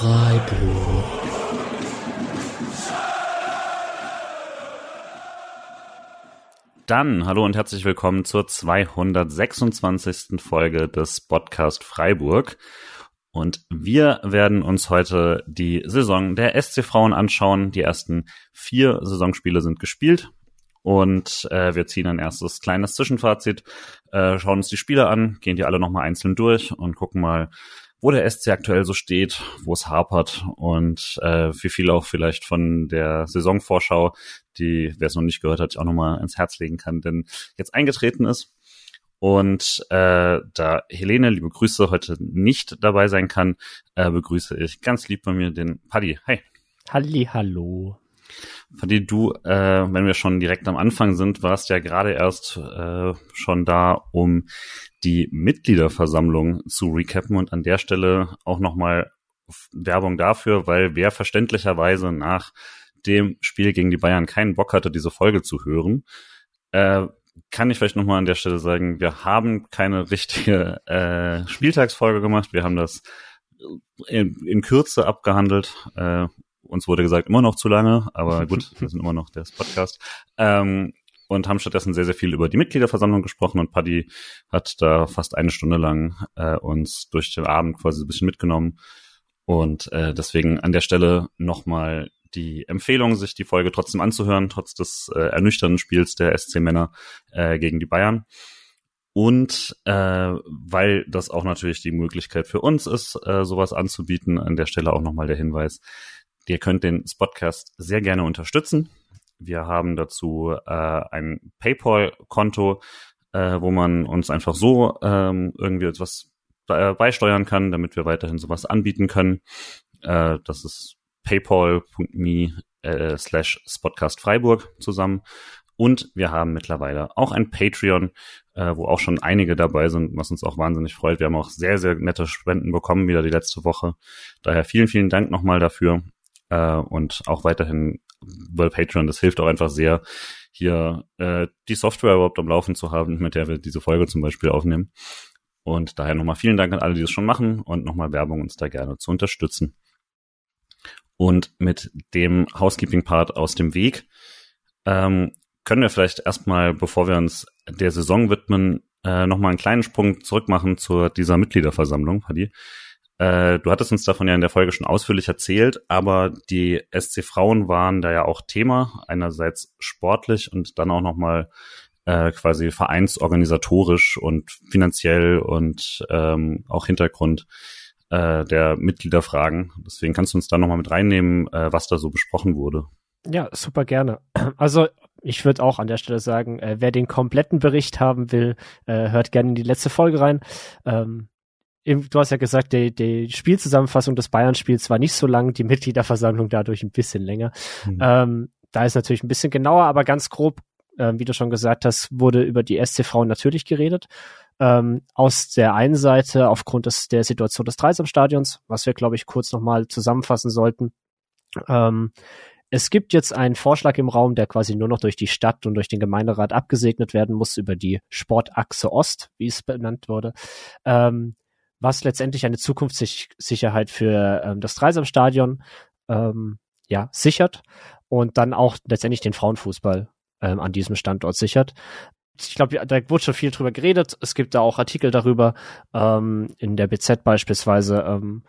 Freiburg. Dann hallo und herzlich willkommen zur 226. Folge des Podcast Freiburg. Und wir werden uns heute die Saison der SC Frauen anschauen. Die ersten vier Saisonspiele sind gespielt. Und äh, wir ziehen ein erstes kleines Zwischenfazit, äh, schauen uns die Spiele an, gehen die alle nochmal einzeln durch und gucken mal, wo der SC aktuell so steht, wo es hapert und äh, wie viel auch vielleicht von der Saisonvorschau, die, wer es noch nicht gehört hat, ich auch nochmal ins Herz legen kann, denn jetzt eingetreten ist. Und äh, da Helene, liebe Grüße, heute nicht dabei sein kann, äh, begrüße ich ganz lieb bei mir den Paddy. Hi. Halli, hallo. Paddy, du, äh, wenn wir schon direkt am Anfang sind, warst ja gerade erst äh, schon da, um die Mitgliederversammlung zu recappen und an der Stelle auch nochmal Werbung dafür, weil wer verständlicherweise nach dem Spiel gegen die Bayern keinen Bock hatte, diese Folge zu hören, äh, kann ich vielleicht nochmal an der Stelle sagen, wir haben keine richtige äh, Spieltagsfolge gemacht. Wir haben das in, in Kürze abgehandelt. Äh, uns wurde gesagt, immer noch zu lange, aber gut, wir sind immer noch der Podcast. Ähm, und haben stattdessen sehr, sehr viel über die Mitgliederversammlung gesprochen und Paddy hat da fast eine Stunde lang äh, uns durch den Abend quasi ein bisschen mitgenommen. Und äh, deswegen an der Stelle nochmal die Empfehlung, sich die Folge trotzdem anzuhören, trotz des äh, ernüchternden Spiels der SC Männer äh, gegen die Bayern. Und äh, weil das auch natürlich die Möglichkeit für uns ist, äh, sowas anzubieten, an der Stelle auch nochmal der Hinweis, ihr könnt den Spotcast sehr gerne unterstützen. Wir haben dazu äh, ein PayPal-Konto, äh, wo man uns einfach so ähm, irgendwie etwas beisteuern kann, damit wir weiterhin sowas anbieten können. Äh, das ist paypal.me äh, slash Spotcast Freiburg zusammen. Und wir haben mittlerweile auch ein Patreon, äh, wo auch schon einige dabei sind, was uns auch wahnsinnig freut. Wir haben auch sehr, sehr nette Spenden bekommen, wieder die letzte Woche. Daher vielen, vielen Dank nochmal dafür. Äh, und auch weiterhin weil Patreon, das hilft auch einfach sehr, hier äh, die Software überhaupt am Laufen zu haben, mit der wir diese Folge zum Beispiel aufnehmen. Und daher nochmal vielen Dank an alle, die das schon machen und nochmal Werbung, uns da gerne zu unterstützen. Und mit dem Housekeeping-Part aus dem Weg ähm, können wir vielleicht erstmal, bevor wir uns der Saison widmen, äh, nochmal einen kleinen Sprung zurück machen zu dieser Mitgliederversammlung, Hadi. Äh, du hattest uns davon ja in der Folge schon ausführlich erzählt, aber die SC Frauen waren da ja auch Thema, einerseits sportlich und dann auch nochmal äh, quasi vereinsorganisatorisch und finanziell und ähm, auch Hintergrund äh, der Mitgliederfragen. Deswegen kannst du uns da nochmal mit reinnehmen, äh, was da so besprochen wurde. Ja, super gerne. Also ich würde auch an der Stelle sagen, äh, wer den kompletten Bericht haben will, äh, hört gerne in die letzte Folge rein. Ähm, du hast ja gesagt, die, die Spielzusammenfassung des Bayern-Spiels war nicht so lang, die Mitgliederversammlung dadurch ein bisschen länger. Mhm. Ähm, da ist natürlich ein bisschen genauer, aber ganz grob, äh, wie du schon gesagt hast, wurde über die SC-Frauen natürlich geredet. Ähm, aus der einen Seite aufgrund des, der Situation des Dreisamstadions, was wir, glaube ich, kurz nochmal zusammenfassen sollten. Ähm, es gibt jetzt einen Vorschlag im Raum, der quasi nur noch durch die Stadt und durch den Gemeinderat abgesegnet werden muss über die Sportachse Ost, wie es benannt wurde. Ähm, was letztendlich eine Zukunftssicherheit für ähm, das Dreisamstadion ähm, ja, sichert und dann auch letztendlich den Frauenfußball ähm, an diesem Standort sichert. Ich glaube, da wurde schon viel drüber geredet. Es gibt da auch Artikel darüber, ähm, in der BZ beispielsweise. Ähm,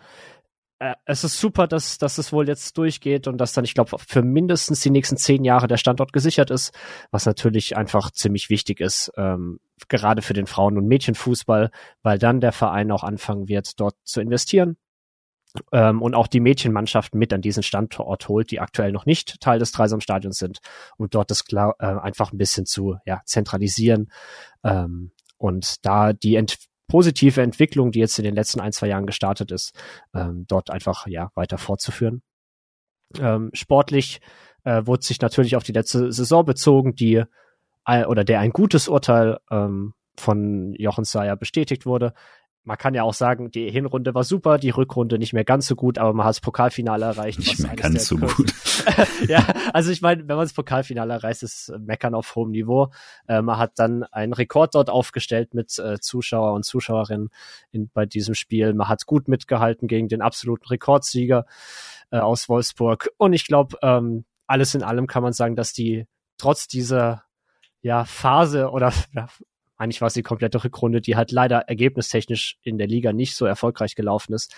äh, es ist super, dass, dass es wohl jetzt durchgeht und dass dann, ich glaube, für mindestens die nächsten zehn Jahre der Standort gesichert ist, was natürlich einfach ziemlich wichtig ist, ähm, gerade für den Frauen- und Mädchenfußball, weil dann der Verein auch anfangen wird, dort zu investieren ähm, und auch die Mädchenmannschaften mit an diesen Standort holt, die aktuell noch nicht Teil des Dreisamstadions sind, um dort das klar, äh, einfach ein bisschen zu ja, zentralisieren ähm, und da die Ent positive Entwicklung, die jetzt in den letzten ein, zwei Jahren gestartet ist, ähm, dort einfach ja weiter fortzuführen. Ähm, sportlich äh, wurde sich natürlich auf die letzte Saison bezogen, die oder der ein gutes Urteil ähm, von Jochen Sayer bestätigt wurde. man kann ja auch sagen, die Hinrunde war super, die Rückrunde nicht mehr ganz so gut, aber man hat das Pokalfinale erreicht. Nicht mehr ganz so gut. ja, also ich meine, wenn man das Pokalfinale erreicht, ist Meckern auf hohem Niveau. Äh, man hat dann einen Rekord dort aufgestellt mit äh, Zuschauer und Zuschauerinnen in, bei diesem Spiel. Man hat gut mitgehalten gegen den absoluten Rekordsieger äh, aus Wolfsburg. Und ich glaube, ähm, alles in allem kann man sagen, dass die trotz dieser ja, Phase oder ja, eigentlich war es die komplette Rückrunde, die halt leider ergebnistechnisch in der Liga nicht so erfolgreich gelaufen ist,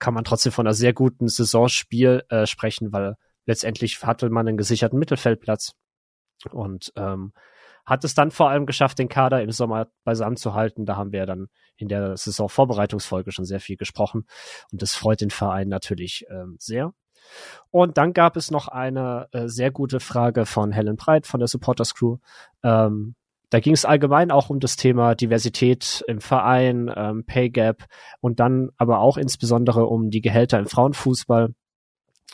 kann man trotzdem von einer sehr guten Saisonspiel äh, sprechen, weil letztendlich hatte man einen gesicherten Mittelfeldplatz und ähm, hat es dann vor allem geschafft, den Kader im Sommer beisammen zu halten. Da haben wir dann in der Saisonvorbereitungsfolge schon sehr viel gesprochen und das freut den Verein natürlich ähm, sehr. Und dann gab es noch eine äh, sehr gute Frage von Helen Breit von der Supporters Crew. Ähm, da ging es allgemein auch um das Thema Diversität im Verein, ähm, Pay Gap und dann aber auch insbesondere um die Gehälter im Frauenfußball.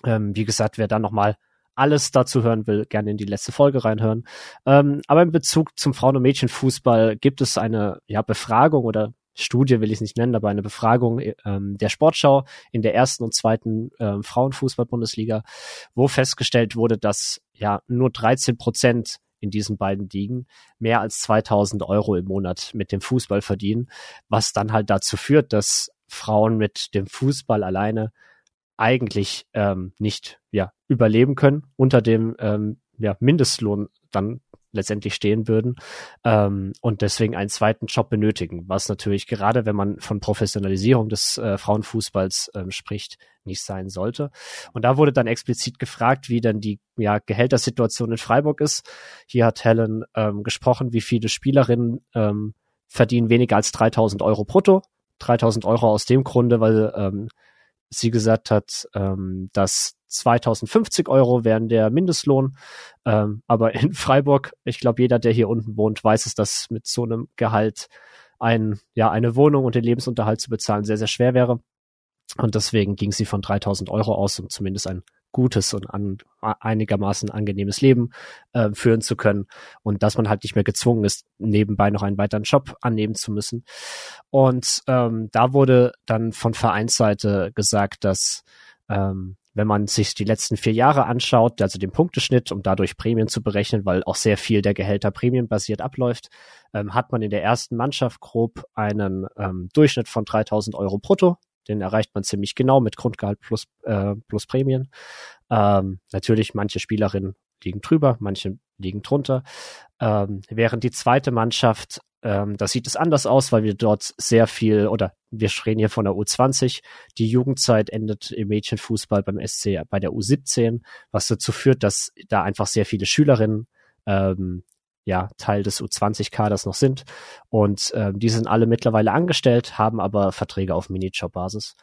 Ähm, wie gesagt, wer dann nochmal alles dazu hören will, gerne in die letzte Folge reinhören. Ähm, aber in Bezug zum Frauen- und Mädchenfußball gibt es eine ja, Befragung oder Studie will ich nicht nennen, aber eine Befragung ähm, der Sportschau in der ersten und zweiten ähm, Frauenfußball-Bundesliga, wo festgestellt wurde, dass ja nur 13 Prozent in diesen beiden Ligen mehr als 2000 Euro im Monat mit dem Fußball verdienen, was dann halt dazu führt, dass Frauen mit dem Fußball alleine eigentlich ähm, nicht ja überleben können unter dem ähm, ja, Mindestlohn dann letztendlich stehen würden ähm, und deswegen einen zweiten Job benötigen, was natürlich gerade, wenn man von Professionalisierung des äh, Frauenfußballs ähm, spricht, nicht sein sollte. Und da wurde dann explizit gefragt, wie dann die ja, Gehältersituation in Freiburg ist. Hier hat Helen ähm, gesprochen, wie viele Spielerinnen ähm, verdienen weniger als 3000 Euro brutto. 3000 Euro aus dem Grunde, weil ähm, sie gesagt hat, ähm, dass 2050 Euro wären der Mindestlohn. Ähm, aber in Freiburg, ich glaube, jeder, der hier unten wohnt, weiß es, dass mit so einem Gehalt ein, ja, eine Wohnung und den Lebensunterhalt zu bezahlen sehr, sehr schwer wäre. Und deswegen ging sie von 3000 Euro aus, um zumindest ein gutes und an, einigermaßen angenehmes Leben äh, führen zu können und dass man halt nicht mehr gezwungen ist, nebenbei noch einen weiteren Job annehmen zu müssen. Und ähm, da wurde dann von Vereinsseite gesagt, dass ähm, wenn man sich die letzten vier Jahre anschaut, also den Punkteschnitt, um dadurch Prämien zu berechnen, weil auch sehr viel der Gehälter prämienbasiert abläuft, ähm, hat man in der ersten Mannschaft grob einen ähm, Durchschnitt von 3000 Euro brutto. Den erreicht man ziemlich genau mit Grundgehalt plus, äh, plus Prämien. Ähm, natürlich, manche Spielerinnen liegen drüber, manche liegen drunter. Ähm, während die zweite Mannschaft ähm, da sieht es anders aus, weil wir dort sehr viel, oder wir reden hier von der U20. Die Jugendzeit endet im Mädchenfußball beim SC bei der U17, was dazu führt, dass da einfach sehr viele Schülerinnen ähm, ja Teil des U20-Kaders noch sind. Und ähm, die sind alle mittlerweile angestellt, haben aber Verträge auf Minijob-Basis.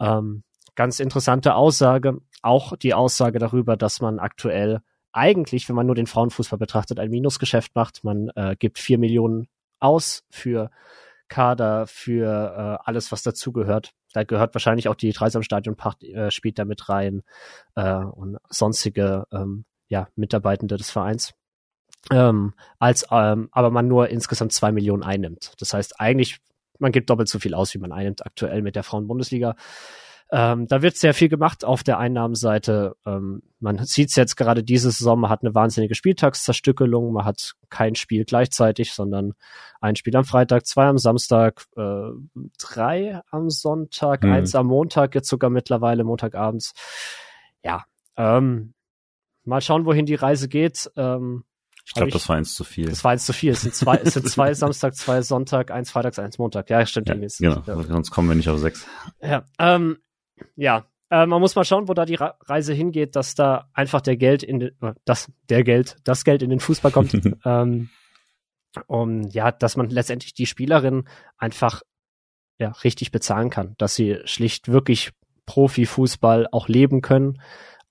Ähm, ganz interessante Aussage, auch die Aussage darüber, dass man aktuell eigentlich, wenn man nur den Frauenfußball betrachtet, ein Minusgeschäft macht. Man äh, gibt vier Millionen aus für Kader, für äh, alles, was dazugehört. Da gehört wahrscheinlich auch die Dreisamstadionpacht äh, spielt da mit rein äh, und sonstige ähm, ja, Mitarbeitende des Vereins. Ähm, als ähm, aber man nur insgesamt zwei Millionen einnimmt. Das heißt eigentlich, man gibt doppelt so viel aus, wie man einnimmt aktuell mit der Frauenbundesliga. Ähm, da wird sehr viel gemacht auf der Einnahmenseite. Ähm, man sieht es jetzt gerade diese Saison, man hat eine wahnsinnige Spieltagszerstückelung, man hat kein Spiel gleichzeitig, sondern ein Spiel am Freitag, zwei am Samstag, äh, drei am Sonntag, mhm. eins am Montag, jetzt sogar mittlerweile Montagabends. Ja, ähm, mal schauen, wohin die Reise geht. Ähm, ich glaube, das war eins zu viel. Das war eins zu viel. Es sind zwei, es sind zwei Samstag, zwei Sonntag, eins Freitags, eins Montag. Ja, stimmt. Ja, genau, ja. sonst kommen wir nicht auf sechs. Ja, ähm, ja, äh, man muss mal schauen, wo da die Reise hingeht, dass da einfach der Geld in den, äh, das, der Geld, das Geld in den Fußball kommt. ähm, um, ja, dass man letztendlich die Spielerin einfach ja, richtig bezahlen kann, dass sie schlicht wirklich Profifußball auch leben können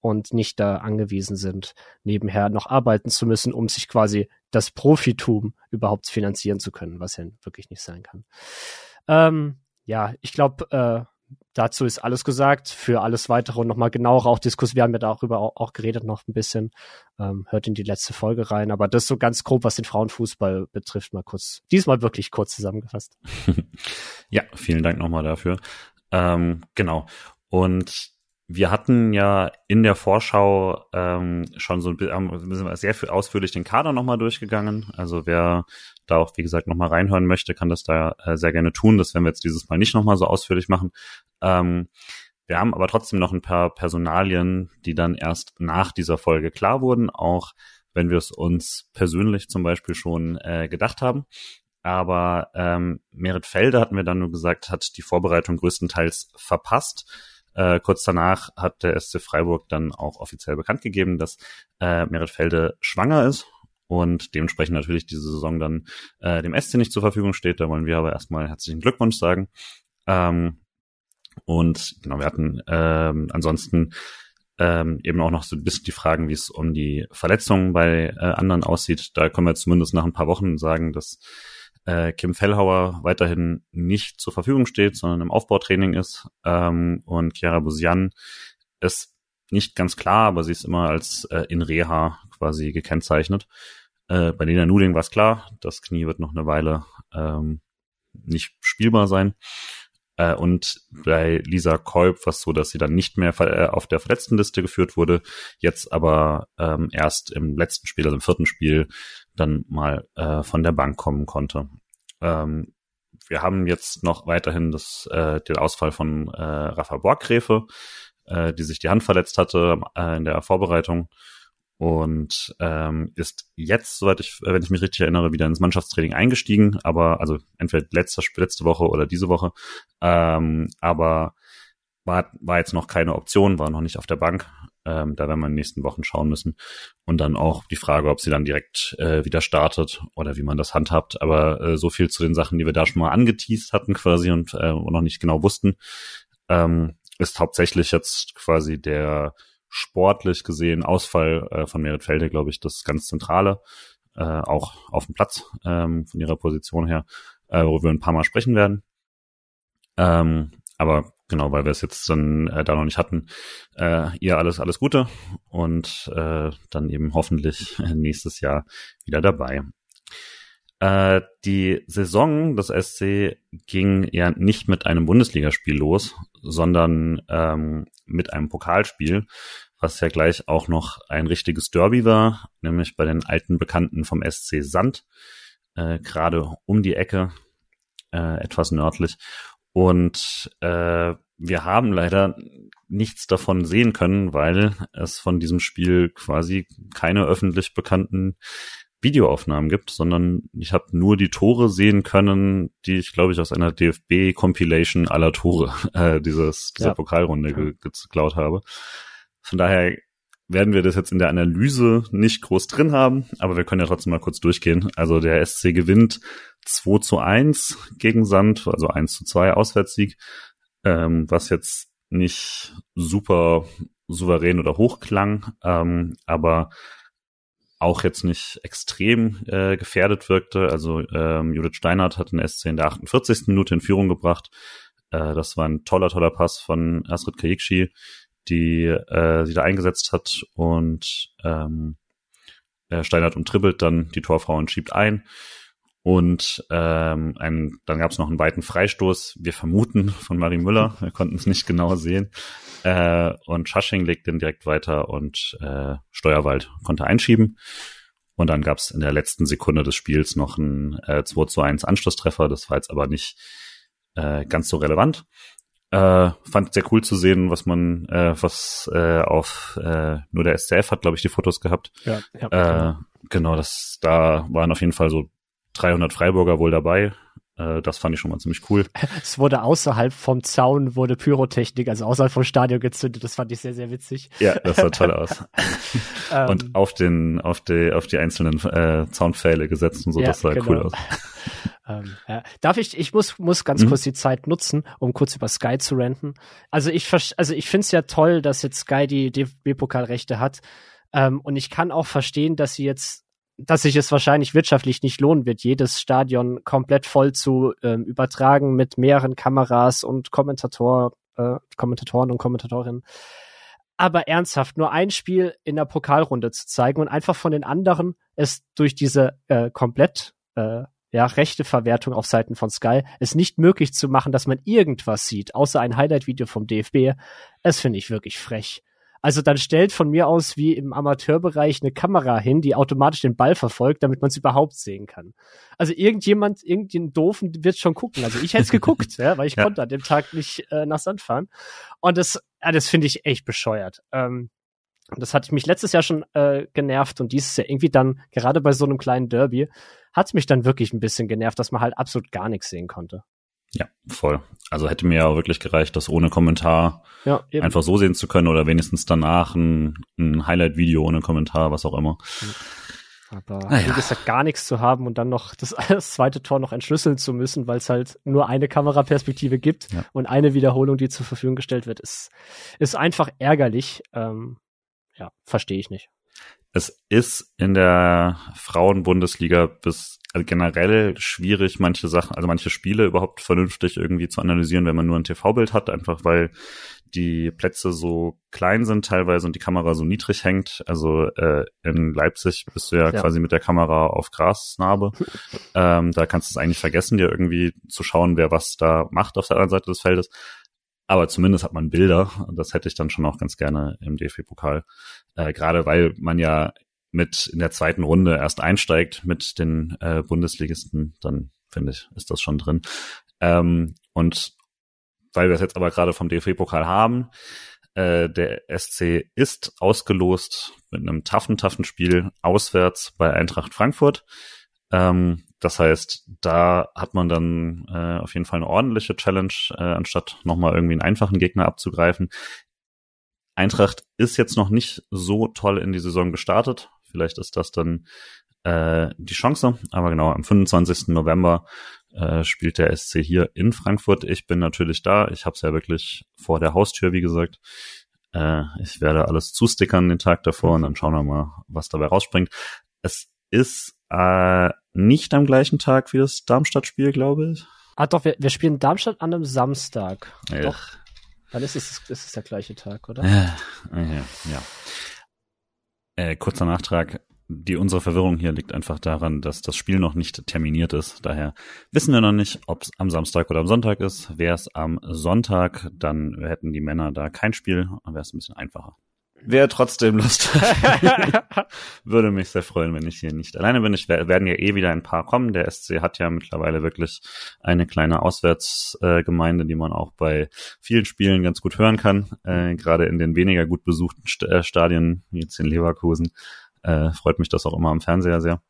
und nicht da angewiesen sind, nebenher noch arbeiten zu müssen, um sich quasi das Profitum überhaupt finanzieren zu können, was ja wirklich nicht sein kann. Ähm, ja, ich glaube, äh, dazu ist alles gesagt. Für alles weitere und nochmal genauer auch diskutiert. Wir haben ja darüber auch, auch geredet noch ein bisschen. Ähm, hört in die letzte Folge rein. Aber das so ganz grob, was den Frauenfußball betrifft, mal kurz. Diesmal wirklich kurz zusammengefasst. ja, vielen Dank nochmal dafür. Ähm, genau. Und wir hatten ja in der Vorschau ähm, schon so ein bisschen sehr ausführlich den Kader nochmal durchgegangen. Also wer da auch, wie gesagt, nochmal reinhören möchte, kann das da äh, sehr gerne tun. Das werden wir jetzt dieses Mal nicht nochmal so ausführlich machen. Ähm, wir haben aber trotzdem noch ein paar Personalien, die dann erst nach dieser Folge klar wurden, auch wenn wir es uns persönlich zum Beispiel schon äh, gedacht haben. Aber ähm, Merit Felder hatten wir dann nur gesagt, hat die Vorbereitung größtenteils verpasst äh, kurz danach hat der SC Freiburg dann auch offiziell bekannt gegeben, dass äh, Merit Felde schwanger ist und dementsprechend natürlich diese Saison dann äh, dem SC nicht zur Verfügung steht. Da wollen wir aber erstmal herzlichen Glückwunsch sagen. Ähm, und genau, wir hatten ähm, ansonsten ähm, eben auch noch so ein bisschen die Fragen, wie es um die Verletzungen bei äh, anderen aussieht. Da können wir zumindest nach ein paar Wochen sagen, dass äh, Kim Fellhauer weiterhin nicht zur Verfügung steht, sondern im Aufbautraining ist. Ähm, und Chiara Busian ist nicht ganz klar, aber sie ist immer als äh, in Reha quasi gekennzeichnet. Äh, bei Lena Nuding war es klar, das Knie wird noch eine Weile ähm, nicht spielbar sein. Äh, und bei Lisa Kolb war es so, dass sie dann nicht mehr äh, auf der Verletztenliste geführt wurde, jetzt aber ähm, erst im letzten Spiel, also im vierten Spiel, dann mal äh, von der Bank kommen konnte. Ähm, wir haben jetzt noch weiterhin das, äh, den Ausfall von äh, Rafa Borgräfe, äh, die sich die Hand verletzt hatte äh, in der Vorbereitung und ähm, ist jetzt, soweit ich, wenn ich mich richtig erinnere, wieder ins Mannschaftstraining eingestiegen, aber also entweder letzte, letzte Woche oder diese Woche, ähm, aber war, war jetzt noch keine Option, war noch nicht auf der Bank. Ähm, da werden wir in den nächsten Wochen schauen müssen. Und dann auch die Frage, ob sie dann direkt äh, wieder startet oder wie man das handhabt. Aber äh, so viel zu den Sachen, die wir da schon mal angeteased hatten quasi und äh, noch nicht genau wussten, ähm, ist hauptsächlich jetzt quasi der sportlich gesehen Ausfall äh, von Merit Felde, glaube ich, das ganz Zentrale, äh, auch auf dem Platz ähm, von ihrer Position her, äh, wo wir ein paar Mal sprechen werden. Ähm, aber genau, weil wir es jetzt dann äh, da noch nicht hatten, äh, ihr alles, alles Gute und äh, dann eben hoffentlich nächstes Jahr wieder dabei. Äh, die Saison des SC ging ja nicht mit einem Bundesligaspiel los, sondern ähm, mit einem Pokalspiel, was ja gleich auch noch ein richtiges Derby war, nämlich bei den alten Bekannten vom SC Sand, äh, gerade um die Ecke, äh, etwas nördlich. Und äh, wir haben leider nichts davon sehen können, weil es von diesem Spiel quasi keine öffentlich bekannten Videoaufnahmen gibt, sondern ich habe nur die Tore sehen können, die ich glaube ich aus einer DFB-Compilation aller Tore äh, dieses, dieser ja. Pokalrunde ge geklaut habe. Von daher werden wir das jetzt in der Analyse nicht groß drin haben, aber wir können ja trotzdem mal kurz durchgehen. Also der SC gewinnt 2 zu 1 gegen Sand, also 1 zu 2 Auswärtssieg, ähm, was jetzt nicht super souverän oder hoch klang, ähm, aber auch jetzt nicht extrem äh, gefährdet wirkte. Also ähm, Judith Steinhardt hat den SC in der 48. Minute in Führung gebracht. Äh, das war ein toller, toller Pass von Astrid Kajikci, die äh, sie da eingesetzt hat und ähm, äh, Steinhardt umtribbelt dann die Torfrau und schiebt ein. Und ähm, ein, dann gab es noch einen weiten Freistoß, wir vermuten, von Marie Müller. Wir konnten es nicht genau sehen. Äh, und Schasching legt den direkt weiter und äh, Steuerwald konnte einschieben. Und dann gab es in der letzten Sekunde des Spiels noch einen äh, 2 zu 1 Anschlusstreffer. Das war jetzt aber nicht äh, ganz so relevant. Äh, fand sehr cool zu sehen, was man, äh, was äh, auf äh, nur der SCF hat, glaube ich, die Fotos gehabt. Ja, ja, äh, genau, das da waren auf jeden Fall so 300 Freiburger wohl dabei. Äh, das fand ich schon mal ziemlich cool. Es wurde außerhalb vom Zaun wurde Pyrotechnik, also außerhalb vom Stadion gezündet. Das fand ich sehr, sehr witzig. Ja, das sah toll aus. Ähm. und auf den, auf die, auf die einzelnen äh, Zaunpfähle gesetzt und so. Ja, das sah genau. cool aus. Ähm, ja. Darf ich, ich muss, muss ganz mhm. kurz die Zeit nutzen, um kurz über Sky zu renten. Also ich, also ich finde es ja toll, dass jetzt Sky die DFB-Pokalrechte hat. Ähm, und ich kann auch verstehen, dass sie jetzt dass sich es wahrscheinlich wirtschaftlich nicht lohnen wird, jedes Stadion komplett voll zu ähm, übertragen mit mehreren Kameras und Kommentator äh, Kommentatoren und Kommentatorinnen. Aber ernsthaft, nur ein Spiel in der Pokalrunde zu zeigen und einfach von den anderen es durch diese äh, komplett äh, ja, rechte Verwertung auf Seiten von Sky, es nicht möglich zu machen, dass man irgendwas sieht, außer ein Highlight-Video vom DFB, es finde ich wirklich frech. Also dann stellt von mir aus wie im Amateurbereich eine Kamera hin, die automatisch den Ball verfolgt, damit man es überhaupt sehen kann. Also irgendjemand, irgendein Doofen wird schon gucken. Also ich hätte es geguckt, ja, weil ich ja. konnte an dem Tag nicht äh, nach Sand fahren. Und das, ja, das finde ich echt bescheuert. Ähm, das hat mich letztes Jahr schon äh, genervt und dieses Jahr irgendwie dann, gerade bei so einem kleinen Derby, hat es mich dann wirklich ein bisschen genervt, dass man halt absolut gar nichts sehen konnte. Ja, voll. Also hätte mir ja wirklich gereicht, das ohne Kommentar ja, einfach so sehen zu können oder wenigstens danach ein, ein Highlight-Video ohne Kommentar, was auch immer. Aber naja. wie gesagt, gar nichts zu haben und dann noch das, das zweite Tor noch entschlüsseln zu müssen, weil es halt nur eine Kameraperspektive gibt ja. und eine Wiederholung, die zur Verfügung gestellt wird, ist, ist einfach ärgerlich. Ähm, ja, verstehe ich nicht. Es ist in der Frauenbundesliga bis also generell schwierig, manche Sachen, also manche Spiele überhaupt vernünftig irgendwie zu analysieren, wenn man nur ein TV-Bild hat, einfach weil die Plätze so klein sind teilweise und die Kamera so niedrig hängt. Also äh, in Leipzig bist du ja, ja. quasi mit der Kamera auf Grasnarbe. ähm, da kannst du es eigentlich vergessen, dir irgendwie zu schauen, wer was da macht auf der anderen Seite des Feldes. Aber zumindest hat man Bilder. Das hätte ich dann schon auch ganz gerne im DFB-Pokal. Äh, Gerade weil man ja mit in der zweiten Runde erst einsteigt mit den äh, Bundesligisten, dann finde ich, ist das schon drin. Ähm, und weil wir es jetzt aber gerade vom DFB-Pokal haben, äh, der SC ist ausgelost mit einem taffen, taffen Spiel auswärts bei Eintracht Frankfurt. Ähm, das heißt, da hat man dann äh, auf jeden Fall eine ordentliche Challenge, äh, anstatt nochmal irgendwie einen einfachen Gegner abzugreifen. Eintracht ist jetzt noch nicht so toll in die Saison gestartet. Vielleicht ist das dann äh, die Chance. Aber genau, am 25. November äh, spielt der SC hier in Frankfurt. Ich bin natürlich da. Ich habe es ja wirklich vor der Haustür, wie gesagt. Äh, ich werde alles zustickern den Tag davor und dann schauen wir mal, was dabei rausspringt. Es ist äh, nicht am gleichen Tag wie das Darmstadt-Spiel, glaube ich. Ah, doch, wir, wir spielen Darmstadt an einem Samstag. Ja. Doch. Dann ist es, ist es der gleiche Tag, oder? Ja, ja. Äh, kurzer Nachtrag. Die, unsere Verwirrung hier liegt einfach daran, dass das Spiel noch nicht terminiert ist. Daher wissen wir noch nicht, ob es am Samstag oder am Sonntag ist. Wäre es am Sonntag, dann hätten die Männer da kein Spiel, dann wäre es ein bisschen einfacher. Wer trotzdem Lust hat, würde mich sehr freuen, wenn ich hier nicht alleine bin. Ich werden ja eh wieder ein paar kommen. Der SC hat ja mittlerweile wirklich eine kleine Auswärtsgemeinde, äh, die man auch bei vielen Spielen ganz gut hören kann. Äh, Gerade in den weniger gut besuchten St äh, Stadien, wie jetzt in Leverkusen, äh, freut mich das auch immer am Fernseher sehr.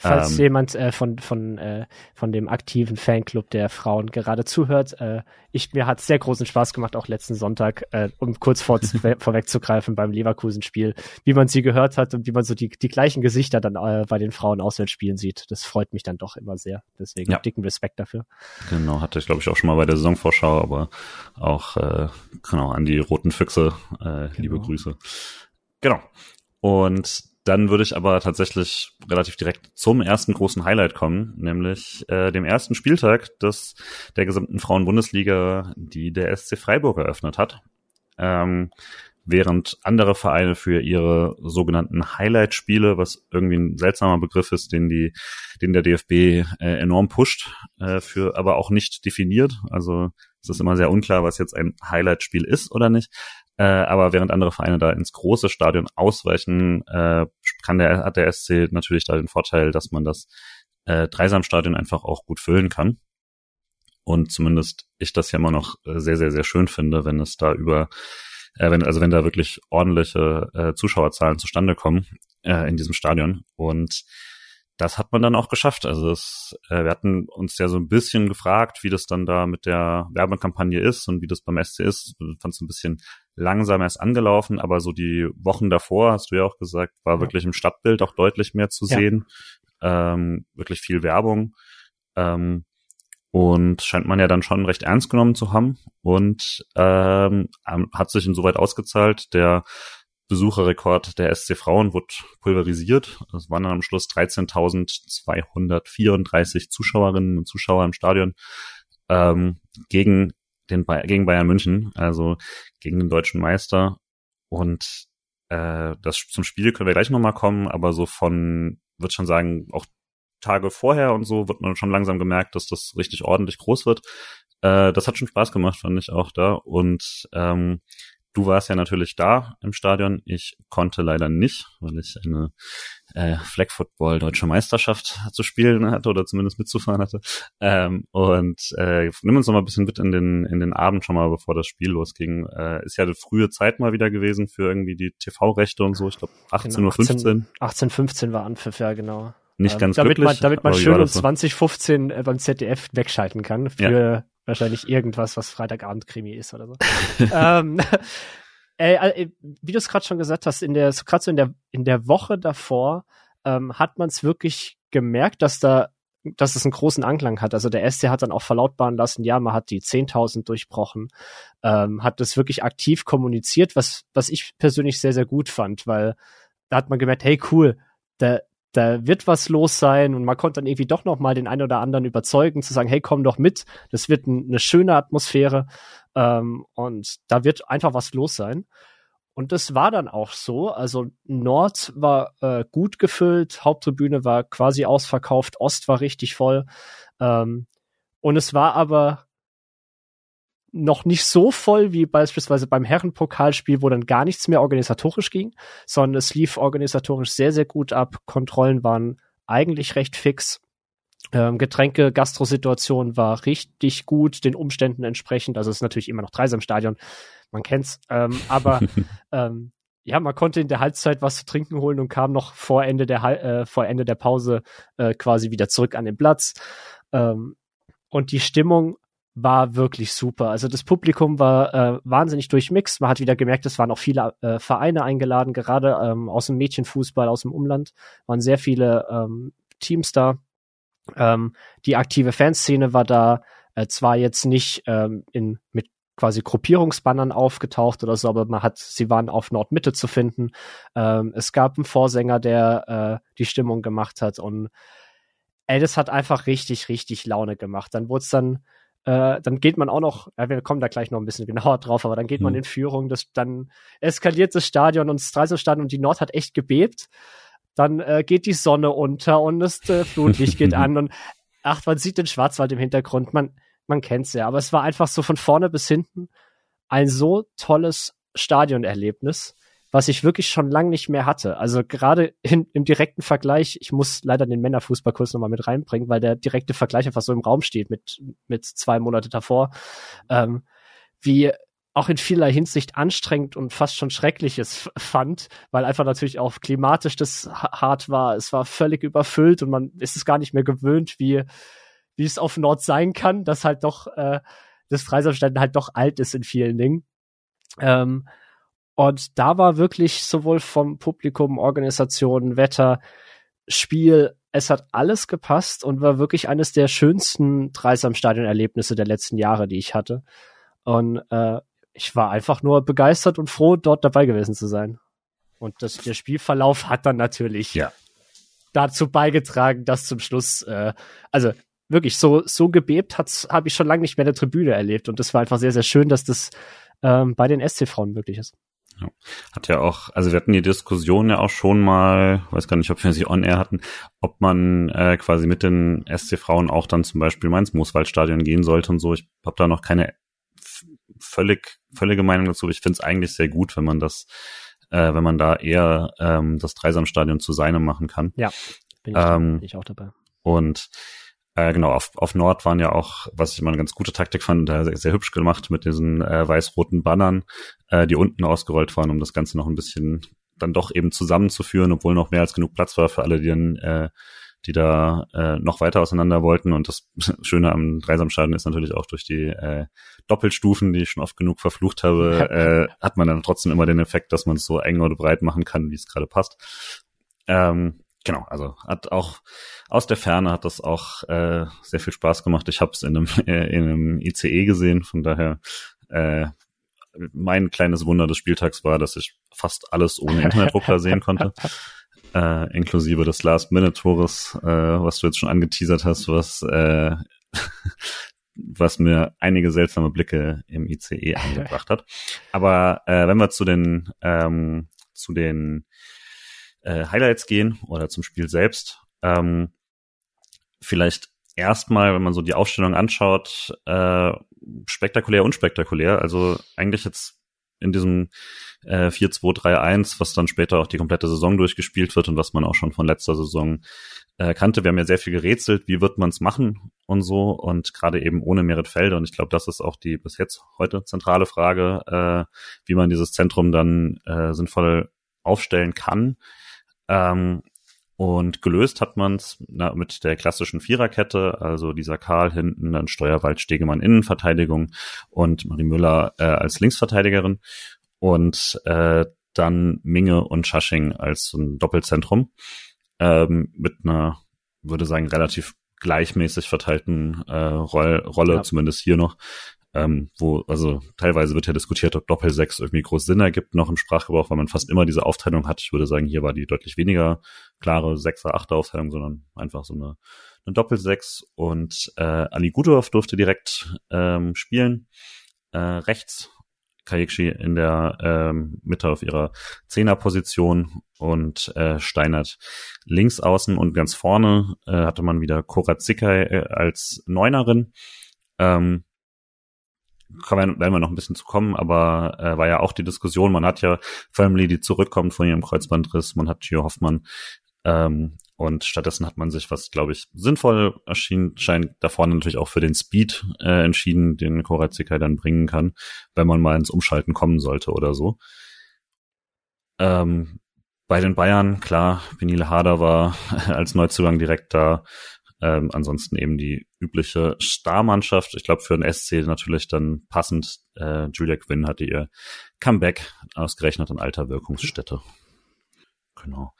Falls ähm, jemand äh, von, von, äh, von dem aktiven Fanclub der Frauen gerade zuhört, äh, ich, mir hat sehr großen Spaß gemacht, auch letzten Sonntag, äh, um kurz vor, vorwegzugreifen beim Leverkusen-Spiel, wie man sie gehört hat und wie man so die, die gleichen Gesichter dann äh, bei den Frauen Auswärtsspielen sieht. Das freut mich dann doch immer sehr. Deswegen ja. dicken Respekt dafür. Genau, hatte ich glaube ich auch schon mal bei der Saisonvorschau, aber auch äh, genau an die roten Füchse, genau. liebe Grüße. Genau. Und dann würde ich aber tatsächlich relativ direkt zum ersten großen Highlight kommen, nämlich äh, dem ersten Spieltag des der gesamten Frauenbundesliga, die der SC Freiburg eröffnet hat. Ähm, während andere Vereine für ihre sogenannten Highlight-Spiele, was irgendwie ein seltsamer Begriff ist, den die, den der DFB äh, enorm pusht, äh, für aber auch nicht definiert. Also es ist immer sehr unklar, was jetzt ein Highlight-Spiel ist oder nicht. Äh, aber während andere Vereine da ins große Stadion ausweichen, äh, kann der, hat der SC natürlich da den Vorteil, dass man das äh, Dreisamstadion einfach auch gut füllen kann. Und zumindest ich das ja immer noch äh, sehr, sehr, sehr schön finde, wenn es da über, äh, wenn, also wenn da wirklich ordentliche äh, Zuschauerzahlen zustande kommen äh, in diesem Stadion. Und das hat man dann auch geschafft. Also das, äh, wir hatten uns ja so ein bisschen gefragt, wie das dann da mit der Werbekampagne ist und wie das beim SC ist. Ich fand es ein bisschen langsam erst angelaufen, aber so die Wochen davor, hast du ja auch gesagt, war ja. wirklich im Stadtbild auch deutlich mehr zu ja. sehen. Ähm, wirklich viel Werbung. Ähm, und scheint man ja dann schon recht ernst genommen zu haben und ähm, hat sich insoweit ausgezahlt. Der Besucherrekord der SC Frauen wurde pulverisiert. Es waren dann am Schluss 13.234 Zuschauerinnen und Zuschauer im Stadion ähm, gegen den gegen Bayern München, also gegen den deutschen Meister. Und äh, das zum Spiel können wir gleich nochmal kommen, aber so von, würde schon sagen, auch Tage vorher und so wird man schon langsam gemerkt, dass das richtig ordentlich groß wird. Äh, das hat schon Spaß gemacht, fand ich auch da. Und ähm, Du warst ja natürlich da im Stadion. Ich konnte leider nicht, weil ich eine äh, Flag Football Deutsche Meisterschaft zu spielen hatte oder zumindest mitzufahren hatte. Ähm, und äh, nimm uns noch mal ein bisschen mit in den in den Abend schon mal, bevor das Spiel losging. Äh, ist ja eine frühe Zeit mal wieder gewesen für irgendwie die TV-Rechte und so. Ich glaube 18.15 genau, Uhr. 18.15 war Anpfiff, ja genau. Nicht ähm, ganz damit glücklich. Man, damit man schön um 2015 äh, beim ZDF wegschalten kann für ja wahrscheinlich irgendwas, was Freitagabend-Krimi ist oder so. ähm, äh, wie du es gerade schon gesagt hast, in der, gerade so in der, in der Woche davor ähm, hat man es wirklich gemerkt, dass da dass es einen großen Anklang hat. Also der SC hat dann auch verlautbaren lassen, ja, man hat die 10.000 durchbrochen, ähm, hat das wirklich aktiv kommuniziert, was, was ich persönlich sehr, sehr gut fand, weil da hat man gemerkt, hey, cool, da, da wird was los sein und man konnte dann irgendwie doch noch mal den einen oder anderen überzeugen, zu sagen, hey, komm doch mit, das wird ein, eine schöne Atmosphäre ähm, und da wird einfach was los sein. Und das war dann auch so. Also Nord war äh, gut gefüllt, Haupttribüne war quasi ausverkauft, Ost war richtig voll. Ähm, und es war aber noch nicht so voll wie beispielsweise beim Herrenpokalspiel, wo dann gar nichts mehr organisatorisch ging, sondern es lief organisatorisch sehr, sehr gut ab. Kontrollen waren eigentlich recht fix. Ähm, Getränke, Gastrosituation war richtig gut, den Umständen entsprechend. Also es ist natürlich immer noch Dreisam Stadion, man kennt's. Ähm, aber ähm, ja, man konnte in der Halbzeit was zu trinken holen und kam noch vor Ende der äh, vor Ende der Pause äh, quasi wieder zurück an den Platz. Ähm, und die Stimmung war wirklich super. Also das Publikum war äh, wahnsinnig durchmixed. Man hat wieder gemerkt, es waren auch viele äh, Vereine eingeladen, gerade ähm, aus dem Mädchenfußball, aus dem Umland, waren sehr viele ähm, Teams da. Ähm, die aktive Fanszene war da, äh, zwar jetzt nicht ähm, in, mit quasi Gruppierungsbannern aufgetaucht oder so, aber man hat, sie waren auf Nordmitte zu finden. Ähm, es gab einen Vorsänger, der äh, die Stimmung gemacht hat und ey, das hat einfach richtig, richtig Laune gemacht. Dann wurde es dann äh, dann geht man auch noch, ja, wir kommen da gleich noch ein bisschen genauer drauf, aber dann geht man hm. in Führung, das, dann eskaliert das Stadion und das Dreiselstadion und die Nord hat echt gebebt. Dann äh, geht die Sonne unter und das äh, Flutlicht geht an und ach, man sieht den Schwarzwald im Hintergrund, man, man kennt's ja, aber es war einfach so von vorne bis hinten ein so tolles Stadionerlebnis was ich wirklich schon lange nicht mehr hatte. Also gerade im direkten Vergleich, ich muss leider den Männerfußballkurs nochmal mit reinbringen, weil der direkte Vergleich einfach so im Raum steht mit, mit zwei Monate davor, ähm, wie auch in vielerlei Hinsicht anstrengend und fast schon schreckliches fand, weil einfach natürlich auch klimatisch das hart war. Es war völlig überfüllt und man ist es gar nicht mehr gewöhnt, wie, wie es auf Nord sein kann, dass halt doch äh, das Freisamstein halt doch alt ist in vielen Dingen. Ähm, und da war wirklich sowohl vom Publikum, Organisation, Wetter, Spiel, es hat alles gepasst und war wirklich eines der schönsten Dreisam-Stadion-Erlebnisse der letzten Jahre, die ich hatte. Und äh, ich war einfach nur begeistert und froh, dort dabei gewesen zu sein. Und das, der Spielverlauf hat dann natürlich ja. dazu beigetragen, dass zum Schluss, äh, also wirklich so so gebebt hat's habe ich schon lange nicht mehr in der Tribüne erlebt und das war einfach sehr sehr schön, dass das ähm, bei den SC Frauen möglich ist. Ja. Hat ja auch, also wir hatten die Diskussion ja auch schon mal, weiß gar nicht, ob wir sie on air hatten, ob man äh, quasi mit den SC-Frauen auch dann zum Beispiel mal ins Mooswaldstadion gehen sollte und so. Ich habe da noch keine völlig, völlige Meinung dazu. Ich finde es eigentlich sehr gut, wenn man das, äh, wenn man da eher ähm, das Dreisamstadion zu seinem machen kann. Ja, bin ich, ähm, bin ich auch dabei. Und äh, genau, auf, auf Nord waren ja auch, was ich immer eine ganz gute Taktik fand, sehr, sehr hübsch gemacht mit diesen äh, weiß-roten Bannern, äh, die unten ausgerollt waren, um das Ganze noch ein bisschen dann doch eben zusammenzuführen, obwohl noch mehr als genug Platz war für alle, die dann, äh, die da äh, noch weiter auseinander wollten. Und das Schöne am Dreisamschaden ist natürlich auch durch die äh, Doppelstufen, die ich schon oft genug verflucht habe, äh, hat man dann trotzdem immer den Effekt, dass man es so eng oder breit machen kann, wie es gerade passt. Ähm, genau, also hat auch aus der Ferne hat das auch äh, sehr viel Spaß gemacht. Ich habe es in einem, äh, in einem ICE gesehen, von daher äh, mein kleines Wunder des Spieltags war, dass ich fast alles ohne Internetdrucker sehen konnte. Äh, inklusive des Last-Minute-Tores, äh, was du jetzt schon angeteasert hast, was äh, was mir einige seltsame Blicke im ICE eingebracht hat. Aber äh, wenn wir zu den ähm, zu den äh, Highlights gehen oder zum Spiel selbst, ähm, vielleicht erstmal, wenn man so die Aufstellung anschaut, äh, spektakulär, unspektakulär. Also eigentlich jetzt in diesem äh, 4-2-3-1, was dann später auch die komplette Saison durchgespielt wird und was man auch schon von letzter Saison äh, kannte. Wir haben ja sehr viel gerätselt, wie wird man es machen und so und gerade eben ohne Merit Felde und ich glaube, das ist auch die bis jetzt heute zentrale Frage, äh, wie man dieses Zentrum dann äh, sinnvoll aufstellen kann. Ähm, und gelöst hat man es mit der klassischen Viererkette, also dieser Karl hinten, dann Steuerwald, Stegemann Innenverteidigung und Marie Müller äh, als Linksverteidigerin und äh, dann Minge und Schasching als so ein Doppelzentrum ähm, mit einer, würde sagen, relativ gleichmäßig verteilten äh, Roll Rolle, ja. zumindest hier noch ähm, wo, also teilweise wird ja diskutiert, ob Doppelsechs irgendwie groß Sinn ergibt noch im Sprachgebrauch, weil man fast immer diese Aufteilung hat. Ich würde sagen, hier war die deutlich weniger klare Sechser, Achter Aufteilung, sondern einfach so eine, eine Doppelsechs und äh, Ali Gudorf durfte direkt ähm, spielen. Äh, rechts Kayekshi in der ähm, Mitte auf ihrer Zehnerposition und äh, Steinert links außen und ganz vorne äh, hatte man wieder Korazikai äh, als Neunerin. Ähm, werden wir noch ein bisschen zu kommen, aber äh, war ja auch die Diskussion, man hat ja Family, die zurückkommt von ihrem Kreuzbandriss, man hat Gio Hoffmann ähm, und stattdessen hat man sich, was glaube ich sinnvoll erschien, scheint da vorne natürlich auch für den Speed äh, entschieden, den Korazikai dann bringen kann, wenn man mal ins Umschalten kommen sollte oder so. Ähm, bei den Bayern, klar, Benile Harder war als Neuzugang direkt da. Ähm, ansonsten eben die übliche Starmannschaft. Ich glaube, für den SC natürlich dann passend. Äh, Julia Quinn hatte ihr Comeback ausgerechnet in alter Wirkungsstätte. Genau.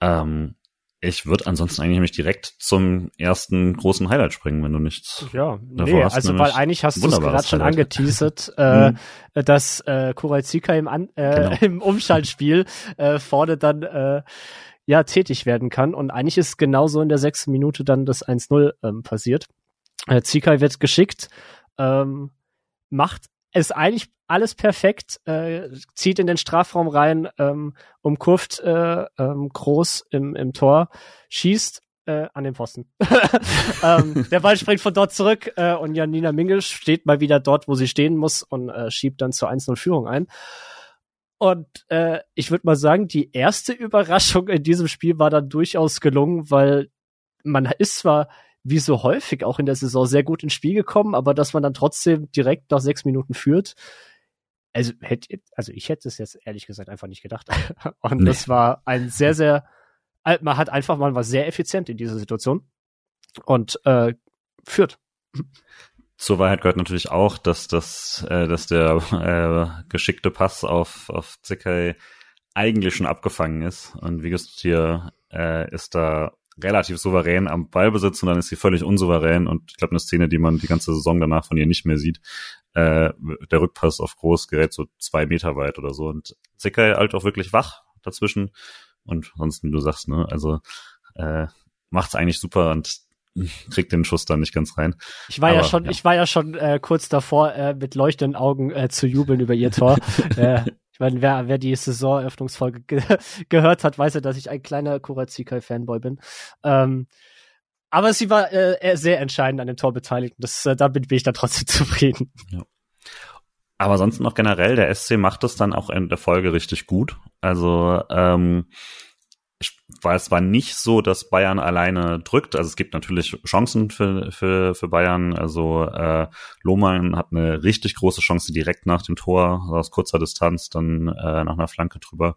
Ähm, ich würde ansonsten eigentlich nämlich direkt zum ersten großen Highlight springen, wenn du nichts. Ja, nee, hast, also weil eigentlich hast du es gerade schon angeteasert, äh, mhm. dass äh, Kuralzika im, An äh, genau. im Umschaltspiel äh, vorne dann äh, ja tätig werden kann. Und eigentlich ist genauso in der sechsten Minute dann das 1-0 ähm, passiert. Äh, Zikai wird geschickt, ähm, macht es eigentlich alles perfekt, äh, zieht in den Strafraum rein, ähm, umkurft äh, ähm, groß im, im Tor, schießt äh, an den Pfosten. ähm, der Ball springt von dort zurück äh, und Janina Mingel steht mal wieder dort, wo sie stehen muss und äh, schiebt dann zur 1-0-Führung ein. Und äh, ich würde mal sagen, die erste Überraschung in diesem Spiel war dann durchaus gelungen, weil man ist zwar wie so häufig auch in der Saison sehr gut ins Spiel gekommen, aber dass man dann trotzdem direkt nach sechs Minuten führt, also hätte, also ich hätte es jetzt ehrlich gesagt einfach nicht gedacht. Und nee. das war ein sehr, sehr, man hat einfach, man war sehr effizient in dieser Situation und äh, führt. Zur Wahrheit gehört natürlich auch, dass das, äh, dass der äh, geschickte Pass auf auf Zickey eigentlich schon abgefangen ist. Und wie gesagt hier äh, ist da relativ souverän am Ballbesitz und dann ist sie völlig unsouverän. Und ich glaube eine Szene, die man die ganze Saison danach von ihr nicht mehr sieht. Äh, der Rückpass auf Groß gerät so zwei Meter weit oder so. Und Zickey halt auch wirklich wach dazwischen. Und sonst wie du sagst, ne, also äh, macht's eigentlich super. Und kriegt den Schuss dann nicht ganz rein. Ich war Aber, ja schon, ja. ich war ja schon äh, kurz davor, äh, mit leuchtenden Augen äh, zu jubeln über ihr Tor. äh, ich meine, wer, wer die Saisoneröffnungsfolge ge gehört hat, weiß ja, dass ich ein kleiner Kurazikai-Fanboy bin. Ähm, aber sie war äh, sehr entscheidend an dem Tor beteiligt. Das, äh, damit bin ich dann trotzdem zufrieden. Ja. Aber sonst noch generell, der SC macht es dann auch in der Folge richtig gut. Also ähm, ich weiß, es war nicht so, dass Bayern alleine drückt. Also es gibt natürlich Chancen für, für, für Bayern. Also äh, Lohmann hat eine richtig große Chance direkt nach dem Tor aus kurzer Distanz, dann äh, nach einer Flanke drüber.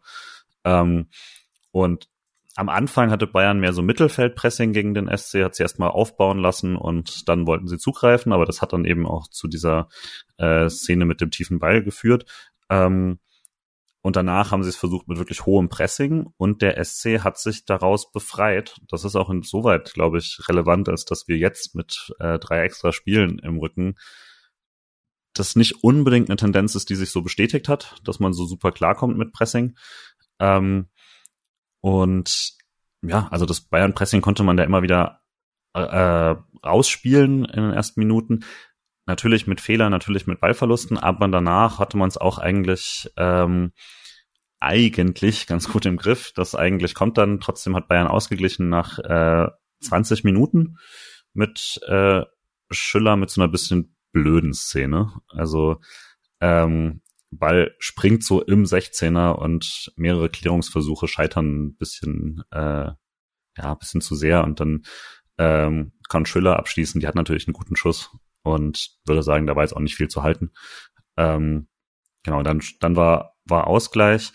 Ähm, und am Anfang hatte Bayern mehr so Mittelfeldpressing gegen den SC, hat sie erstmal aufbauen lassen und dann wollten sie zugreifen, aber das hat dann eben auch zu dieser äh, Szene mit dem tiefen Ball geführt. Ähm, und danach haben sie es versucht mit wirklich hohem Pressing und der SC hat sich daraus befreit. Das ist auch insoweit, glaube ich, relevant, als dass wir jetzt mit äh, drei extra Spielen im Rücken das nicht unbedingt eine Tendenz ist, die sich so bestätigt hat, dass man so super klarkommt mit Pressing. Ähm, und ja, also das Bayern-Pressing konnte man da immer wieder äh, rausspielen in den ersten Minuten. Natürlich mit Fehlern, natürlich mit Ballverlusten, aber danach hatte man es auch eigentlich ähm, eigentlich ganz gut im Griff. Das eigentlich kommt dann. Trotzdem hat Bayern ausgeglichen nach äh, 20 Minuten mit äh, Schüller mit so einer bisschen blöden Szene. Also ähm, Ball springt so im 16er und mehrere Klärungsversuche scheitern ein bisschen, äh, ja, ein bisschen zu sehr und dann ähm, kann Schüller abschließen. Die hat natürlich einen guten Schuss und würde sagen, da war jetzt auch nicht viel zu halten. Ähm, genau, dann, dann war, war Ausgleich.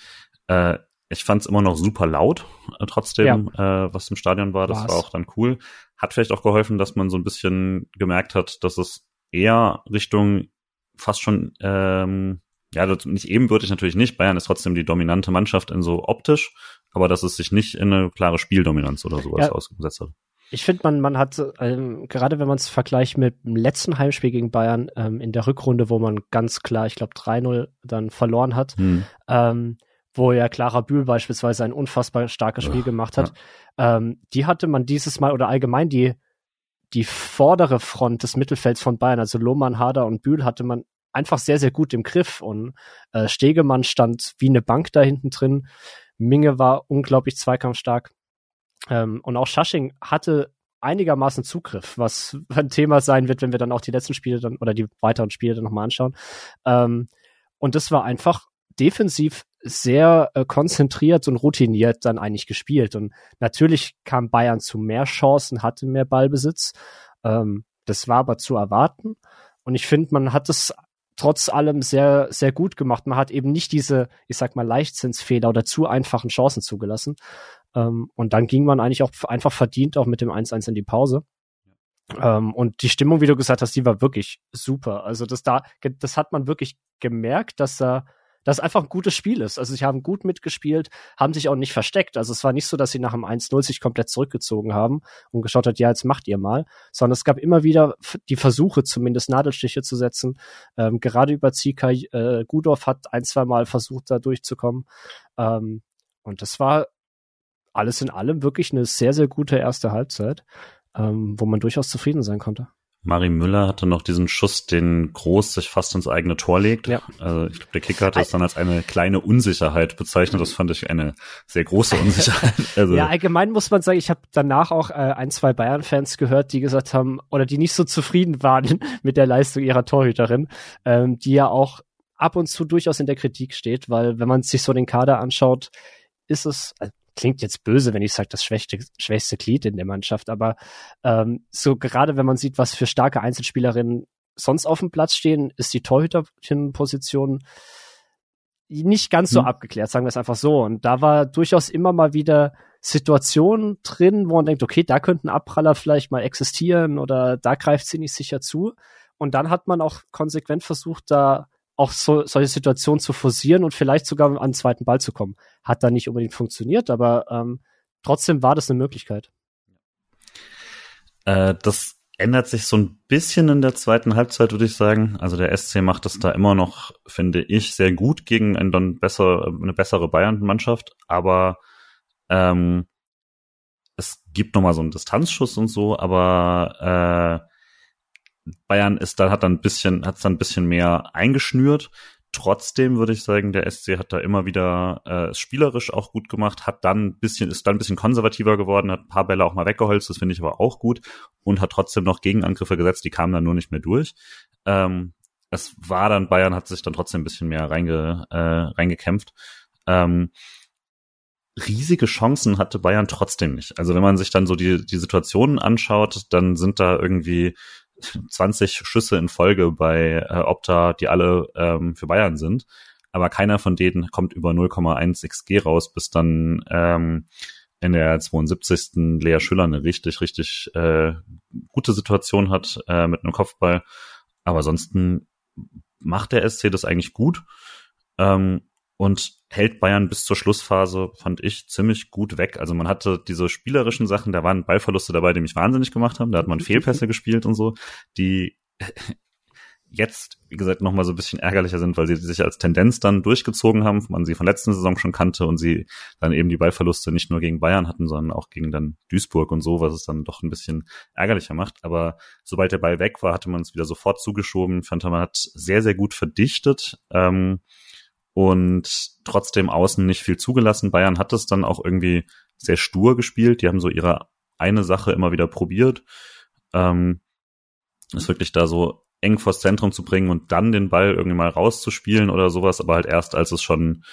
Äh, ich fand es immer noch super laut, äh, trotzdem, ja. äh, was im Stadion war. Das War's. war auch dann cool. Hat vielleicht auch geholfen, dass man so ein bisschen gemerkt hat, dass es eher Richtung fast schon, ähm, ja, nicht ebenbürtig natürlich nicht. Bayern ist trotzdem die dominante Mannschaft in so optisch, aber dass es sich nicht in eine klare Spieldominanz oder sowas ja. ausgesetzt hat. Ich finde, man, man hat, ähm, gerade wenn man es vergleicht mit dem letzten Heimspiel gegen Bayern ähm, in der Rückrunde, wo man ganz klar, ich glaube, 3-0 dann verloren hat, hm. ähm, wo ja Clara Bühl beispielsweise ein unfassbar starkes Spiel gemacht hat. Ja. Ähm, die hatte man dieses Mal oder allgemein die, die vordere Front des Mittelfelds von Bayern, also Lohmann, Hader und Bühl, hatte man einfach sehr, sehr gut im Griff. Und äh, Stegemann stand wie eine Bank da hinten drin. Minge war unglaublich zweikampfstark. Ähm, und auch Schasching hatte einigermaßen Zugriff, was ein Thema sein wird, wenn wir dann auch die letzten Spiele dann oder die weiteren Spiele dann nochmal anschauen. Ähm, und das war einfach defensiv sehr äh, konzentriert und routiniert dann eigentlich gespielt. Und natürlich kam Bayern zu mehr Chancen, hatte mehr Ballbesitz. Ähm, das war aber zu erwarten. Und ich finde, man hat es trotz allem sehr, sehr gut gemacht. Man hat eben nicht diese, ich sag mal, Leichtzinsfehler oder zu einfachen Chancen zugelassen. Ähm, und dann ging man eigentlich auch einfach verdient auch mit dem 1-1 in die Pause. Ähm, und die Stimmung, wie du gesagt hast, die war wirklich super. Also das da, das hat man wirklich gemerkt, dass da das einfach ein gutes Spiel ist. Also sie haben gut mitgespielt, haben sich auch nicht versteckt. Also es war nicht so, dass sie nach dem 1-0 sich komplett zurückgezogen haben und geschaut hat, ja, jetzt macht ihr mal, sondern es gab immer wieder die Versuche, zumindest Nadelstiche zu setzen. Ähm, gerade über Zika, äh, Gudorf hat ein, zwei Mal versucht, da durchzukommen. Ähm, und das war alles in allem wirklich eine sehr, sehr gute erste Halbzeit, ähm, wo man durchaus zufrieden sein konnte. Mari Müller hatte noch diesen Schuss, den Groß sich fast ins eigene Tor legt. Ja. Also ich glaube, der Kicker hat das dann als eine kleine Unsicherheit bezeichnet. Das fand ich eine sehr große Unsicherheit. Also ja, allgemein muss man sagen, ich habe danach auch äh, ein, zwei Bayern-Fans gehört, die gesagt haben, oder die nicht so zufrieden waren mit der Leistung ihrer Torhüterin, ähm, die ja auch ab und zu durchaus in der Kritik steht, weil wenn man sich so den Kader anschaut, ist es, also klingt jetzt böse, wenn ich sage, das schwächste, schwächste Glied in der Mannschaft, aber ähm, so gerade wenn man sieht, was für starke Einzelspielerinnen sonst auf dem Platz stehen, ist die Torhüterposition nicht ganz so hm. abgeklärt, sagen wir es einfach so. Und da war durchaus immer mal wieder Situationen drin, wo man denkt, okay, da könnten Abpraller vielleicht mal existieren oder da greift sie nicht sicher zu. Und dann hat man auch konsequent versucht, da auch so, solche Situationen zu forcieren und vielleicht sogar an den zweiten Ball zu kommen. Hat da nicht unbedingt funktioniert, aber ähm, trotzdem war das eine Möglichkeit. Äh, das ändert sich so ein bisschen in der zweiten Halbzeit, würde ich sagen. Also der SC macht es da immer noch, finde ich, sehr gut gegen eine, dann besser, eine bessere Bayern-Mannschaft, aber ähm, es gibt noch mal so einen Distanzschuss und so, aber äh, Bayern ist da, hat dann ein bisschen, hat es dann ein bisschen mehr eingeschnürt. Trotzdem würde ich sagen, der SC hat da immer wieder äh, spielerisch auch gut gemacht, hat dann ein bisschen, ist dann ein bisschen konservativer geworden, hat ein paar Bälle auch mal weggeholzt, das finde ich aber auch gut und hat trotzdem noch Gegenangriffe gesetzt, die kamen dann nur nicht mehr durch. Ähm, es war dann, Bayern hat sich dann trotzdem ein bisschen mehr reinge, äh, reingekämpft. Ähm, riesige Chancen hatte Bayern trotzdem nicht. Also wenn man sich dann so die, die Situationen anschaut, dann sind da irgendwie 20 Schüsse in Folge bei äh, Opta, die alle ähm, für Bayern sind. Aber keiner von denen kommt über 0,1 XG raus, bis dann ähm, in der 72. Lea Schüller eine richtig, richtig äh, gute Situation hat äh, mit einem Kopfball. Aber ansonsten macht der SC das eigentlich gut. Ähm, und hält Bayern bis zur Schlussphase, fand ich, ziemlich gut weg. Also man hatte diese spielerischen Sachen, da waren Ballverluste dabei, die mich wahnsinnig gemacht haben. Da hat man Fehlpässe gespielt und so, die jetzt, wie gesagt, nochmal so ein bisschen ärgerlicher sind, weil sie sich als Tendenz dann durchgezogen haben, man sie von letzten Saison schon kannte und sie dann eben die Ballverluste nicht nur gegen Bayern hatten, sondern auch gegen dann Duisburg und so, was es dann doch ein bisschen ärgerlicher macht. Aber sobald der Ball weg war, hatte man es wieder sofort zugeschoben. Ich fand, man hat sehr, sehr gut verdichtet. Ähm, und trotzdem außen nicht viel zugelassen. Bayern hat es dann auch irgendwie sehr stur gespielt. Die haben so ihre eine Sache immer wieder probiert. Ähm, ist wirklich da so eng vors Zentrum zu bringen und dann den Ball irgendwie mal rauszuspielen oder sowas, aber halt erst, als es schon,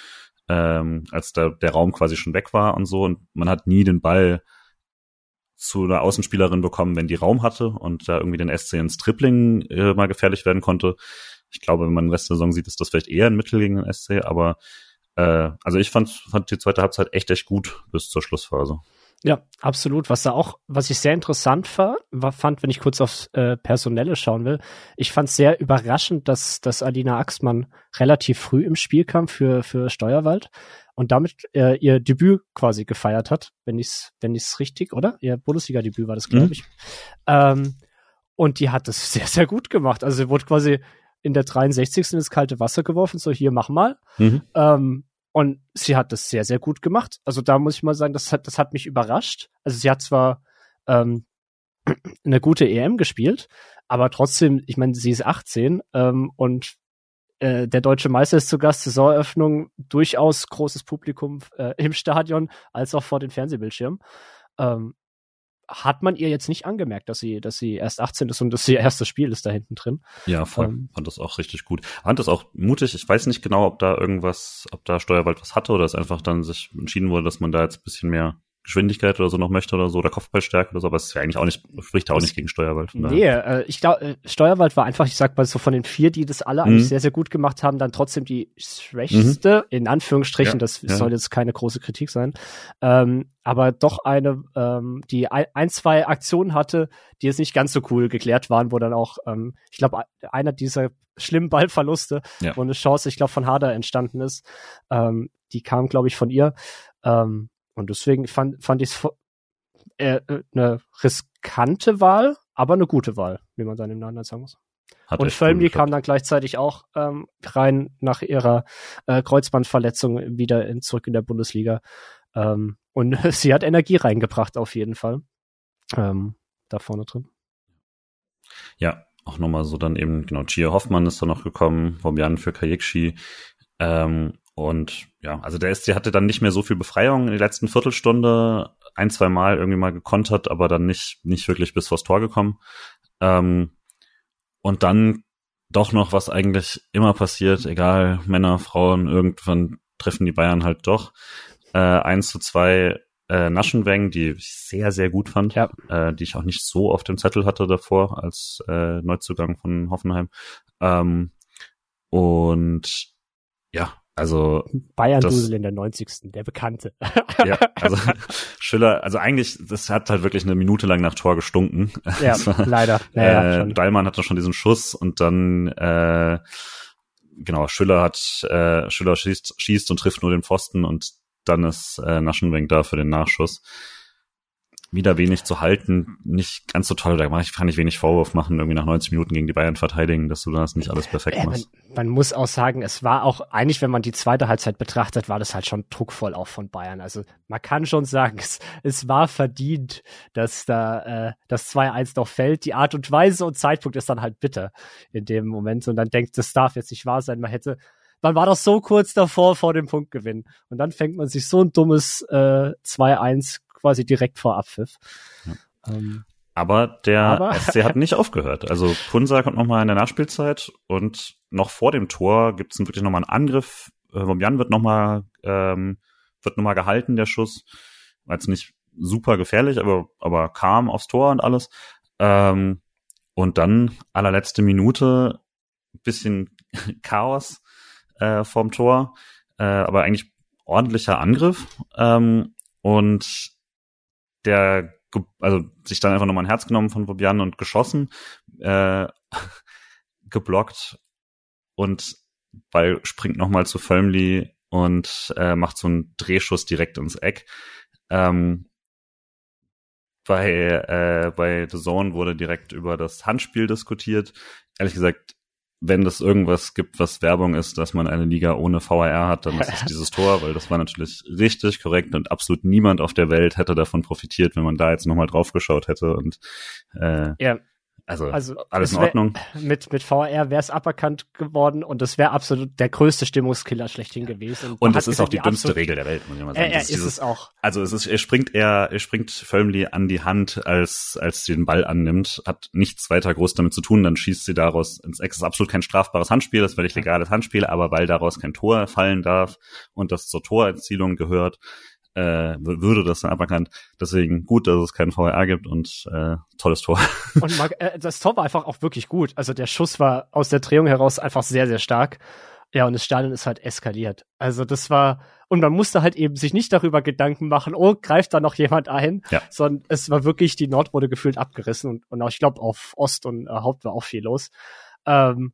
ähm, als der, der Raum quasi schon weg war und so und man hat nie den Ball zu einer Außenspielerin bekommen, wenn die Raum hatte und da irgendwie den SC ins Tripling äh, mal gefährlich werden konnte. Ich glaube, wenn man den Rest der Saison sieht, ist das vielleicht eher ein Mittel gegen den SC, aber äh, also ich fand, fand die zweite Halbzeit echt, echt gut bis zur Schlussphase. Ja, absolut. Was da auch, was ich sehr interessant war, war fand, wenn ich kurz aufs äh, Personelle schauen will, ich fand es sehr überraschend, dass, dass Alina Axmann relativ früh im Spiel kam für, für Steuerwald und damit äh, ihr Debüt quasi gefeiert hat, wenn ich's, wenn ich's richtig, oder? Ihr Bundesliga-Debüt war das, glaube mhm. ich. Ähm, und die hat das sehr, sehr gut gemacht. Also sie wurde quasi in der 63. ins kalte Wasser geworfen, so hier, mach mal. Mhm. Ähm, und sie hat das sehr, sehr gut gemacht. Also da muss ich mal sagen, das hat, das hat mich überrascht. Also sie hat zwar ähm, eine gute EM gespielt, aber trotzdem, ich meine, sie ist 18 ähm, und äh, der deutsche Meister ist zu Gast, Saisoneröffnung, durchaus großes Publikum äh, im Stadion als auch vor den Fernsehbildschirmen. Ähm, hat man ihr jetzt nicht angemerkt, dass sie, dass sie erst 18 ist und dass sie ihr erstes Spiel ist da hinten drin. Ja, voll. Ähm, fand das auch richtig gut. Fand das auch mutig. Ich weiß nicht genau, ob da irgendwas, ob da Steuerwald was hatte oder es einfach dann sich entschieden wurde, dass man da jetzt ein bisschen mehr Geschwindigkeit oder so noch möchte oder so oder Kopfballstärke oder so, aber es ist ja eigentlich auch nicht, spricht auch nicht gegen Steuerwald. Nee, äh, ich glaube, äh, Steuerwald war einfach, ich sag mal so von den vier, die das alle mhm. eigentlich sehr, sehr gut gemacht haben, dann trotzdem die schwächste, mhm. in Anführungsstrichen, ja, das ja. soll jetzt keine große Kritik sein, ähm, aber doch eine, ähm, die ein, ein, zwei Aktionen hatte, die jetzt nicht ganz so cool geklärt waren, wo dann auch, ähm, ich glaube, einer dieser schlimmen Ballverluste, ja. wo eine Chance, ich glaube, von Harder entstanden ist, ähm, die kam, glaube ich, von ihr. Ähm, und deswegen fand, fand ich es äh, eine riskante Wahl, aber eine gute Wahl, wie man dann im Nachhinein sagen muss. Hat und Völmli kam dann gleichzeitig auch ähm, rein nach ihrer äh, Kreuzbandverletzung wieder in, zurück in der Bundesliga. Ähm, und sie hat Energie reingebracht, auf jeden Fall. Ähm, da vorne drin. Ja, auch nochmal so dann eben, genau, Chia Hoffmann ist da noch gekommen, Bobian für Kajikshi. Ähm, und ja, also der SC hatte dann nicht mehr so viel Befreiung in der letzten Viertelstunde, ein, zwei Mal irgendwie mal gekontert, aber dann nicht, nicht wirklich bis vors Tor gekommen. Ähm, und dann doch noch, was eigentlich immer passiert, egal Männer, Frauen, irgendwann treffen die Bayern halt doch. Äh, 1 zu 2 äh, Naschenweng, die ich sehr, sehr gut fand, ja. äh, die ich auch nicht so auf dem Zettel hatte davor als äh, Neuzugang von Hoffenheim. Ähm, und ja, also Bayern Dusel in der 90. der Bekannte. ja, also Schiller, also eigentlich, das hat halt wirklich eine Minute lang nach Tor gestunken. Ja, war, leider. Naja, äh, Dallmann hatte schon diesen Schuss und dann äh, genau, Schüller hat äh, Schüller schießt, schießt und trifft nur den Pfosten und dann ist äh, Naschenwenk da für den Nachschuss wieder wenig zu halten, nicht ganz so toll. Da kann ich wenig Vorwurf machen, irgendwie nach 90 Minuten gegen die Bayern verteidigen, dass du das nicht alles perfekt äh, machst. Man, man, muss auch sagen, es war auch, eigentlich, wenn man die zweite Halbzeit betrachtet, war das halt schon druckvoll auch von Bayern. Also man kann schon sagen, es, es war verdient, dass da äh, das 2-1 noch fällt. Die Art und Weise und Zeitpunkt ist dann halt bitter in dem Moment. Und dann denkt, das darf jetzt nicht wahr sein. Man hätte man war doch so kurz davor vor dem Punktgewinn. Und dann fängt man sich so ein dummes äh, 2-1 quasi direkt vor Abpfiff. Ja. Ähm, aber der aber SC hat nicht aufgehört. Also Punsa kommt nochmal in der Nachspielzeit und noch vor dem Tor gibt es wirklich nochmal einen Angriff. Äh, Jan wird nochmal ähm, wird nochmal gehalten, der Schuss. War jetzt nicht super gefährlich, aber, aber kam aufs Tor und alles. Ähm, und dann allerletzte Minute bisschen Chaos äh, vorm Tor, äh, aber eigentlich ordentlicher Angriff. Ähm, und der also sich dann einfach nochmal ein Herz genommen von Bobian und geschossen, äh, geblockt und Ball springt nochmal zu Völmli und äh, macht so einen Drehschuss direkt ins Eck. Ähm, bei, äh, bei The Zone wurde direkt über das Handspiel diskutiert. Ehrlich gesagt, wenn das irgendwas gibt, was Werbung ist, dass man eine Liga ohne VAR hat, dann ist es dieses Tor, weil das war natürlich richtig korrekt und absolut niemand auf der Welt hätte davon profitiert, wenn man da jetzt nochmal drauf geschaut hätte und äh, ja. Also, also alles in Ordnung. Mit, mit VR wäre es aberkannt geworden und das wäre absolut der größte Stimmungskiller schlechthin gewesen. Und, und das ist auch die dümmste Regel der Welt, muss ich mal sagen. Äh, ist, dieses, es auch. Also es ist, er springt eher, er springt Firmly an die Hand, als, als sie den Ball annimmt, hat nichts weiter groß damit zu tun, dann schießt sie daraus ins Ex. ist absolut kein strafbares Handspiel, das ist völlig legales Handspiel, aber weil daraus kein Tor fallen darf und das zur Torerzielung gehört, äh, würde das dann aberkannt. Deswegen gut, dass es keinen VR gibt und äh, tolles Tor. Und äh, das Tor war einfach auch wirklich gut. Also der Schuss war aus der Drehung heraus einfach sehr, sehr stark. Ja, und das Stadion ist halt eskaliert. Also das war, und man musste halt eben sich nicht darüber Gedanken machen, oh, greift da noch jemand ein, ja. sondern es war wirklich, die Nord wurde gefühlt abgerissen und, und auch, ich glaube, auf Ost und äh, Haupt war auch viel los. Ähm,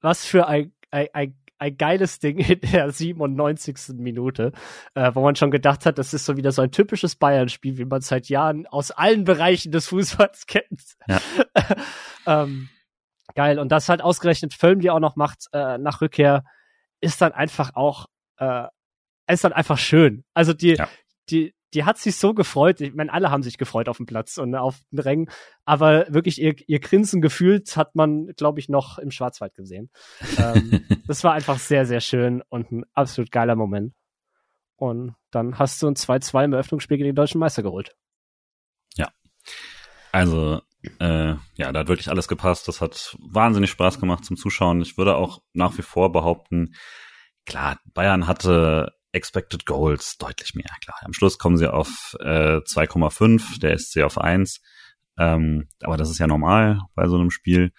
was für ein, ein, ein ein geiles Ding in der 97. Minute, äh, wo man schon gedacht hat, das ist so wieder so ein typisches Bayern-Spiel, wie man seit Jahren aus allen Bereichen des Fußballs kennt. Ja. ähm, geil. Und das halt ausgerechnet Film, die auch noch macht äh, nach Rückkehr, ist dann einfach auch, äh, ist dann einfach schön. Also die, ja. die, die hat sich so gefreut. Ich meine, alle haben sich gefreut auf dem Platz und auf den Rängen. Aber wirklich ihr, ihr Grinsen gefühlt hat man, glaube ich, noch im Schwarzwald gesehen. ähm, das war einfach sehr, sehr schön und ein absolut geiler Moment. Und dann hast du ein 2-2 im Eröffnungsspiel gegen den deutschen Meister geholt. Ja. Also, äh, ja, da hat wirklich alles gepasst. Das hat wahnsinnig Spaß gemacht zum Zuschauen. Ich würde auch nach wie vor behaupten, klar, Bayern hatte Expected Goals deutlich mehr, klar. Am Schluss kommen sie auf äh, 2,5, der SC auf 1. Ähm, aber das ist ja normal bei so einem Spiel.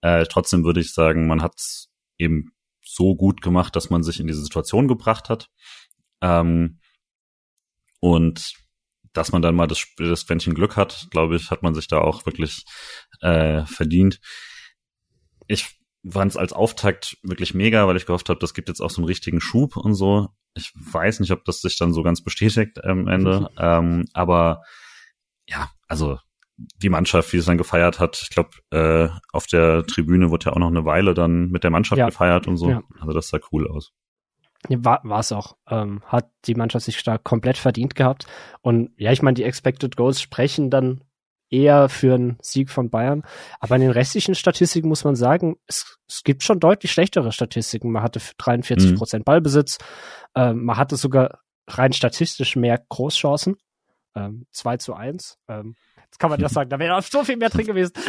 Äh, trotzdem würde ich sagen, man hat es eben so gut gemacht, dass man sich in diese Situation gebracht hat. Ähm, und dass man dann mal das, das Quäntchen Glück hat, glaube ich, hat man sich da auch wirklich äh, verdient. Ich fand es als Auftakt wirklich mega, weil ich gehofft habe, das gibt jetzt auch so einen richtigen Schub und so. Ich weiß nicht, ob das sich dann so ganz bestätigt am Ende. Mhm. Ähm, aber ja, also die Mannschaft, wie es dann gefeiert hat, ich glaube, äh, auf der Tribüne wurde ja auch noch eine Weile dann mit der Mannschaft ja. gefeiert und so. Ja. Also das sah cool aus. War war es auch. Ähm, hat die Mannschaft sich stark komplett verdient gehabt. Und ja, ich meine, die Expected Goals sprechen dann eher für einen Sieg von Bayern. Aber in den restlichen Statistiken muss man sagen, es, es gibt schon deutlich schlechtere Statistiken. Man hatte 43 mhm. Prozent Ballbesitz, ähm, man hatte sogar rein statistisch mehr Großchancen, ähm, 2 zu 1. Ähm, jetzt kann man ja sagen, da wäre so viel mehr drin gewesen.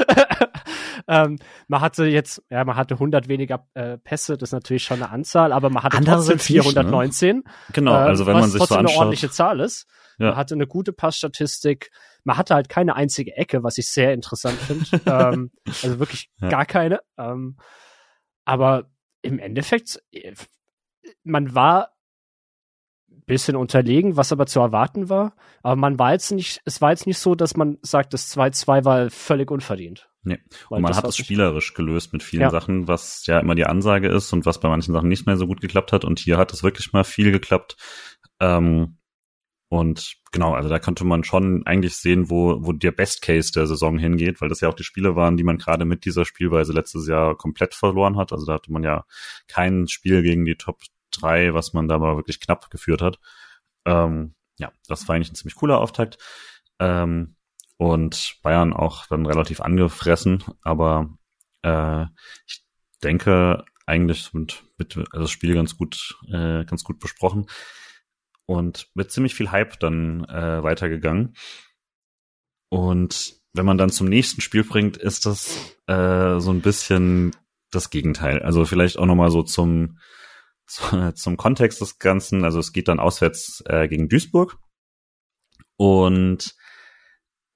ähm, man hatte jetzt, ja, man hatte 100 weniger äh, Pässe, das ist natürlich schon eine Anzahl, aber man hatte Andere trotzdem 419. Nicht, ne? Genau, also wenn man sich so anschaut. eine ordentliche Zahl ist. Ja. Man hatte eine gute Passstatistik. Man hatte halt keine einzige Ecke, was ich sehr interessant finde. ähm, also wirklich ja. gar keine. Ähm, aber im Endeffekt, äh, man war bisschen unterlegen, was aber zu erwarten war. Aber man war jetzt nicht, es war jetzt nicht so, dass man sagt, das 2-2 war völlig unverdient. Nee. Und man hat es spielerisch gelöst mit vielen ja. Sachen, was ja immer die Ansage ist und was bei manchen Sachen nicht mehr so gut geklappt hat. Und hier hat es wirklich mal viel geklappt. Ähm, und genau, also da konnte man schon eigentlich sehen, wo, wo der Best Case der Saison hingeht, weil das ja auch die Spiele waren, die man gerade mit dieser Spielweise letztes Jahr komplett verloren hat. Also da hatte man ja kein Spiel gegen die Top 3, was man da mal wirklich knapp geführt hat. Ähm, ja, das war eigentlich ein ziemlich cooler Auftakt. Ähm, und Bayern auch dann relativ angefressen, aber äh, ich denke eigentlich mit, mit also das Spiel ganz gut, äh, ganz gut besprochen und mit ziemlich viel Hype dann äh, weitergegangen. Und wenn man dann zum nächsten Spiel bringt, ist das äh, so ein bisschen das Gegenteil. Also vielleicht auch nochmal so zum, zum Kontext des Ganzen. Also es geht dann auswärts äh, gegen Duisburg. Und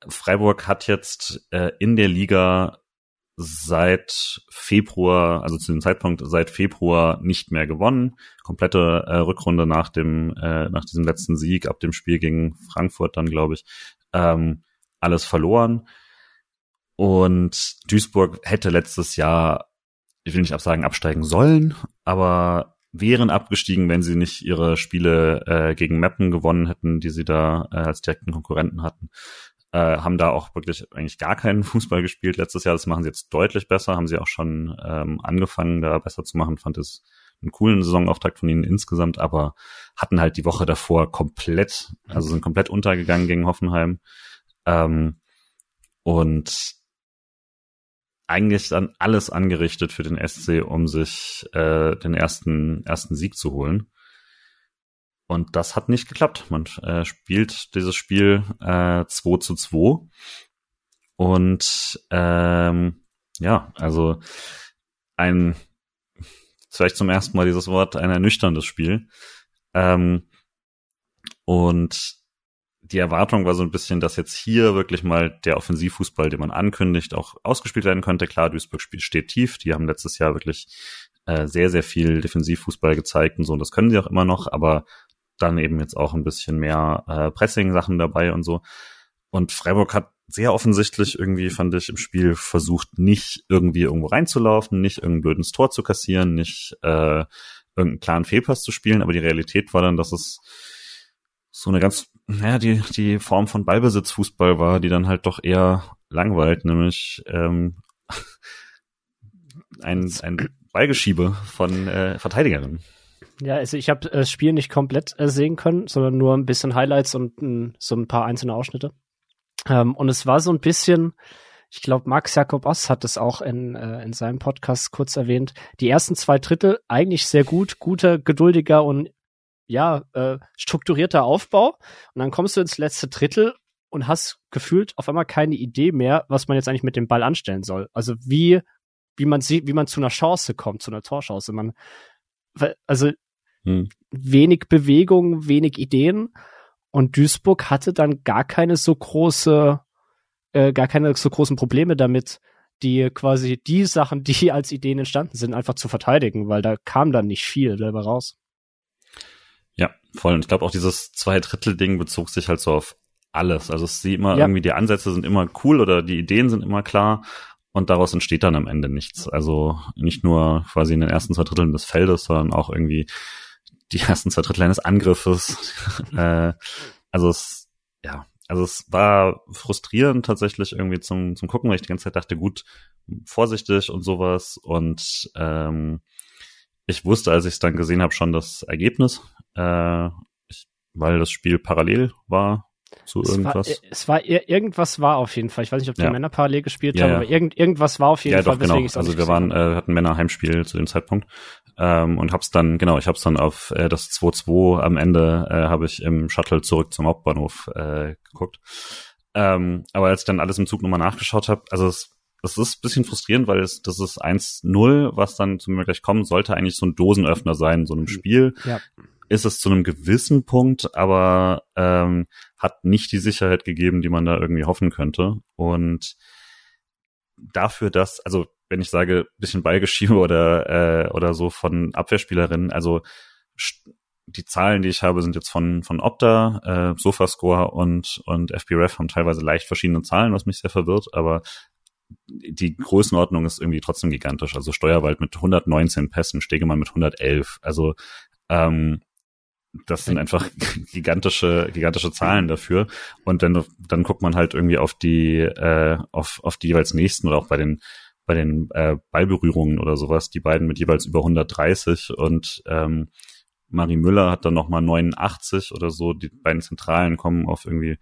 Freiburg hat jetzt äh, in der Liga seit Februar, also zu dem Zeitpunkt seit Februar nicht mehr gewonnen. Komplette äh, Rückrunde nach dem, äh, nach diesem letzten Sieg ab dem Spiel gegen Frankfurt dann, glaube ich, ähm, alles verloren. Und Duisburg hätte letztes Jahr, ich will nicht absagen, absteigen sollen, aber wären abgestiegen, wenn sie nicht ihre Spiele äh, gegen Meppen gewonnen hätten, die sie da äh, als direkten Konkurrenten hatten. Äh, haben da auch wirklich eigentlich gar keinen Fußball gespielt letztes Jahr. Das machen sie jetzt deutlich besser, haben sie auch schon ähm, angefangen, da besser zu machen. Fand es einen coolen Saisonauftakt von ihnen insgesamt, aber hatten halt die Woche davor komplett, also sind komplett untergegangen gegen Hoffenheim. Ähm, und eigentlich dann alles angerichtet für den SC, um sich äh, den ersten, ersten Sieg zu holen. Und das hat nicht geklappt. Man äh, spielt dieses Spiel äh, 2 zu 2. Und ähm, ja, also ein, vielleicht zum ersten Mal dieses Wort, ein ernüchterndes Spiel. Ähm, und die Erwartung war so ein bisschen, dass jetzt hier wirklich mal der Offensivfußball, den man ankündigt, auch ausgespielt werden könnte. Klar, Duisburg steht tief. Die haben letztes Jahr wirklich äh, sehr, sehr viel Defensivfußball gezeigt und so. Und das können sie auch immer noch, aber dann eben jetzt auch ein bisschen mehr äh, Pressing-Sachen dabei und so. Und Freiburg hat sehr offensichtlich irgendwie, fand ich, im Spiel versucht, nicht irgendwie irgendwo reinzulaufen, nicht irgendein blödes Tor zu kassieren, nicht äh, irgendeinen klaren Fehlpass zu spielen. Aber die Realität war dann, dass es so eine ganz, naja, die, die Form von Ballbesitzfußball war, die dann halt doch eher langweilt, nämlich ähm, ein, ein Ballgeschiebe von äh, Verteidigerinnen. Ja, also ich habe das Spiel nicht komplett äh, sehen können, sondern nur ein bisschen Highlights und m, so ein paar einzelne Ausschnitte. Ähm, und es war so ein bisschen, ich glaube, Max Jakob Oss hat es auch in, äh, in seinem Podcast kurz erwähnt, die ersten zwei Drittel eigentlich sehr gut, guter, geduldiger und ja, äh, strukturierter Aufbau. Und dann kommst du ins letzte Drittel und hast gefühlt auf einmal keine Idee mehr, was man jetzt eigentlich mit dem Ball anstellen soll. Also wie, wie man sieht, wie man zu einer Chance kommt, zu einer Torchance. Man, also hm. wenig Bewegung, wenig Ideen. Und Duisburg hatte dann gar keine so große, äh, gar keine so großen Probleme damit, die quasi die Sachen, die als Ideen entstanden sind, einfach zu verteidigen, weil da kam dann nicht viel dabei raus. Ja, voll. Und ich glaube auch dieses Zwei-Drittel-Ding bezog sich halt so auf alles. Also es sieht immer ja. irgendwie, die Ansätze sind immer cool oder die Ideen sind immer klar und daraus entsteht dann am Ende nichts. Also nicht nur quasi in den ersten zwei Dritteln des Feldes, sondern auch irgendwie die ersten zwei Drittel eines Angriffes. äh, also es, ja, also es war frustrierend tatsächlich irgendwie zum, zum Gucken, weil ich die ganze Zeit dachte, gut, vorsichtig und sowas. Und ähm, ich wusste, als ich es dann gesehen habe, schon das Ergebnis, äh, ich, weil das Spiel parallel war es irgendwas. War, es war irgendwas war auf jeden Fall. Ich weiß nicht, ob die ja. Männer parallel gespielt ja, haben, aber irgend, irgendwas war auf jeden Fall. Ja, doch, genau. Also wir waren, äh, hatten Männer Heimspiel zu dem Zeitpunkt ähm, und hab's dann, genau, ich hab's dann auf äh, das 2-2 am Ende äh, habe ich im Shuttle zurück zum Hauptbahnhof äh, geguckt. Ähm, aber als ich dann alles im Zug nochmal nachgeschaut habe, also es das ist ein bisschen frustrierend, weil es, das ist 1-0, was dann zu mir gleich kommen sollte, eigentlich so ein Dosenöffner sein in so einem Spiel. Ja. Ist es zu einem gewissen Punkt, aber ähm, hat nicht die Sicherheit gegeben, die man da irgendwie hoffen könnte. Und dafür, dass, also wenn ich sage, bisschen Ballgeschiebe oder, äh, oder so von Abwehrspielerinnen, also die Zahlen, die ich habe, sind jetzt von, von Opta, äh, Sofascore und, und FBref haben teilweise leicht verschiedene Zahlen, was mich sehr verwirrt, aber die Größenordnung ist irgendwie trotzdem gigantisch. Also Steuerwald mit 119 Pässen, Stegemann mit 111. Also ähm, das sind einfach gigantische, gigantische Zahlen dafür. Und dann, dann guckt man halt irgendwie auf die, äh, auf, auf die jeweils nächsten oder auch bei den, bei den äh, Ballberührungen oder sowas, die beiden mit jeweils über 130 und ähm, Marie Müller hat dann nochmal 89 oder so. Die beiden Zentralen kommen auf irgendwie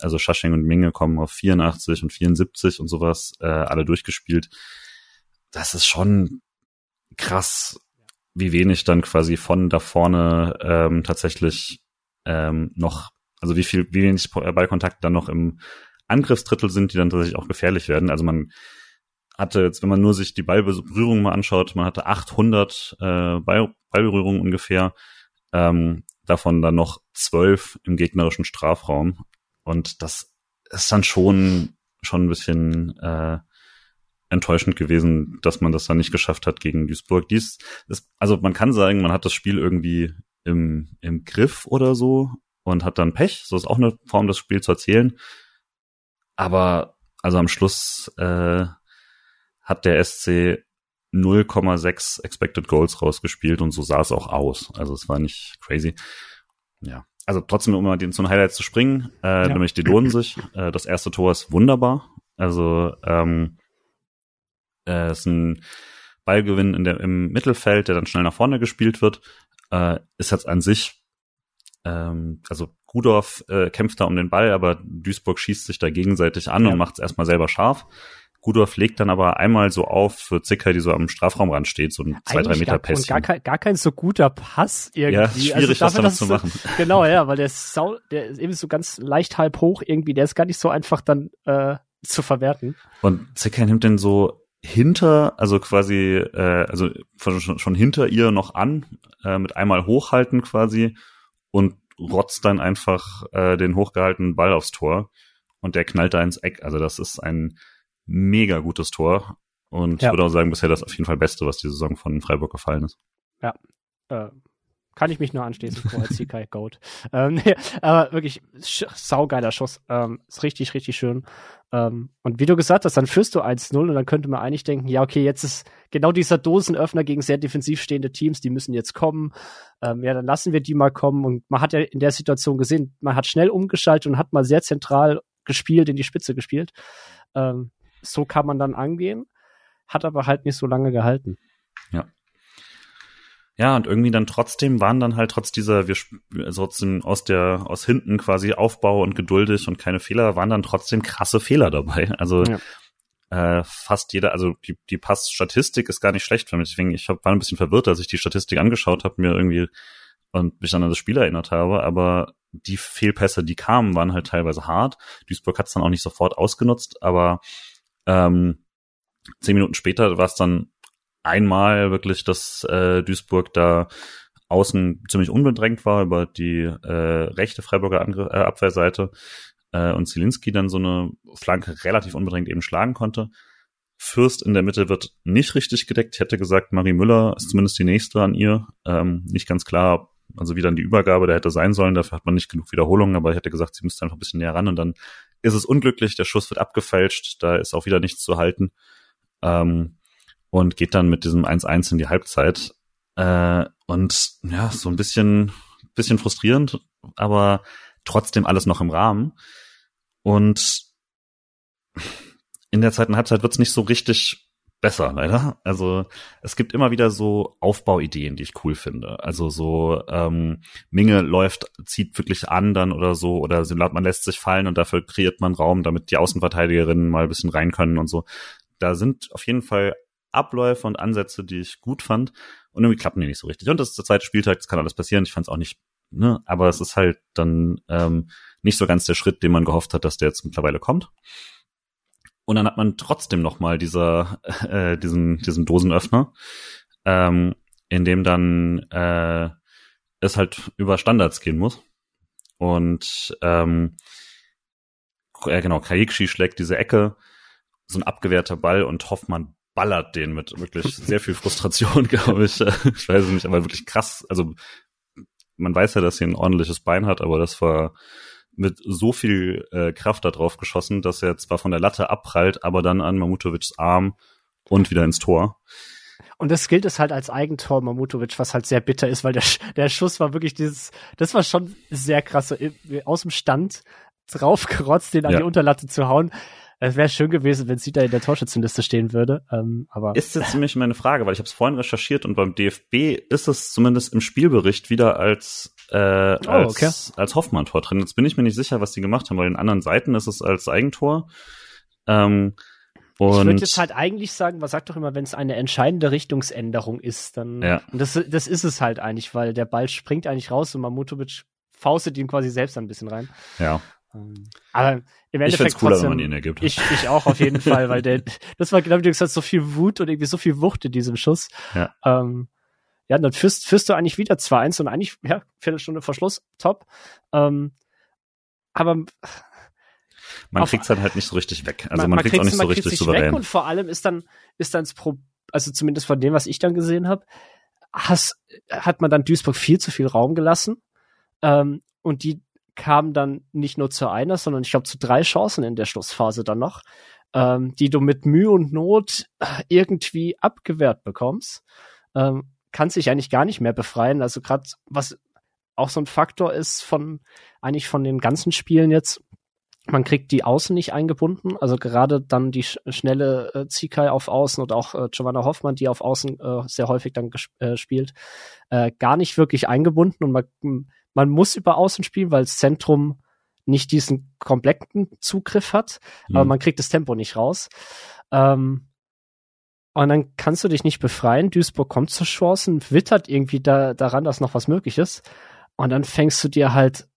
also Schascheng und Minge kommen auf 84 und 74 und sowas, äh, alle durchgespielt. Das ist schon krass, wie wenig dann quasi von da vorne ähm, tatsächlich ähm, noch, also wie viel, wie wenig Ballkontakte dann noch im Angriffsdrittel sind, die dann tatsächlich auch gefährlich werden. Also man hatte jetzt, wenn man nur sich die Ballberührungen mal anschaut, man hatte 800 äh, Ball, Ballberührungen ungefähr, ähm, davon dann noch zwölf im gegnerischen Strafraum. Und das ist dann schon, schon ein bisschen äh, enttäuschend gewesen, dass man das dann nicht geschafft hat gegen Duisburg. Dies ist, also man kann sagen, man hat das Spiel irgendwie im, im Griff oder so und hat dann Pech. So ist auch eine Form, das Spiel zu erzählen. Aber also am Schluss äh, hat der SC 0,6 Expected Goals rausgespielt und so sah es auch aus. Also es war nicht crazy. Ja, also trotzdem, um mal zu den Highlights zu springen, äh, ja. nämlich die lohnen sich. Äh, das erste Tor ist wunderbar. Also ähm, äh, ist ein Ballgewinn in der, im Mittelfeld, der dann schnell nach vorne gespielt wird. Äh, ist jetzt an sich, ähm, also Gudorf äh, kämpft da um den Ball, aber Duisburg schießt sich da gegenseitig an ja. und macht es erstmal selber scharf. Gudorf legt dann aber einmal so auf für Zicker, die so am Strafraumrand steht, so ein zwei, drei Meter Pässchen. Gar, kein, gar kein so guter Pass irgendwie. Ja, schwierig, also dafür, was damit zu machen. So, genau, ja, weil der ist, sau, der ist eben so ganz leicht halb hoch irgendwie, der ist gar nicht so einfach dann äh, zu verwerten. Und Zicker nimmt den so hinter, also quasi, äh, also schon, schon hinter ihr noch an, äh, mit einmal hochhalten quasi und rotzt dann einfach äh, den hochgehaltenen Ball aufs Tor und der knallt da ins Eck. Also das ist ein mega gutes Tor. Und ja. ich würde auch sagen, bisher das auf jeden Fall Beste, was die Saison von Freiburg gefallen ist. Ja, äh, kann ich mich nur anschließen vor CK Goat. Ähm, nee, aber wirklich saugeiler Schuss. Ähm, ist richtig, richtig schön. Ähm, und wie du gesagt hast, dann führst du 1-0 und dann könnte man eigentlich denken, ja, okay, jetzt ist genau dieser Dosenöffner gegen sehr defensiv stehende Teams, die müssen jetzt kommen. Ähm, ja, dann lassen wir die mal kommen. Und man hat ja in der Situation gesehen, man hat schnell umgeschaltet und hat mal sehr zentral gespielt, in die Spitze gespielt. Ähm, so kann man dann angehen, hat aber halt nicht so lange gehalten. Ja. Ja, und irgendwie dann trotzdem waren dann halt trotz dieser, wir trotzdem aus der, aus hinten quasi Aufbau und geduldig und keine Fehler, waren dann trotzdem krasse Fehler dabei. Also ja. äh, fast jeder, also die, die Passstatistik ist gar nicht schlecht für mich. Deswegen, ich hab, war ein bisschen verwirrt, als ich die Statistik angeschaut habe, mir irgendwie und mich dann an das Spiel erinnert habe, aber die Fehlpässe, die kamen, waren halt teilweise hart. Duisburg hat es dann auch nicht sofort ausgenutzt, aber ähm, zehn Minuten später war es dann einmal wirklich, dass äh, Duisburg da außen ziemlich unbedrängt war über die äh, rechte Freiburger Angr äh, Abwehrseite äh, und Zielinski dann so eine Flanke relativ unbedrängt eben schlagen konnte. Fürst in der Mitte wird nicht richtig gedeckt. Ich hätte gesagt, Marie Müller ist zumindest die nächste an ihr. Ähm, nicht ganz klar, also wie dann die Übergabe da hätte sein sollen. Dafür hat man nicht genug Wiederholungen, aber ich hätte gesagt, sie müsste einfach ein bisschen näher ran und dann ist es unglücklich, der Schuss wird abgefälscht, da ist auch wieder nichts zu halten. Ähm, und geht dann mit diesem 1-1 in die Halbzeit. Äh, und ja, so ein bisschen, bisschen frustrierend, aber trotzdem alles noch im Rahmen. Und in der zweiten Halbzeit wird's nicht so richtig besser, leider. Also es gibt immer wieder so Aufbauideen, die ich cool finde. Also so ähm, Minge läuft, zieht wirklich an dann oder so, oder man lässt sich fallen und dafür kreiert man Raum, damit die Außenverteidigerinnen mal ein bisschen rein können und so. Da sind auf jeden Fall Abläufe und Ansätze, die ich gut fand. Und irgendwie klappen die nicht so richtig. Und das ist der zweite Spieltag, das kann alles passieren. Ich fand es auch nicht, ne, aber es ist halt dann ähm, nicht so ganz der Schritt, den man gehofft hat, dass der jetzt mittlerweile kommt. Und dann hat man trotzdem noch mal dieser, äh, diesen, diesen Dosenöffner, ähm, in dem dann äh, es halt über Standards gehen muss. Und ähm, ja, genau, Kaikshi schlägt diese Ecke, so ein abgewehrter Ball und Hoffmann ballert den mit wirklich sehr viel Frustration, glaube ich. Ich weiß es nicht, aber wirklich krass. Also man weiß ja, dass sie ein ordentliches Bein hat, aber das war mit so viel äh, Kraft da drauf geschossen, dass er zwar von der Latte abprallt, aber dann an Mamutovics Arm und wieder ins Tor. Und das gilt es halt als Eigentor Mamutovic, was halt sehr bitter ist, weil der, der Schuss war wirklich dieses, das war schon sehr krass, aus dem Stand draufgerotzt, den an ja. die Unterlatte zu hauen. Es wäre schön gewesen, wenn sie da in der Torschützenliste stehen würde. Ähm, aber ist jetzt nämlich meine Frage, weil ich habe es vorhin recherchiert und beim DFB ist es zumindest im Spielbericht wieder als äh, als, oh, okay. als Hoffmann-Tor drin. Jetzt bin ich mir nicht sicher, was die gemacht haben, weil in anderen Seiten ist es als Eigentor. Ähm, und ich würde jetzt halt eigentlich sagen, man sagt doch immer, wenn es eine entscheidende Richtungsänderung ist, dann ja. und das, das ist es halt eigentlich, weil der Ball springt eigentlich raus und Mamutovic faustet ihn quasi selbst ein bisschen rein. Ja. Ähm, aber im Endeffekt ich cooler, trotzdem, wenn man ihn ergibt. Ich, ich auch auf jeden Fall, weil der, das war genau wie du gesagt so viel Wut und irgendwie so viel Wucht in diesem Schuss. Ja. Ähm, ja, dann führst, führst du eigentlich wieder 2-1 und eigentlich, ja, Viertelstunde Verschluss, top. Ähm, aber man kriegt es dann halt nicht so richtig weg. Also man, man kriegt es auch nicht so richtig souverän. Weg und vor allem ist dann, ist dann das Pro, also zumindest von dem, was ich dann gesehen habe, hat man dann Duisburg viel zu viel Raum gelassen. Ähm, und die kam dann nicht nur zu einer, sondern ich glaube zu drei Chancen in der Schlussphase dann noch, ähm, die du mit Mühe und Not irgendwie abgewehrt bekommst. Ähm, kannst dich eigentlich gar nicht mehr befreien. Also gerade was auch so ein Faktor ist von eigentlich von den ganzen Spielen jetzt. Man kriegt die Außen nicht eingebunden, also gerade dann die sch schnelle äh, Zikai auf Außen und auch äh, Giovanna Hoffmann, die auf Außen äh, sehr häufig dann äh, spielt, äh, gar nicht wirklich eingebunden und man, man muss über Außen spielen, weil das Zentrum nicht diesen kompletten Zugriff hat, mhm. aber man kriegt das Tempo nicht raus. Ähm, und dann kannst du dich nicht befreien. Duisburg kommt zu Chancen, wittert irgendwie da, daran, dass noch was möglich ist. Und dann fängst du dir halt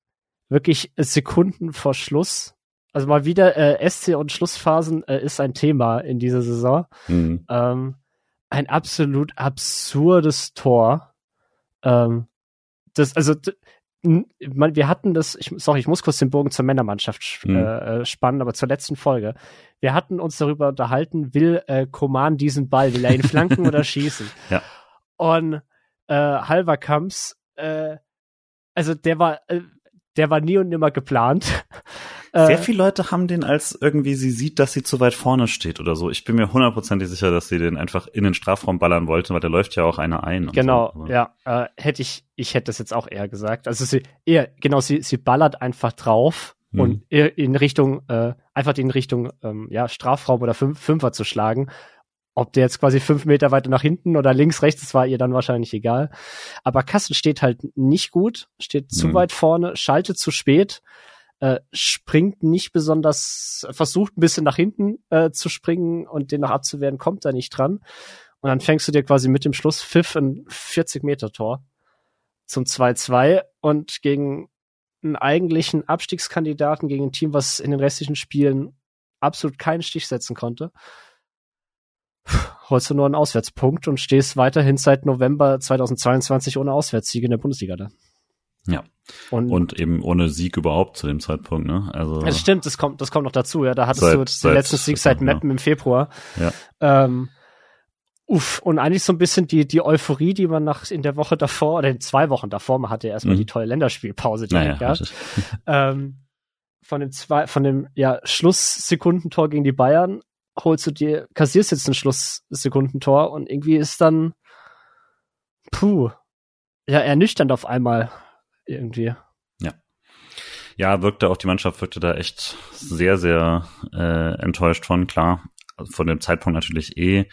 wirklich Sekunden vor Schluss. Also mal wieder äh, SC und Schlussphasen äh, ist ein Thema in dieser Saison. Mhm. Ähm, ein absolut absurdes Tor. Ähm, das, also man, wir hatten das, ich, sorry, ich muss kurz den Bogen zur Männermannschaft mhm. äh, spannen, aber zur letzten Folge. Wir hatten uns darüber unterhalten, will äh, Koman diesen Ball, will er ihn flanken oder schießen? Ja. Und äh, Halver Kamps äh, also der war, äh, der war nie und nimmer geplant. Sehr äh, viele Leute haben den als irgendwie, sie sieht, dass sie zu weit vorne steht oder so. Ich bin mir hundertprozentig sicher, dass sie den einfach in den Strafraum ballern wollten, weil der läuft ja auch einer ein. Genau, so. ja. Äh, hätte ich, ich hätte das jetzt auch eher gesagt. Also sie, eher, genau, sie, sie ballert einfach drauf hm. und in Richtung, äh, einfach in Richtung, ähm, ja, Strafraum oder Fünf, Fünfer zu schlagen ob der jetzt quasi fünf Meter weiter nach hinten oder links, rechts, das war ihr dann wahrscheinlich egal. Aber Kassel steht halt nicht gut, steht zu mhm. weit vorne, schaltet zu spät, äh, springt nicht besonders, versucht ein bisschen nach hinten äh, zu springen und den noch abzuwehren, kommt da nicht dran. Und dann fängst du dir quasi mit dem Schluss Pfiff ein 40 Meter Tor zum 2-2 und gegen einen eigentlichen Abstiegskandidaten, gegen ein Team, was in den restlichen Spielen absolut keinen Stich setzen konnte holst du nur einen Auswärtspunkt und stehst weiterhin seit November 2022 ohne Auswärtssiege in der Bundesliga da. Ja. Und, und eben ohne Sieg überhaupt zu dem Zeitpunkt, ne? Also. Das stimmt, das kommt, das kommt noch dazu, ja. Da hattest seit, du den seit, letzten Sieg seit Mappen ja. im Februar. Ja. Ähm, uff, und eigentlich so ein bisschen die, die Euphorie, die man nach, in der Woche davor, oder in zwei Wochen davor, man hatte ja erstmal mhm. die tolle Länderspielpause direkt, naja, ja. ähm, von dem zwei, von dem, ja, Schlusssekundentor gegen die Bayern holst du dir, kassierst jetzt ein Schlusssekundentor und irgendwie ist dann, puh, ja, ernüchternd auf einmal irgendwie. Ja. Ja, wirkte auch die Mannschaft wirkte da echt sehr, sehr äh, enttäuscht von, klar. Also von dem Zeitpunkt natürlich eh.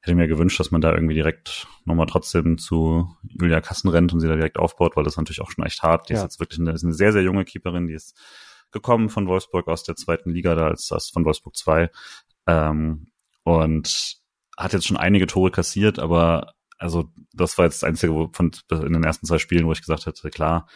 Hätte mir gewünscht, dass man da irgendwie direkt nochmal trotzdem zu Julia Kassen rennt und sie da direkt aufbaut, weil das ist natürlich auch schon echt hart. Die ja. ist jetzt wirklich eine, ist eine sehr, sehr junge Keeperin, die ist gekommen von Wolfsburg aus der zweiten Liga da als, als von Wolfsburg 2 ähm, und hat jetzt schon einige Tore kassiert, aber also das war jetzt das Einzige wo, von in den ersten zwei Spielen, wo ich gesagt hätte, klar,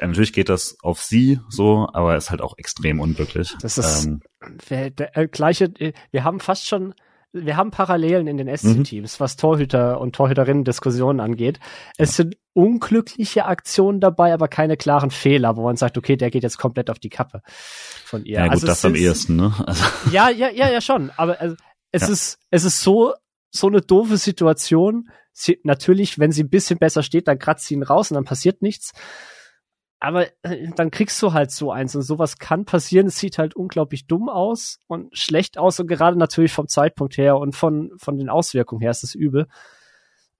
natürlich geht das auf sie so, aber ist halt auch extrem unglücklich. Das ist ähm, der, der, äh, gleiche, wir haben fast schon wir haben Parallelen in den SC-Teams, mhm. was Torhüter und Torhüterinnen-Diskussionen angeht. Es ja. sind unglückliche Aktionen dabei, aber keine klaren Fehler, wo man sagt, okay, der geht jetzt komplett auf die Kappe von ihr. Ja, gut, also das am ehesten, ne? Also. Ja, ja, ja, ja, schon. Aber also, es ja. ist, es ist so, so eine doofe Situation. Sie, natürlich, wenn sie ein bisschen besser steht, dann kratzt sie ihn raus und dann passiert nichts aber äh, dann kriegst du halt so eins und sowas kann passieren. Es sieht halt unglaublich dumm aus und schlecht aus und gerade natürlich vom Zeitpunkt her und von, von den Auswirkungen her ist es übel.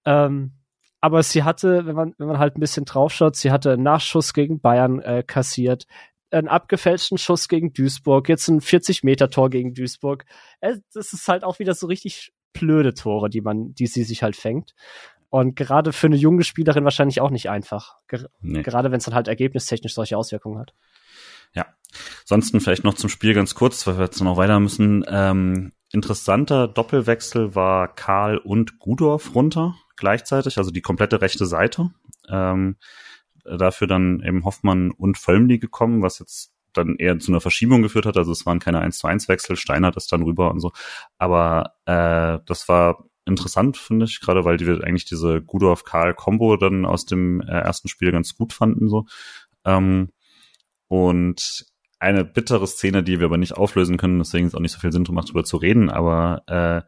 Ähm, aber sie hatte, wenn man, wenn man halt ein bisschen draufschaut, sie hatte einen Nachschuss gegen Bayern äh, kassiert, einen abgefälschten Schuss gegen Duisburg, jetzt ein 40-Meter-Tor gegen Duisburg. Äh, das ist halt auch wieder so richtig blöde Tore, die man, die sie sich halt fängt. Und gerade für eine junge Spielerin wahrscheinlich auch nicht einfach. Ger nee. Gerade wenn es dann halt ergebnistechnisch solche Auswirkungen hat. Ja. Ansonsten vielleicht noch zum Spiel ganz kurz, weil wir jetzt noch weiter müssen. Ähm, interessanter Doppelwechsel war Karl und Gudorf runter gleichzeitig, also die komplette rechte Seite. Ähm, dafür dann eben Hoffmann und Völmli gekommen, was jetzt dann eher zu einer Verschiebung geführt hat. Also es waren keine 1 zu 1 Wechsel, Steiner ist dann rüber und so. Aber äh, das war interessant, finde ich, gerade weil die eigentlich diese Gudorf-Karl-Kombo dann aus dem äh, ersten Spiel ganz gut fanden. so. Ähm, und eine bittere Szene, die wir aber nicht auflösen können, deswegen ist auch nicht so viel Sinn, darüber zu reden, aber äh,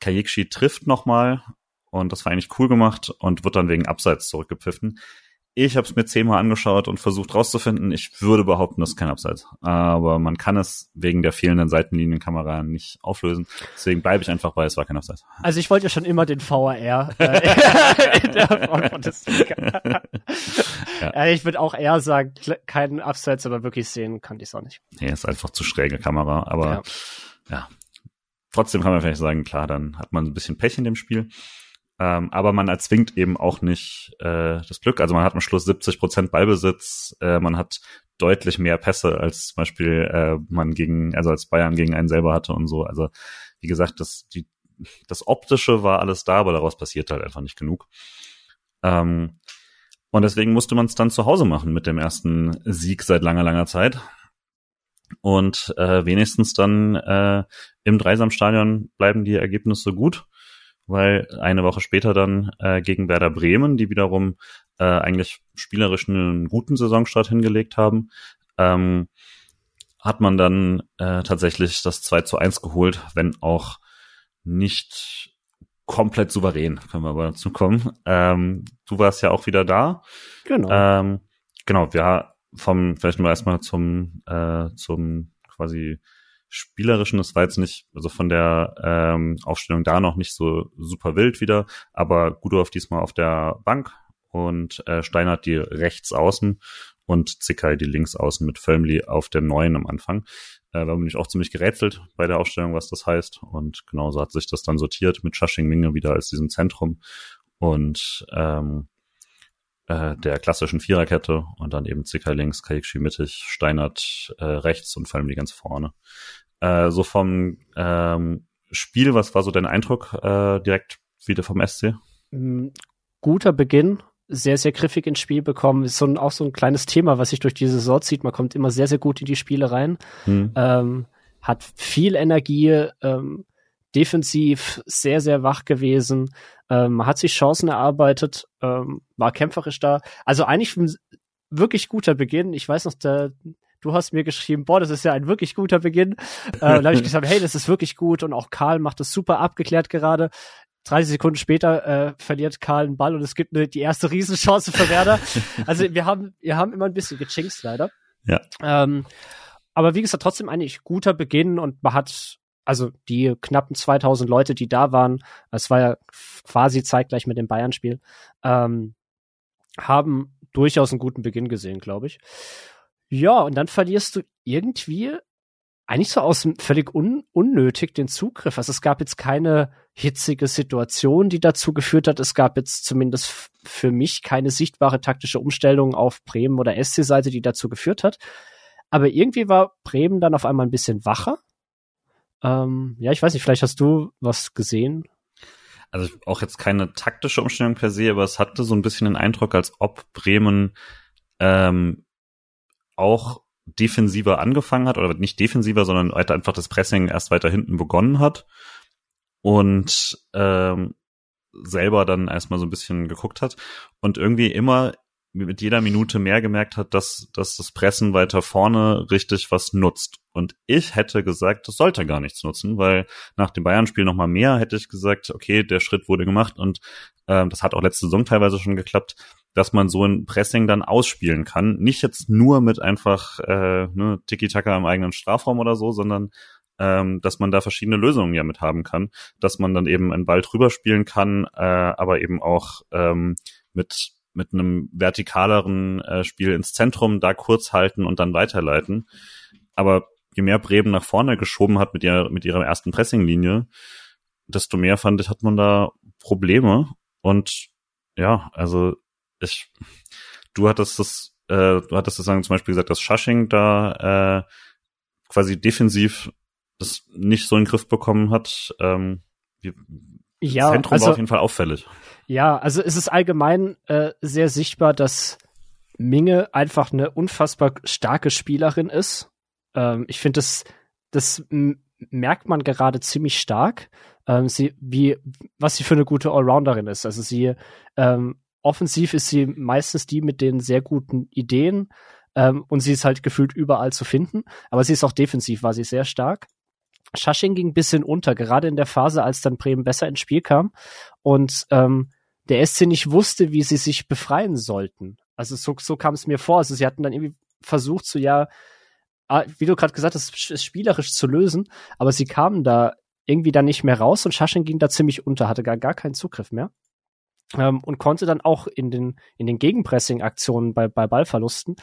Kayekshi trifft nochmal und das war eigentlich cool gemacht und wird dann wegen Abseits zurückgepfiffen. Ich habe es mir zehnmal angeschaut und versucht rauszufinden. Ich würde behaupten, das ist kein Abseits. Aber man kann es wegen der fehlenden Seitenlinienkamera nicht auflösen. Deswegen bleibe ich einfach bei, es war kein Abseits. Also ich wollte ja schon immer den VAR äh, in der Bundesliga. ja. Äh, ich würde auch eher sagen, keinen Abseits, aber wirklich sehen kann ich es auch nicht. Nee, ist einfach zu schräge Kamera. Aber ja. ja. Trotzdem kann man vielleicht sagen, klar, dann hat man ein bisschen Pech in dem Spiel. Ähm, aber man erzwingt eben auch nicht äh, das Glück. Also man hat am Schluss 70 Prozent Ballbesitz, äh, man hat deutlich mehr Pässe als zum Beispiel äh, man gegen, also als Bayern gegen einen selber hatte und so. Also wie gesagt, das, die, das Optische war alles da, aber daraus passiert halt einfach nicht genug. Ähm, und deswegen musste man es dann zu Hause machen mit dem ersten Sieg seit langer, langer Zeit. Und äh, wenigstens dann äh, im Dreisamstadion bleiben die Ergebnisse gut weil eine Woche später dann äh, gegen Werder Bremen, die wiederum äh, eigentlich spielerisch einen guten Saisonstart hingelegt haben, ähm, hat man dann äh, tatsächlich das 2 zu 1 geholt, wenn auch nicht komplett souverän, können wir aber dazu kommen. Ähm, du warst ja auch wieder da. Genau. Ähm, genau, wir vom, vielleicht mal erstmal zum, äh, zum quasi spielerischen, das war jetzt nicht, also von der ähm, Aufstellung da noch nicht so super wild wieder, aber Gudorf diesmal auf der Bank und äh, Steinert die rechts außen und Zickei die links außen mit Völmli auf der neuen am Anfang. Äh, da bin ich auch ziemlich gerätselt bei der Aufstellung, was das heißt. Und genauso hat sich das dann sortiert mit Shushing Minge wieder als diesem Zentrum und ähm, äh, der klassischen Viererkette und dann eben Zicker links, Kajikshi mittig, Steinert äh, rechts und vor allem die ganz vorne. Äh, so vom ähm, Spiel, was war so dein Eindruck äh, direkt wieder vom SC? Mm, guter Beginn, sehr, sehr griffig ins Spiel bekommen. Ist so ein, auch so ein kleines Thema, was sich durch die Saison zieht. Man kommt immer sehr, sehr gut in die Spiele rein. Hm. Ähm, hat viel Energie, ähm, defensiv sehr, sehr wach gewesen, ähm, hat sich Chancen erarbeitet, ähm, war kämpferisch da. Also eigentlich ein wirklich guter Beginn. Ich weiß noch, der, du hast mir geschrieben, boah, das ist ja ein wirklich guter Beginn. Äh, da habe ich gesagt, hey, das ist wirklich gut und auch Karl macht das super abgeklärt gerade. 30 Sekunden später äh, verliert Karl einen Ball und es gibt eine, die erste Riesenchance für Werder. Also wir haben, wir haben immer ein bisschen gechinkt leider. Ja. Ähm, aber wie gesagt, trotzdem eigentlich guter Beginn und man hat also die knappen 2000 Leute, die da waren, es war ja quasi zeitgleich mit dem Bayern-Spiel, ähm, haben durchaus einen guten Beginn gesehen, glaube ich. Ja, und dann verlierst du irgendwie eigentlich so aus völlig un unnötig den Zugriff. Also es gab jetzt keine hitzige Situation, die dazu geführt hat. Es gab jetzt zumindest für mich keine sichtbare taktische Umstellung auf Bremen oder SC-Seite, die dazu geführt hat. Aber irgendwie war Bremen dann auf einmal ein bisschen wacher ähm, ja, ich weiß nicht, vielleicht hast du was gesehen. Also auch jetzt keine taktische Umstellung per se, aber es hatte so ein bisschen den Eindruck, als ob Bremen ähm, auch defensiver angefangen hat, oder nicht defensiver, sondern weiter einfach das Pressing erst weiter hinten begonnen hat und ähm, selber dann erstmal so ein bisschen geguckt hat und irgendwie immer mit jeder Minute mehr gemerkt hat, dass, dass das Pressen weiter vorne richtig was nutzt. Und ich hätte gesagt, das sollte gar nichts nutzen, weil nach dem Bayern-Spiel nochmal mehr hätte ich gesagt, okay, der Schritt wurde gemacht und äh, das hat auch letzte Saison teilweise schon geklappt, dass man so ein Pressing dann ausspielen kann. Nicht jetzt nur mit einfach äh, ne, Tiki-Taka im eigenen Strafraum oder so, sondern ähm, dass man da verschiedene Lösungen ja mit haben kann, dass man dann eben einen Ball drüber spielen kann, äh, aber eben auch ähm, mit mit einem vertikaleren äh, Spiel ins Zentrum, da kurz halten und dann weiterleiten. Aber je mehr Bremen nach vorne geschoben hat mit ihrer, mit ihrer ersten Pressinglinie, desto mehr fand ich, hat man da Probleme. Und ja, also ich, du hattest das, äh, du hattest das sagen, zum Beispiel gesagt, dass Shushing da äh, quasi defensiv das nicht so in den Griff bekommen hat. Ähm, wie, ja, Zentrum also, war auf jeden Fall auffällig. Ja, also es ist allgemein äh, sehr sichtbar, dass Minge einfach eine unfassbar starke Spielerin ist. Ähm, ich finde, das, das merkt man gerade ziemlich stark, ähm, sie, wie, was sie für eine gute Allrounderin ist. Also sie, ähm, offensiv ist sie meistens die mit den sehr guten Ideen ähm, und sie ist halt gefühlt überall zu finden. Aber sie ist auch defensiv, war sie sehr stark. Schasching ging ein bisschen unter, gerade in der Phase, als dann Bremen besser ins Spiel kam und ähm, der SC nicht wusste, wie sie sich befreien sollten. Also so, so kam es mir vor. Also sie hatten dann irgendwie versucht, so ja, ah, wie du gerade gesagt hast, es spielerisch zu lösen, aber sie kamen da irgendwie dann nicht mehr raus und Schaschen ging da ziemlich unter, hatte gar, gar keinen Zugriff mehr. Ähm, und konnte dann auch in den, in den Gegenpressing-Aktionen bei, bei Ballverlusten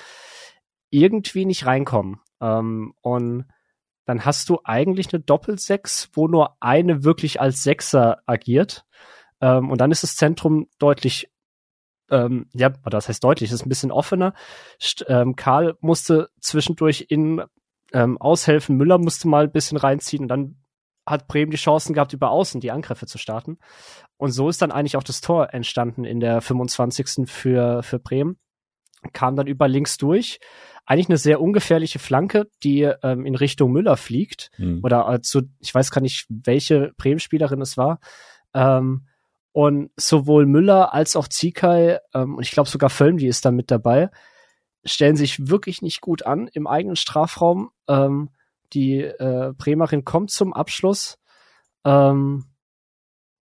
irgendwie nicht reinkommen. Ähm, und dann hast du eigentlich eine Doppelsechs, wo nur eine wirklich als Sechser agiert. Ähm, und dann ist das Zentrum deutlich, ähm, ja, das heißt deutlich, ist ein bisschen offener. St ähm, Karl musste zwischendurch in ähm, aushelfen, Müller musste mal ein bisschen reinziehen und dann hat Bremen die Chancen gehabt, über außen die Angriffe zu starten. Und so ist dann eigentlich auch das Tor entstanden in der 25. für, für Bremen. Kam dann über links durch. Eigentlich eine sehr ungefährliche Flanke, die ähm, in Richtung Müller fliegt. Mhm. Oder äh, zu, ich weiß gar nicht, welche Bremen-Spielerin es war. Ähm, und sowohl Müller als auch Zikai, ähm, und ich glaube sogar Völm, die ist da mit dabei, stellen sich wirklich nicht gut an im eigenen Strafraum. Ähm, die äh, Bremerin kommt zum Abschluss. Ähm,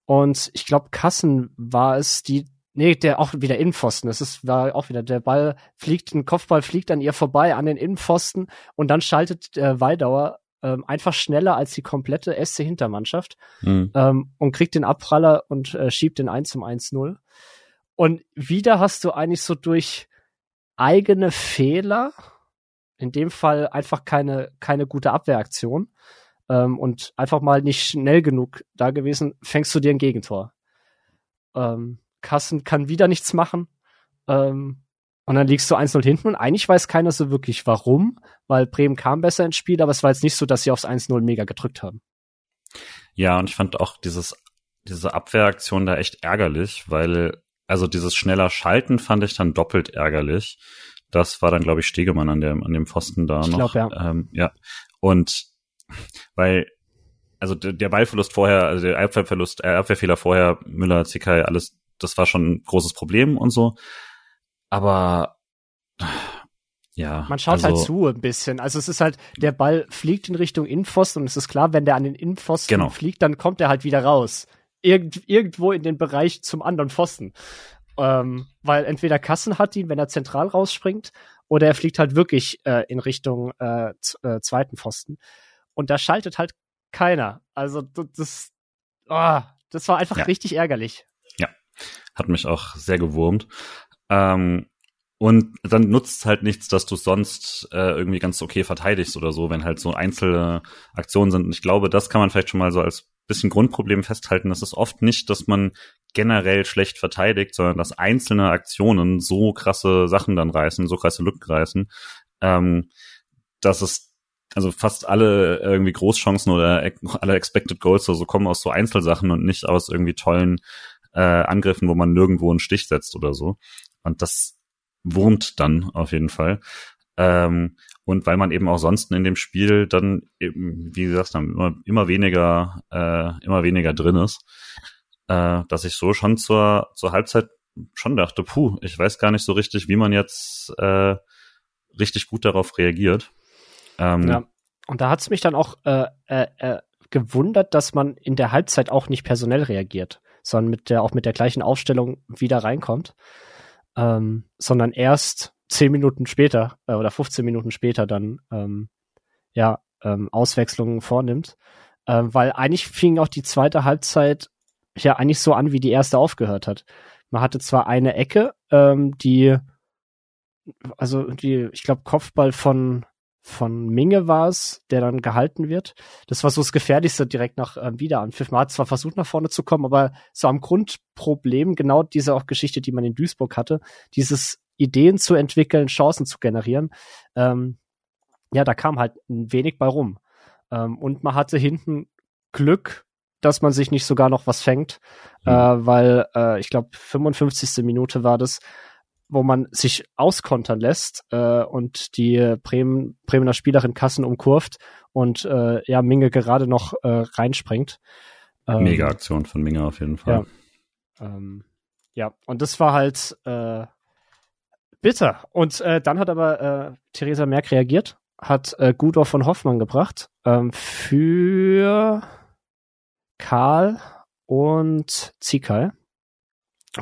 und ich glaube, Kassen war es, die, nee, der auch wieder Innenpfosten. Das ist, war auch wieder, der Ball fliegt, ein Kopfball fliegt an ihr vorbei, an den Innenpfosten und dann schaltet der Weidauer ähm, einfach schneller als die komplette SC Hintermannschaft mhm. ähm, und kriegt den Abpraller und äh, schiebt den 1 zum 1-0. Und wieder hast du eigentlich so durch eigene Fehler, in dem Fall einfach keine, keine gute Abwehraktion ähm, und einfach mal nicht schnell genug da gewesen, fängst du dir ein Gegentor. Ähm, Kassen kann wieder nichts machen. Ähm, und dann liegst du 1-0 hinten und eigentlich weiß keiner so wirklich warum, weil Bremen kam besser ins Spiel, aber es war jetzt nicht so, dass sie aufs 1-0 mega gedrückt haben. Ja, und ich fand auch dieses, diese Abwehraktion da echt ärgerlich, weil, also dieses schneller Schalten fand ich dann doppelt ärgerlich. Das war dann, glaube ich, Stegemann an dem, an dem Pfosten da ich noch. Glaub, ja. Ähm, ja. Und weil, also der, Ballverlust vorher, also der Abwehrverlust, äh, Abwehrfehler vorher, Müller, Zikai, alles, das war schon ein großes Problem und so. Aber ja. Man schaut halt also, halt zu ein bisschen. Also es ist halt, der Ball fliegt in Richtung Innenpfosten und es ist klar, wenn der an den Innenpfosten genau. fliegt, dann kommt er halt wieder raus. Irgend, irgendwo in den Bereich zum anderen Pfosten. Ähm, weil entweder Kassen hat ihn, wenn er zentral rausspringt, oder er fliegt halt wirklich äh, in Richtung äh, äh, zweiten Pfosten. Und da schaltet halt keiner. Also das, oh, das war einfach ja. richtig ärgerlich. Hat mich auch sehr gewurmt. Ähm, und dann nutzt halt nichts, dass du sonst äh, irgendwie ganz okay verteidigst oder so, wenn halt so einzelne Aktionen sind. Und ich glaube, das kann man vielleicht schon mal so als bisschen Grundproblem festhalten. Das ist oft nicht, dass man generell schlecht verteidigt, sondern dass einzelne Aktionen so krasse Sachen dann reißen, so krasse Lücken reißen, ähm, dass es also fast alle irgendwie Großchancen oder alle Expected Goals oder so kommen aus so Einzelsachen und nicht aus irgendwie tollen äh, Angriffen, wo man nirgendwo einen Stich setzt oder so. Und das wurmt dann auf jeden Fall. Ähm, und weil man eben auch sonst in dem Spiel dann eben, wie gesagt, dann immer, immer weniger, äh, immer weniger drin ist, äh, dass ich so schon zur, zur Halbzeit schon dachte, puh, ich weiß gar nicht so richtig, wie man jetzt äh, richtig gut darauf reagiert. Ähm, ja, und da hat es mich dann auch äh, äh, äh, gewundert, dass man in der Halbzeit auch nicht personell reagiert, sondern mit der auch mit der gleichen Aufstellung wieder reinkommt, ähm, sondern erst zehn Minuten später äh, oder 15 Minuten später dann ähm, ja ähm, Auswechslungen vornimmt, ähm, weil eigentlich fing auch die zweite Halbzeit ja eigentlich so an, wie die erste aufgehört hat. Man hatte zwar eine Ecke, ähm, die also die, ich glaube, Kopfball von von Minge war es, der dann gehalten wird. Das war so das Gefährlichste direkt nach ähm, Wiederanpfiff. Man hat zwar versucht, nach vorne zu kommen, aber so am Grundproblem, genau diese auch Geschichte, die man in Duisburg hatte, dieses Ideen zu entwickeln, Chancen zu generieren, ähm, ja, da kam halt ein wenig bei rum. Ähm, und man hatte hinten Glück, dass man sich nicht sogar noch was fängt, mhm. äh, weil äh, ich glaube 55. Minute war das, wo man sich auskontern lässt äh, und die Bremen, Bremener Spielerin Kassen umkurvt und äh, ja, Minge gerade noch äh, reinspringt. Ähm, Mega Aktion von Minge auf jeden Fall. Ja, ähm, ja. und das war halt äh, bitter. Und äh, dann hat aber äh, Theresa Merck reagiert, hat äh, Gudor von Hoffmann gebracht ähm, für Karl und Zikai.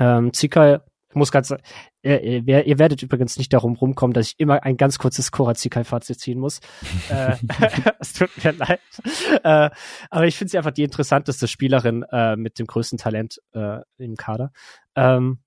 Ähm, Zikai Ich muss ganz, äh, ihr, ihr werdet übrigens nicht darum rumkommen, dass ich immer ein ganz kurzes Korazikai-Fazit ziehen muss. äh, es tut mir leid. Äh, aber ich finde sie einfach die interessanteste Spielerin äh, mit dem größten Talent äh, im Kader. Ähm,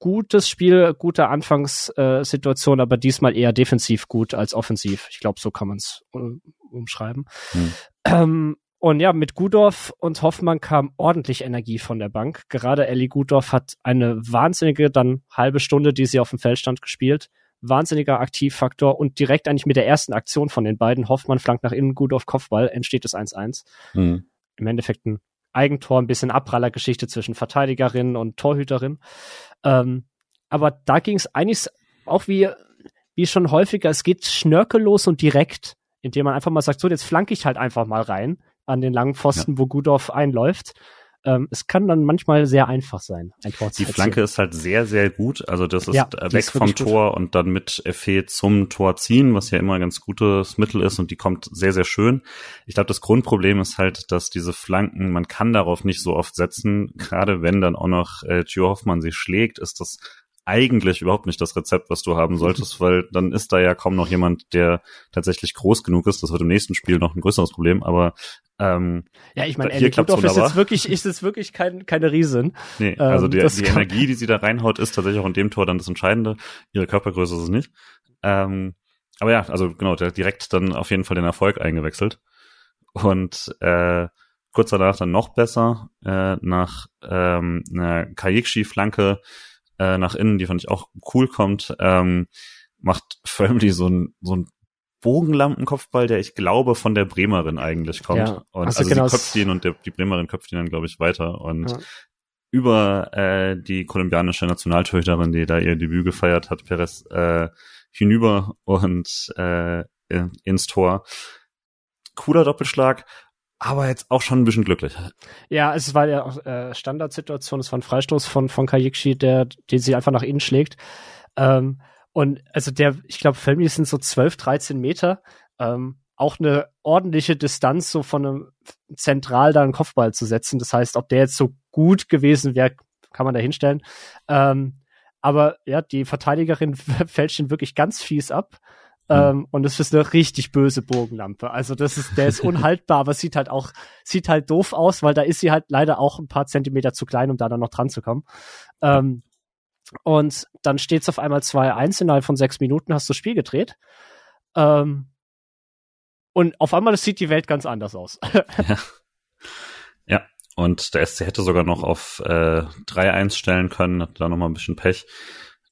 gutes Spiel, gute Anfangssituation, aber diesmal eher defensiv gut als offensiv. Ich glaube, so kann man es um, umschreiben. Hm. Ähm, und ja, mit Gudorf und Hoffmann kam ordentlich Energie von der Bank. Gerade Ellie Gudorf hat eine wahnsinnige, dann halbe Stunde, die sie auf dem Feld stand, gespielt. Wahnsinniger Aktivfaktor und direkt eigentlich mit der ersten Aktion von den beiden, Hoffmann flankt nach innen, Gudorf Kopfball, entsteht das 1-1. Mhm. Im Endeffekt ein Eigentor, ein bisschen Abrallergeschichte zwischen Verteidigerin und Torhüterin. Ähm, aber da ging es eigentlich auch wie, wie schon häufiger, es geht schnörkellos und direkt, indem man einfach mal sagt, so, jetzt flanke ich halt einfach mal rein an den langen Pfosten, ja. wo Gudorf einläuft. Ähm, es kann dann manchmal sehr einfach sein, ein Tor zu Die Flanke ist halt sehr, sehr gut. Also das ist ja, äh, weg ist vom Tor gut. und dann mit Effet zum Tor ziehen, was ja immer ein ganz gutes Mittel ist und die kommt sehr, sehr schön. Ich glaube, das Grundproblem ist halt, dass diese Flanken, man kann darauf nicht so oft setzen, gerade wenn dann auch noch äh, Gio Hoffmann sie schlägt, ist das eigentlich überhaupt nicht das Rezept, was du haben solltest, weil dann ist da ja kaum noch jemand, der tatsächlich groß genug ist. Das wird im nächsten Spiel noch ein größeres Problem, aber ähm, ja, ich meine, hier klappt ist jetzt wirklich, ist es wirklich kein, keine Riesen. Nee, also ähm, die, die Energie, die sie da reinhaut, ist tatsächlich auch in dem Tor dann das Entscheidende. Ihre Körpergröße ist es nicht. Ähm, aber ja, also genau, der hat direkt dann auf jeden Fall den Erfolg eingewechselt. Und äh, kurz danach dann noch besser, äh, nach ähm, einer Kajikshi-Flanke äh, nach innen, die fand ich auch cool kommt, ähm, macht Firmly so ein, so ein Bogenlampenkopfball, der ich glaube von der Bremerin eigentlich kommt. Ja, und also, genau sie köpft ihn und der, die Bremerin köpft ihn dann, glaube ich, weiter. Und ja. über äh, die kolumbianische Nationaltorhüterin, die da ihr Debüt gefeiert hat, Perez äh, hinüber und äh, ins Tor. Cooler Doppelschlag aber jetzt auch schon ein bisschen glücklich. Ja, es war ja auch äh, Standardsituation, es war ein Freistoß von, von Kajikshi, der, den sie einfach nach innen schlägt. Ähm, und also der, ich glaube, Felmi sind so 12, 13 Meter. Ähm, auch eine ordentliche Distanz, so von einem zentral da einen Kopfball zu setzen. Das heißt, ob der jetzt so gut gewesen wäre, kann man da hinstellen. Ähm, aber ja, die Verteidigerin fälscht ihn wirklich ganz fies ab. Hm. Ähm, und es ist eine richtig böse Bogenlampe. Also das ist, der ist unhaltbar, aber sieht halt auch, sieht halt doof aus, weil da ist sie halt leider auch ein paar Zentimeter zu klein, um da dann noch dran zu kommen. Ähm, und dann steht es auf einmal 2-1 innerhalb von sechs Minuten, hast du das Spiel gedreht. Ähm, und auf einmal sieht die Welt ganz anders aus. ja. ja. Und der SC hätte sogar noch auf äh, 3-1 stellen können, hat da nochmal ein bisschen Pech.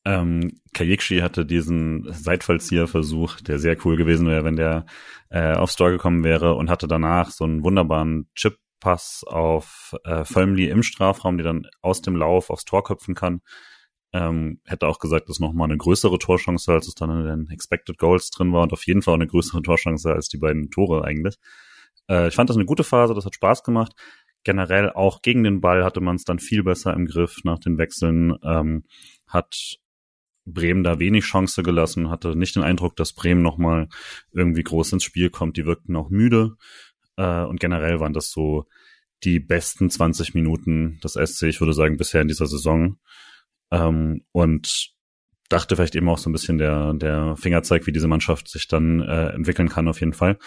Ähm, Kajikshi hatte diesen Seitfallzieher-Versuch, der sehr cool gewesen wäre, wenn der äh, aufs Tor gekommen wäre und hatte danach so einen wunderbaren Chip-Pass auf äh, Völmli im Strafraum, die dann aus dem Lauf aufs Tor köpfen kann. Ähm, hätte auch gesagt, dass nochmal eine größere Torchance, als es dann in den Expected Goals drin war und auf jeden Fall eine größere Torchance als die beiden Tore eigentlich. Äh, ich fand das eine gute Phase, das hat Spaß gemacht. Generell auch gegen den Ball hatte man es dann viel besser im Griff nach den Wechseln. Ähm, hat Bremen da wenig Chance gelassen, hatte nicht den Eindruck, dass Bremen nochmal irgendwie groß ins Spiel kommt. Die wirkten auch müde. Äh, und generell waren das so die besten 20 Minuten des SC, ich würde sagen, bisher in dieser Saison. Ähm, und dachte vielleicht eben auch so ein bisschen der, der Fingerzeig, wie diese Mannschaft sich dann äh, entwickeln kann, auf jeden Fall.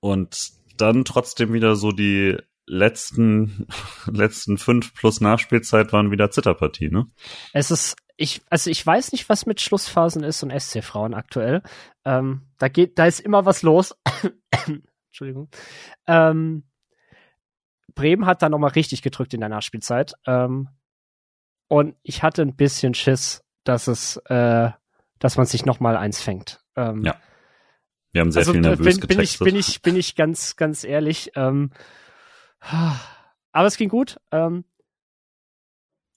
Und dann trotzdem wieder so die letzten, letzten fünf plus Nachspielzeit waren wieder Zitterpartie, ne? Es ist ich, also ich weiß nicht, was mit Schlussphasen ist und SC-Frauen aktuell. Ähm, da geht, da ist immer was los. Entschuldigung. Ähm, Bremen hat da nochmal richtig gedrückt in der Nachspielzeit. Ähm, und ich hatte ein bisschen Schiss, dass es, äh, dass man sich nochmal eins fängt. Ähm, ja. Wir haben sehr also, viel nervös bin, bin ich, bin ich, bin ich ganz, ganz ehrlich. Ähm, aber es ging gut. Ähm,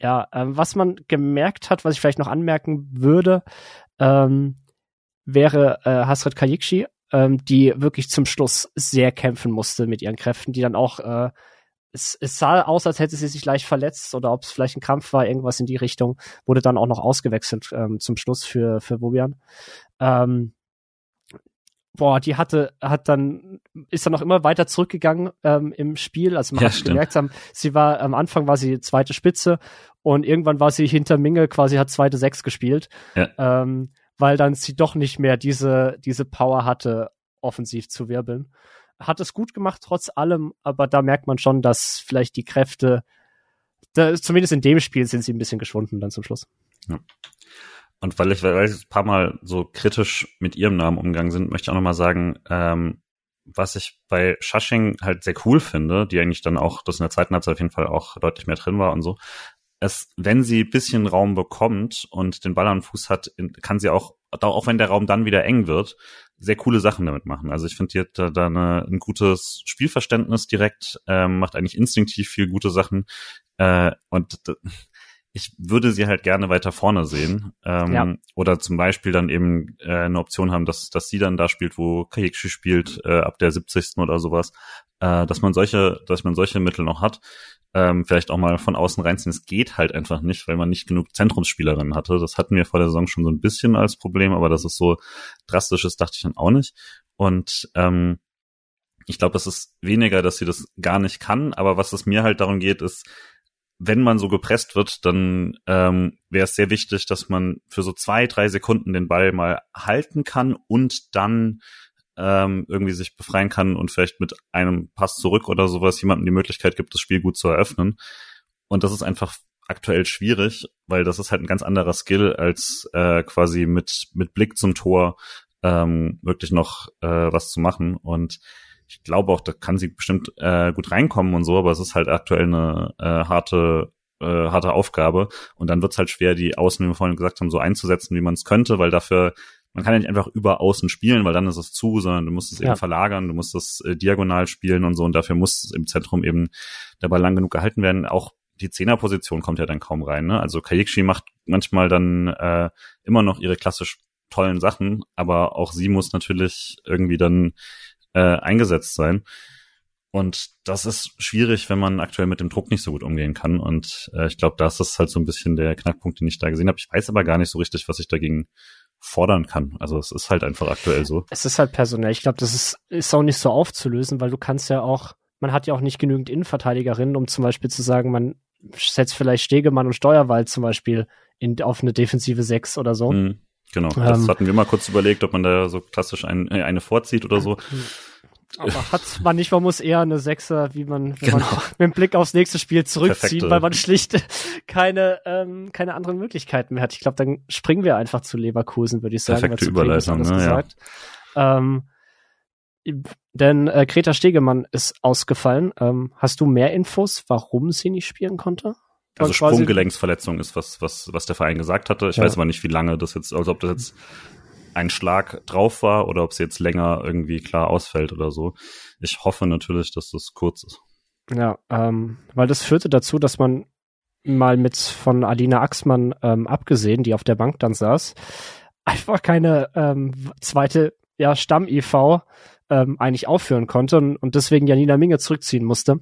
ja, ähm, was man gemerkt hat, was ich vielleicht noch anmerken würde, ähm, wäre äh, Hasret Kayikshi, ähm, die wirklich zum Schluss sehr kämpfen musste mit ihren Kräften, die dann auch äh, es, es sah aus, als hätte sie sich leicht verletzt oder ob es vielleicht ein Krampf war, irgendwas in die Richtung, wurde dann auch noch ausgewechselt ähm, zum Schluss für, für Bobian. Ähm, boah, die hatte, hat dann ist dann auch immer weiter zurückgegangen ähm, im Spiel. Also man Ja, hat gemerkt, haben, sie war am Anfang war sie zweite Spitze und irgendwann war sie hinter Minge quasi hat zweite Sechs gespielt, Ja. ähm, weil dann sie doch nicht mehr diese diese Power hatte, offensiv zu wirbeln. Hat es gut gemacht trotz allem, aber da merkt man schon, dass vielleicht die Kräfte, da, zumindest in dem Spiel sind sie ein bisschen geschwunden dann zum Schluss. Und weil ich, weil ich ein paar Mal so kritisch mit ihrem Namen umgegangen sind, möchte ich auch nochmal sagen, ähm, was ich bei Shushing halt sehr cool finde, die eigentlich dann auch, das in der zweiten Halbzeit auf jeden Fall auch deutlich mehr drin war und so, es, wenn sie bisschen Raum bekommt und den Ball am Fuß hat, kann sie auch, auch wenn der Raum dann wieder eng wird, sehr coole Sachen damit machen. Also ich finde, die hat da, da eine, ein gutes Spielverständnis direkt, ähm, macht eigentlich instinktiv viel gute Sachen. Äh, und ich würde sie halt gerne weiter vorne sehen. Ähm, Ja. Oder zum Beispiel dann eben äh, eine Option haben, dass, dass sie dann da spielt, wo Kayekshi spielt, äh, ab der 70. oder sowas. Äh, dass man solche, dass man solche Mittel noch hat. Ähm, vielleicht auch mal von außen reinziehen. Es geht halt einfach nicht, weil man nicht genug Zentrumsspielerinnen hatte. Das hatten wir vor der Saison schon so ein bisschen als Problem, aber dass es so drastisch ist, dachte ich dann auch nicht. Und ähm, ich glaube, es ist weniger, dass sie das gar nicht kann, aber was es mir halt darum geht, ist, wenn man so gepresst wird, dann ähm, wäre es sehr wichtig, dass man für so zwei, drei Sekunden den Ball mal halten kann und dann ähm, irgendwie sich befreien kann und vielleicht mit einem Pass zurück oder sowas jemandem die Möglichkeit gibt, das Spiel gut zu eröffnen. Und das ist einfach aktuell schwierig, weil das ist halt ein ganz anderer Skill als äh, quasi mit mit Blick zum Tor ähm, wirklich noch äh, was zu machen. Und ich glaube auch, da kann sie bestimmt äh, gut reinkommen und so, aber es ist halt aktuell eine äh, harte äh, harte Aufgabe und dann wird's halt schwer, die Außen, wie wir vorhin gesagt haben, so einzusetzen, wie man es könnte, weil dafür man kann ja nicht einfach über Außen spielen, weil dann ist es zu, sondern du musst es Ja. eben verlagern, du musst es äh, diagonal spielen und so und dafür muss im Zentrum eben der Ball lang genug gehalten werden. Auch die Zehnerposition kommt ja dann kaum rein. Ne? Also Kayikshi macht manchmal dann äh, immer noch ihre klassisch tollen Sachen, aber auch sie muss natürlich irgendwie dann äh, eingesetzt sein. Und das ist schwierig, wenn man aktuell mit dem Druck nicht so gut umgehen kann. Und äh, ich glaube, das ist halt so ein bisschen der Knackpunkt, den ich da gesehen habe. Ich weiß aber gar nicht so richtig, was ich dagegen fordern kann. Also es ist halt einfach aktuell so. Es ist halt personell. Ich glaube, das ist, ist auch nicht so aufzulösen, weil du kannst ja auch, man hat ja auch nicht genügend Innenverteidigerinnen, um zum Beispiel zu sagen, man setzt vielleicht Stegemann und Steuerwald zum Beispiel in, auf eine defensive 6 oder so. Mhm, genau. Das Ähm. hatten wir mal kurz überlegt, ob man da so klassisch ein, äh, eine vorzieht oder so. Aber hat man nicht, man muss eher eine Sechser, wie man, wenn Genau. man mit dem Blick aufs nächste Spiel zurückziehen, Perfekte. weil man schlicht keine, ähm, keine anderen Möglichkeiten mehr hat. Ich glaube, dann springen wir einfach zu Leverkusen, würde ich sagen. Perfekte Überleitung, ne, ja. Ähm, denn äh, Greta Stegemann ist ausgefallen. Ähm, hast du mehr Infos, warum sie nicht spielen konnte? Also Sprunggelenksverletzung ist was, was, was der Verein gesagt hatte. Ich Ja. weiß aber nicht, wie lange das jetzt, also ob das jetzt ein Schlag drauf war oder ob es jetzt länger irgendwie klar ausfällt oder so. Ich hoffe natürlich, dass das kurz ist. Ja, ähm, weil das führte dazu, dass man mal mit von Alina Axmann ähm, abgesehen, die auf der Bank dann saß, einfach keine ähm, zweite ja, Stamm-IV ähm, eigentlich aufführen konnte und, und deswegen Janina Minge zurückziehen musste.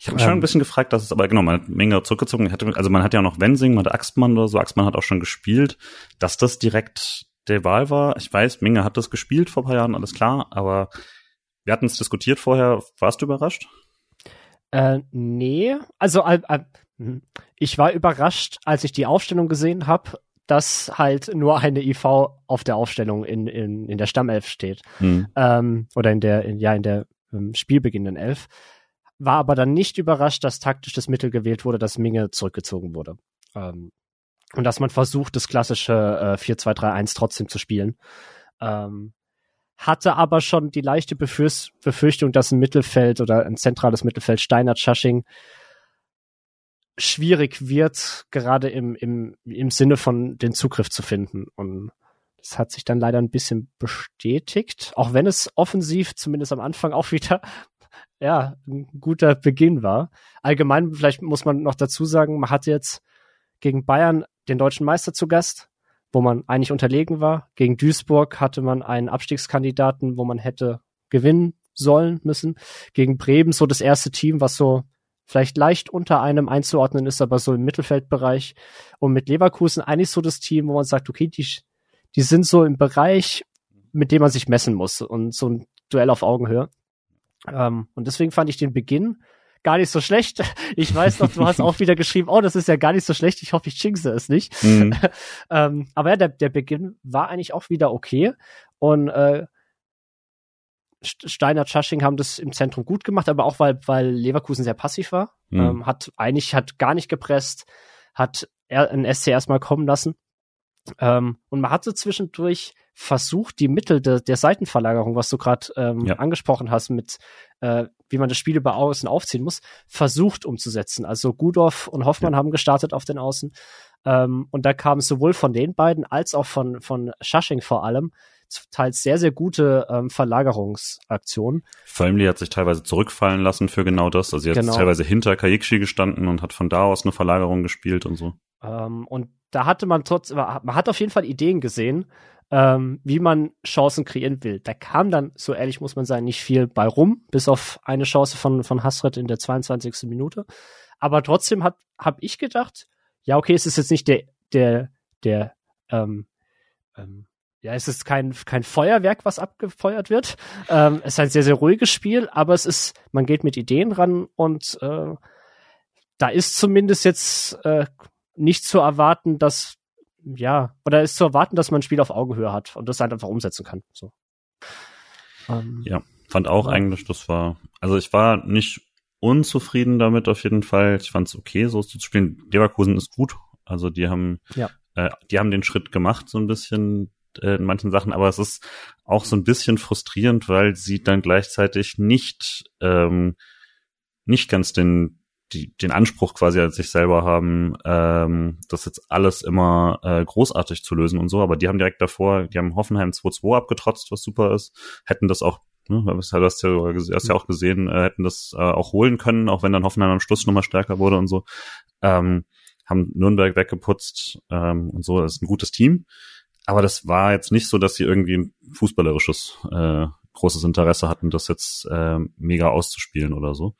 Ich habe mich schon Ähm. ein bisschen gefragt, dass es aber genau, man hat Menge zurückgezogen. Hatte, also man hat ja noch Wensing, man hat Axtmann oder so. Axtmann hat auch schon gespielt. Dass das direkt der Wahl war, ich weiß, Minge hat das gespielt vor ein paar Jahren, alles klar, aber wir hatten es diskutiert vorher. Warst du überrascht? Äh, nee, also äh, ich war überrascht, als ich die Aufstellung gesehen habe, dass halt nur eine IV auf der Aufstellung in, in, in der Stammelf steht. Hm. ähm, oder in der, in, ja, in der ähm, spielbeginnenden Elf. War aber dann nicht überrascht, dass taktisch das Mittel gewählt wurde, dass Minge zurückgezogen wurde. Ähm, und dass man versucht, das klassische äh, 4-2-3-1 trotzdem zu spielen. Ähm, hatte aber schon die leichte Befürchtung, dass ein Mittelfeld oder ein zentrales Mittelfeld Steinert Schasching schwierig wird, gerade im, im, im Sinne von den Zugriff zu finden. Und das hat sich dann leider ein bisschen bestätigt, auch wenn es offensiv zumindest am Anfang auch wieder ja, ein guter Beginn war. Allgemein, vielleicht muss man noch dazu sagen, man hatte jetzt gegen Bayern den deutschen Meister zu Gast, wo man eigentlich unterlegen war. Gegen Duisburg hatte man einen Abstiegskandidaten, wo man hätte gewinnen sollen müssen. Gegen Bremen so das erste Team, was so vielleicht leicht unter einem einzuordnen ist, aber so im Mittelfeldbereich. Und mit Leverkusen eigentlich so das Team, wo man sagt, okay, die, die sind so im Bereich, mit dem man sich messen muss und so ein Duell auf Augenhöhe. Ähm, und deswegen fand ich den Beginn gar nicht so schlecht. Ich weiß noch, du hast auch wieder geschrieben, oh, das ist ja gar nicht so schlecht. Ich hoffe, ich jinxe es nicht. Mhm. ähm, aber ja, der, der Beginn war eigentlich auch wieder okay. Und äh, Steiner Chushing haben das im Zentrum gut gemacht, aber auch weil, weil Leverkusen sehr passiv war. Mhm. Ähm, hat eigentlich hat gar nicht gepresst, hat er, ein SC erstmal kommen lassen. Ähm, und man hat so zwischendurch versucht, die Mittel de, der Seitenverlagerung, was du gerade ähm, ja. angesprochen hast, mit äh, wie man das Spiel über Außen aufziehen muss, versucht umzusetzen. Also Gudorf und Hoffmann ja. haben gestartet auf den Außen. Ähm, und da kam sowohl von den beiden als auch von, von Schasching vor allem teils sehr, sehr gute ähm, Verlagerungsaktionen. Firmly hat sich teilweise zurückfallen lassen für genau das. Also hat genau. teilweise hinter Kajikshi gestanden und hat von da aus eine Verlagerung gespielt und so. Ähm, und da hatte man trotz, man hat auf jeden Fall Ideen gesehen, ähm, wie man Chancen kreieren will. Da kam dann, so ehrlich muss man sein, nicht viel bei rum, bis auf eine Chance von, von Hasret in der 22. Minute. Aber trotzdem hat, hab ich gedacht, ja, okay, es ist jetzt nicht der, der, der, ähm, ähm, ja, es ist kein, kein Feuerwerk, was abgefeuert wird. Ähm, es ist ein sehr, sehr ruhiges Spiel, aber es ist, man geht mit Ideen ran und äh, da ist zumindest jetzt äh, nicht zu erwarten, dass, ja, oder ist zu erwarten, dass man ein Spiel auf Augenhöhe hat und das halt einfach umsetzen kann. So. Ähm, ja, fand auch ja. eigentlich, das war, also ich war nicht unzufrieden damit auf jeden Fall. Ich fand es okay, so zu spielen. Leverkusen ist gut. Also die haben, ja. äh, die haben den Schritt gemacht, so ein bisschen äh, in manchen Sachen, aber es ist auch so ein bisschen frustrierend, weil sie dann gleichzeitig nicht ähm, nicht ganz den die, den Anspruch quasi an sich selber haben, ähm, das jetzt alles immer äh, großartig zu lösen und so, aber die haben direkt davor, die haben Hoffenheim 2-2 abgetrotzt, was super ist, hätten das auch, ne, das hast du ja, auch gesehen, äh, hätten das äh, auch holen können, auch wenn dann Hoffenheim am Schluss nochmal stärker wurde und so, ähm, haben Nürnberg weggeputzt ähm, und so, das ist ein gutes Team, aber das war jetzt nicht so, dass sie irgendwie ein fußballerisches äh, großes Interesse hatten, das jetzt äh, mega auszuspielen oder so.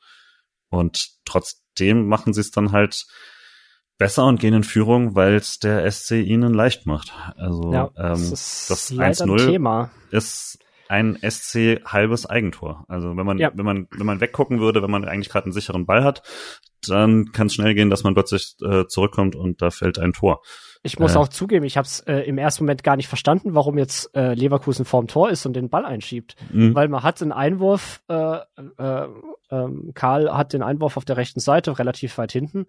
Und trotzdem machen sie es dann halt besser und gehen in Führung, weil es der SC ihnen leicht macht. Also ja, ähm, das, das 1-0 ist ein SC halbes Eigentor. Also wenn man ja. wenn man wenn man weggucken würde, wenn man eigentlich gerade einen sicheren Ball hat, dann kann es schnell gehen, dass man plötzlich äh, zurückkommt und da fällt ein Tor. Ich muss äh. auch zugeben, ich habe es äh, im ersten Moment gar nicht verstanden, warum jetzt äh, Leverkusen vorm Tor ist und den Ball einschiebt. Mhm. Weil man hat einen Einwurf, äh, äh, äh, Karl hat den Einwurf auf der rechten Seite, relativ weit hinten.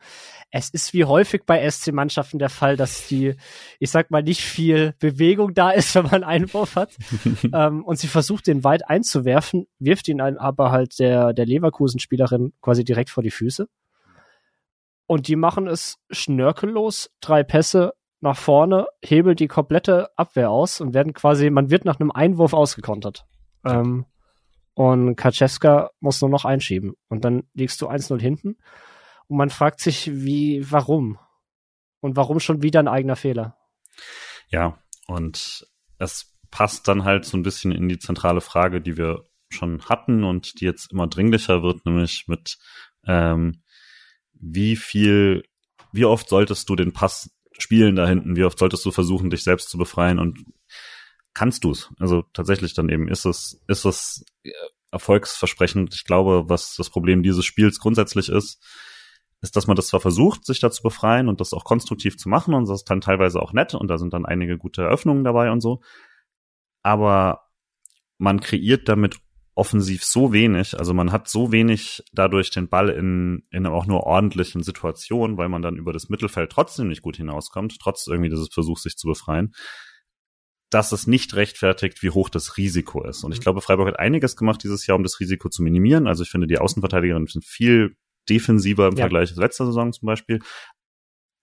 Es ist wie häufig bei SC-Mannschaften der Fall, dass die, ich sag mal, nicht viel Bewegung da ist, wenn man einen Einwurf hat. ähm, und sie versucht, den weit einzuwerfen, wirft ihn ein, aber halt der, der Leverkusen-Spielerin quasi direkt vor die Füße. Und die machen es schnörkellos, drei Pässe nach vorne, hebelt die komplette Abwehr aus und werden quasi, man wird nach einem Einwurf ausgekontert. Ähm, und Kaczewska muss nur noch einschieben. Und dann liegst du 1-0 hinten. Und man fragt sich, wie, warum? Und warum schon wieder ein eigener Fehler? Ja, und es passt dann halt so ein bisschen in die zentrale Frage, die wir schon hatten und die jetzt immer dringlicher wird, nämlich mit ähm, wie viel, wie oft solltest du den Pass spielen da hinten? Wie oft solltest du versuchen, dich selbst zu befreien? Und kannst du es? Also tatsächlich dann eben ist es, ist es erfolgsversprechend. Ich glaube, was das Problem dieses Spiels grundsätzlich ist, ist, dass man das zwar versucht, sich da zu befreien und das auch konstruktiv zu machen und das ist dann teilweise auch nett und da sind dann einige gute Eröffnungen dabei und so. Aber man kreiert damit offensiv so wenig, also man hat so wenig dadurch den Ball in, in auch nur ordentlichen Situationen, weil man dann über das Mittelfeld trotzdem nicht gut hinauskommt, trotz irgendwie dieses Versuchs, sich zu befreien, dass es nicht rechtfertigt, wie hoch das Risiko ist. Und ich mhm. glaube, Freiburg hat einiges gemacht dieses Jahr, um das Risiko zu minimieren. Also ich finde, die Außenverteidigerinnen sind viel defensiver im ja. Vergleich zu letzter Saison zum Beispiel.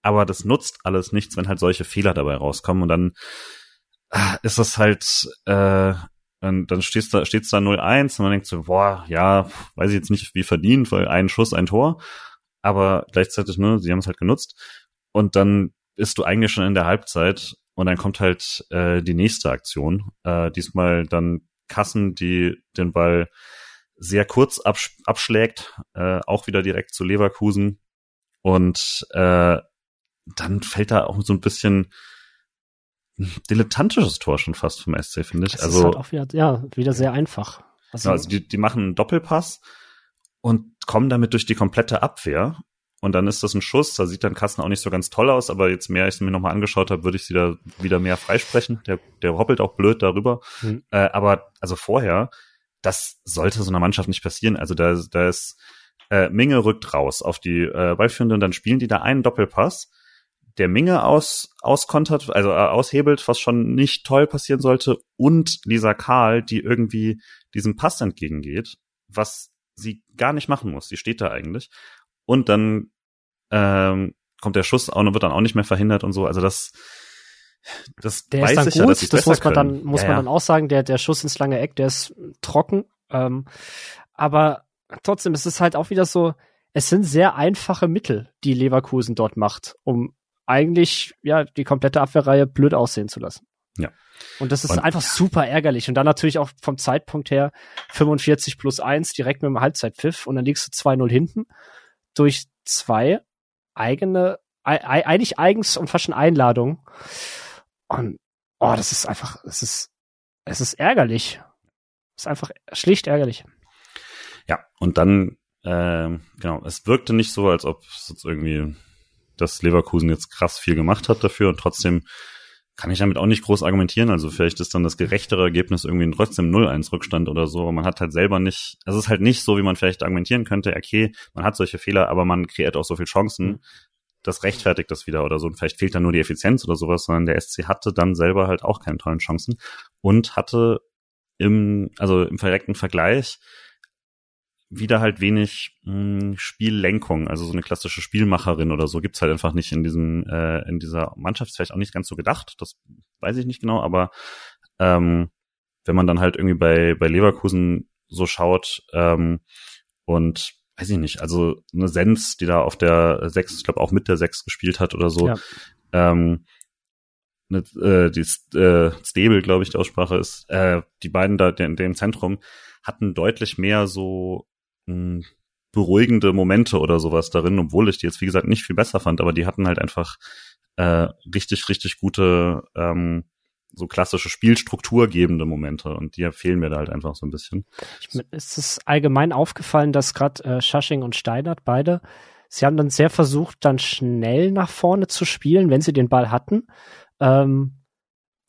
Aber das nutzt alles nichts, wenn halt solche Fehler dabei rauskommen. Und dann ah, ist es halt äh, dann, dann steht's da, steht's da 0-1 und man denkt so, boah, ja, weiß ich jetzt nicht, wie verdient, weil ein Schuss, ein Tor. Aber gleichzeitig, ne, sie haben es halt genutzt. Und dann bist du eigentlich schon in der Halbzeit und dann kommt halt äh, die nächste Aktion. Äh, diesmal dann Kassen, die den Ball sehr kurz absch abschlägt, äh, auch wieder direkt zu Leverkusen. Und äh, dann fällt da auch so ein bisschen dilettantisches Tor schon fast vom SC, finde ich. Das also ist halt auch wieder, ja, wieder sehr einfach. Also, also die, die machen einen Doppelpass und kommen damit durch die komplette Abwehr. Und dann ist das ein Schuss, da sieht dann Kasten auch nicht so ganz toll aus, aber jetzt mehr ich es mir nochmal angeschaut habe, würde ich sie da wieder mehr freisprechen. Der, der hoppelt auch blöd darüber. Mhm. Äh, aber also vorher, das sollte so einer Mannschaft nicht passieren. Also da, da ist äh, Minge rückt raus auf die äh, Ballführende und dann spielen die da einen Doppelpass der Minge aus, auskontert, also äh, aushebelt, was schon nicht toll passieren sollte, und Lisa Karl, die irgendwie diesem Pass entgegengeht, was sie gar nicht machen muss. Die steht da eigentlich. Und dann ähm, kommt der Schuss auch und wird dann auch nicht mehr verhindert und so. Also das, das der weiß ist dann ich gut, ja, dass das muss man können. dann muss ja, man dann auch sagen, der der Schuss ins lange Eck, der ist trocken. Ähm, aber trotzdem, es ist halt auch wieder so, es sind sehr einfache Mittel, die Leverkusen dort macht, um eigentlich ja die komplette Abwehrreihe blöd aussehen zu lassen. Ja. Und das ist und, einfach super ärgerlich. Und dann natürlich auch vom Zeitpunkt her 45 plus 1 direkt mit dem Halbzeitpfiff und dann liegst du 2-0 hinten durch zwei eigene, eigentlich eigens und fast schon Einladungen. Und oh, das ist einfach, es ist, es ist ärgerlich. Es ist einfach schlicht ärgerlich. Ja, und dann, äh, genau, es wirkte nicht so, als ob es jetzt irgendwie dass Leverkusen jetzt krass viel gemacht hat dafür und trotzdem kann ich damit auch nicht groß argumentieren. Also vielleicht ist dann das gerechtere Ergebnis irgendwie trotzdem 0-1 Rückstand oder so. Aber man hat halt selber nicht, es ist halt nicht so, wie man vielleicht argumentieren könnte, okay, man hat solche Fehler, aber man kreiert auch so viele Chancen. Mhm. Das rechtfertigt das wieder oder so. Und vielleicht fehlt dann nur die Effizienz oder sowas, sondern der SC hatte dann selber halt auch keine tollen Chancen und hatte im, also im verreckten Vergleich wieder halt wenig mh, hm, Spiellenkung, also so eine klassische Spielmacherin oder so gibt's halt einfach nicht in diesem äh, in dieser Mannschaft. Vielleicht auch nicht ganz so gedacht, das weiß ich nicht genau, aber ähm, wenn man dann halt irgendwie bei bei Leverkusen so schaut ähm, und weiß ich nicht, also eine Sens, die da auf der sechs, ich glaube auch mit der sechs gespielt hat oder so, ja. ähm, eine, äh, die äh, Stable, glaube ich, die Aussprache ist, äh, die beiden da in dem Zentrum hatten deutlich mehr so beruhigende Momente oder sowas darin, obwohl ich die jetzt, wie gesagt, nicht viel besser fand, aber die hatten halt einfach äh, richtig, richtig gute, ähm, so klassische Spielstruktur gebende Momente und die fehlen mir da halt einfach so ein bisschen. Ich, ist es allgemein aufgefallen, dass gerade äh, Schasching und Steinert beide, sie haben dann sehr versucht, dann schnell nach vorne zu spielen, wenn sie den Ball hatten. Ähm,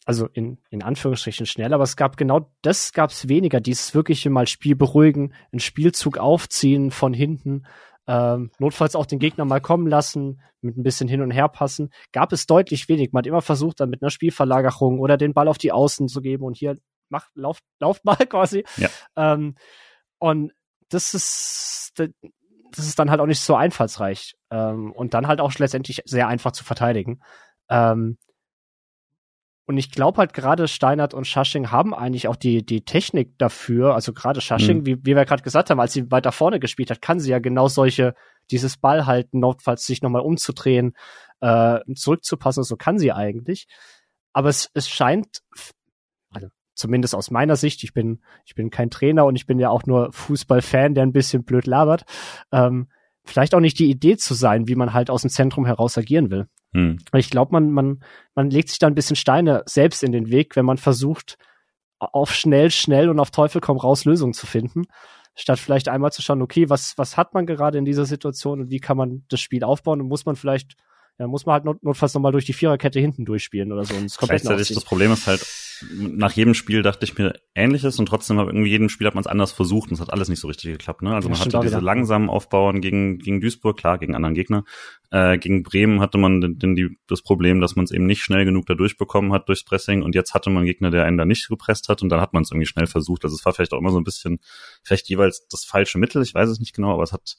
also in, in Anführungsstrichen schnell, aber es gab genau das gab es weniger, dieses wirkliche mal Spiel beruhigen, einen Spielzug aufziehen von hinten, ähm, notfalls auch den Gegner mal kommen lassen, mit ein bisschen hin und her passen, gab es deutlich wenig. Man hat immer versucht, dann mit einer Spielverlagerung oder den Ball auf die Außen zu geben und hier macht, lauft, lauft mal quasi. Ja. Ähm, und das ist, das ist dann halt auch nicht so einfallsreich ähm, und dann halt auch letztendlich sehr einfach zu verteidigen. Ähm, und ich glaube halt gerade Steinert und Schasching haben eigentlich auch die, die Technik dafür. Also gerade Schasching, mhm. wie, wie wir gerade gesagt haben, als sie weiter vorne gespielt hat, kann sie ja genau solche, dieses Ball halten, notfalls sich nochmal umzudrehen, äh, zurückzupassen. So kann sie eigentlich. Aber es, es scheint, also zumindest aus meiner Sicht, ich bin, ich bin kein Trainer und ich bin ja auch nur Fußballfan, der ein bisschen blöd labert, ähm, vielleicht auch nicht die Idee zu sein, wie man halt aus dem Zentrum heraus agieren will. Hm. Ich glaube, man, man, man legt sich da ein bisschen Steine selbst in den Weg, wenn man versucht, auf schnell, schnell und auf Teufel komm raus Lösungen zu finden, statt vielleicht einmal zu schauen, okay, was, was hat man gerade in dieser Situation und wie kann man das Spiel aufbauen und muss man vielleicht ja, muss man halt not notfalls nochmal durch die Viererkette hinten durchspielen oder so. Und es Gleichzeitig das Problem ist halt, nach jedem Spiel dachte ich mir Ähnliches und trotzdem hat irgendwie jedem Spiel hat man es anders versucht und es hat alles nicht so richtig geklappt. Ne? Also man hatte diese langsamen Aufbauen gegen, gegen Duisburg, klar, gegen anderen Gegner. Äh, gegen Bremen hatte man denn die, das Problem, dass man es eben nicht schnell genug da durchbekommen hat durchs Pressing und jetzt hatte man einen Gegner, der einen da nicht gepresst hat und dann hat man es irgendwie schnell versucht. Also es war vielleicht auch immer so ein bisschen, vielleicht jeweils das falsche Mittel, ich weiß es nicht genau, aber es hat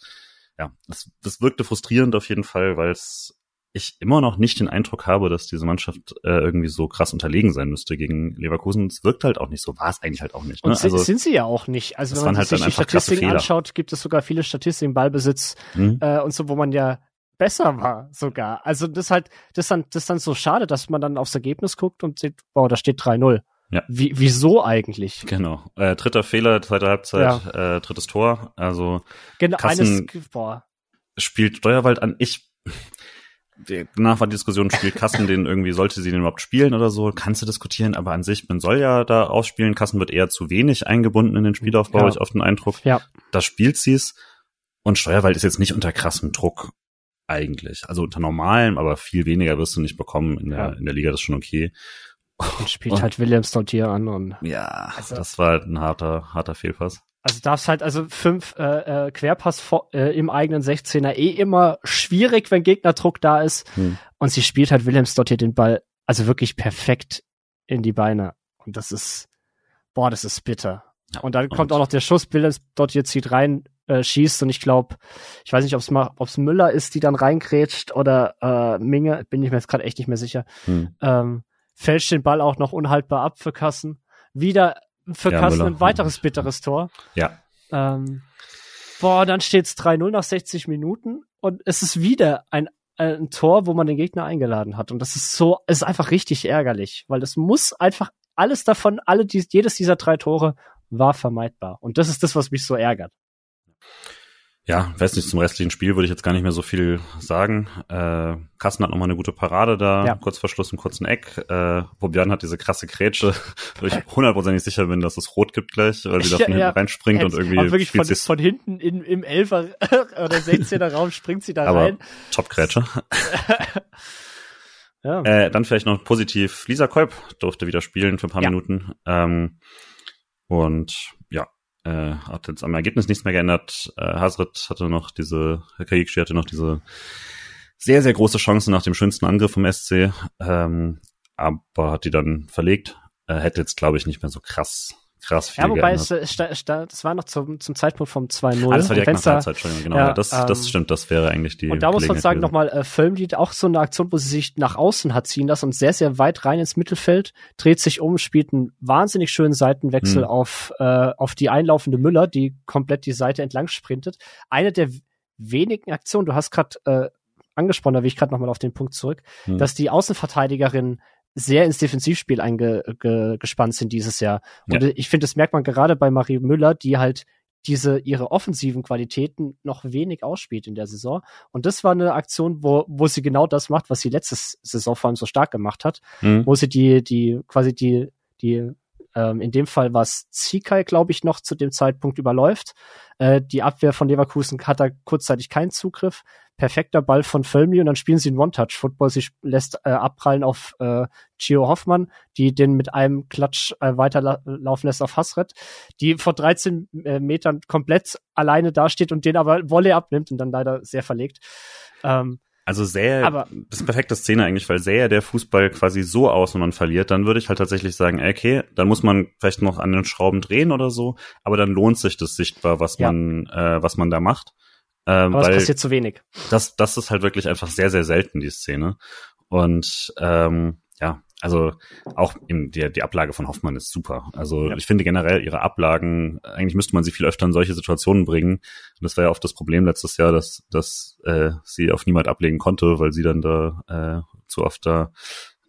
ja, das, das wirkte frustrierend auf jeden Fall, weil es ich immer noch nicht den Eindruck habe, dass diese Mannschaft äh, irgendwie so krass unterlegen sein müsste gegen Leverkusen. Es wirkt halt auch nicht so, war es eigentlich halt auch nicht. Ne? Und also, sind sie ja auch nicht. Also wenn man halt sich die Statistiken anschaut, gibt es sogar viele Statistiken, Ballbesitz mhm. äh, und so, wo man ja besser war sogar. Also das halt, das dann, das dann so schade, dass man dann aufs Ergebnis guckt und sieht, wow, da steht 3-0. Ja. Wie, wieso eigentlich? Genau. Äh, dritter Fehler, zweite Halbzeit, ja. äh, drittes Tor. Also genau, Kassen eines, boah. spielt Steuerwald an. Ich danach war die Diskussion, spielt Kassen den irgendwie, sollte sie den überhaupt spielen oder so, kannst du diskutieren, aber an sich, man soll ja da ausspielen, Kassen wird eher zu wenig eingebunden in den Spielaufbau, ja. ich oft den Eindruck. Ja. Da spielt sie es und Steuerwald ist jetzt nicht unter krassem Druck eigentlich. Also unter normalem, aber viel weniger wirst du nicht bekommen in der, ja. in der Liga, das ist schon okay. Und spielt und, halt Williams dort hier an und. Ja, also, das war halt ein harter, harter Fehlpass. Also darfst halt also fünf äh, äh, Querpass vor, äh, im eigenen 16er eh immer schwierig, wenn Gegnerdruck da ist. Hm. Und sie spielt halt Williams dort hier den Ball also wirklich perfekt in die Beine. Und das ist, boah, das ist bitter. Ja, und dann und kommt auch noch der Schuss, Williams dort hier zieht rein, äh, schießt und ich glaube, ich weiß nicht, ob es mal, ob es Müller ist, die dann reingrätscht oder äh, Minge, bin ich mir jetzt gerade echt nicht mehr sicher. Hm. Ähm, fälscht den Ball auch noch unhaltbar ab für Kassen. Wieder für ja, Kassen ein weiteres bitteres Tor. Ja. Ähm, boah, dann steht's 3-0 nach 60 Minuten und es ist wieder ein, ein Tor, wo man den Gegner eingeladen hat. Und das ist so, ist einfach richtig ärgerlich, weil das muss einfach alles davon, alle, die, jedes dieser drei Tore war vermeidbar. Und das ist das, was mich so ärgert. Ja, weiß nicht, zum restlichen Spiel würde ich jetzt gar nicht mehr so viel sagen. Äh, Kassen hat nochmal eine gute Parade da, ja. kurz vor Schluss im kurzen Eck. Äh, Bobian hat diese krasse Grätsche, wo ich hundertprozentig sicher bin, dass es rot gibt gleich, weil sie da von ja, hinten reinspringt und irgendwie aber wirklich von, von hinten in, im Elfer oder 16er Raum springt sie da aber rein. Top-Grätsche. ja. Äh, dann vielleicht noch positiv, Lisa Kolb durfte wieder spielen für ein paar ja. Minuten. Ähm, und ja, äh, hat jetzt am Ergebnis nichts mehr geändert. Äh, Hasret hatte noch diese, Kajikci hatte noch diese sehr, sehr große Chance nach dem schönsten Angriff vom SC, ähm, aber hat die dann verlegt. Äh, hätte jetzt, glaube ich, nicht mehr so krass krass viel Ja, wobei es, es, es, das war noch zum, zum Zeitpunkt vom 2-0. Ah, das war direkt nach der Zeit, Entschuldigung, genau. Ja, das, das ähm, stimmt, das wäre eigentlich die Und da muss man sagen, nochmal, äh, Filmlied, auch so eine Aktion, wo sie sich nach außen hat ziehen lassen und sehr, sehr weit rein ins Mittelfeld, dreht sich um, spielt einen wahnsinnig schönen Seitenwechsel hm. auf, äh, auf die einlaufende Müller, die komplett die Seite entlang sprintet. Eine der wenigen Aktionen, du hast gerade äh, angesprochen, da will ich gerade nochmal auf den Punkt zurück, hm. dass die Außenverteidigerin sehr ins Defensivspiel eingespannt sind dieses Jahr. Und ja. ich finde, das merkt man gerade bei Marie Müller, die halt diese ihre offensiven Qualitäten noch wenig ausspielt in der Saison. Und das war eine Aktion, wo, wo sie genau das macht, was sie letzte Saison vor allem so stark gemacht hat, mhm. wo sie die, die, quasi die, die, ähm, in dem Fall war es Zikai, glaube ich, noch zu dem Zeitpunkt überläuft. Äh, die Abwehr von Leverkusen hat da kurzzeitig keinen Zugriff perfekter Ball von Völmi und dann spielen sie einen One-Touch-Football. Sie lässt äh, abprallen auf äh, Gio Hoffmann, die den mit einem Klatsch äh, weiterlaufen lässt auf Hasret, die vor 13 äh, Metern komplett alleine dasteht und den aber Wolle abnimmt und dann leider sehr verlegt. Ähm, also sähe, aber, das ist eine perfekte Szene eigentlich, weil sähe der Fußball quasi so aus und man verliert, dann würde ich halt tatsächlich sagen, okay, dann muss man vielleicht noch an den Schrauben drehen oder so, aber dann lohnt sich das sichtbar, was ja. man, äh, was man da macht. Ähm, Aber es passiert zu wenig. Das, das ist halt wirklich einfach sehr, sehr selten, die Szene. Und ähm, ja, also auch in der die Ablage von Hoffmann ist super. Also ja. ich finde generell ihre Ablagen, eigentlich müsste man sie viel öfter in solche Situationen bringen. Und das war ja oft das Problem letztes Jahr, dass, dass äh, sie auf niemand ablegen konnte, weil sie dann da äh, zu oft da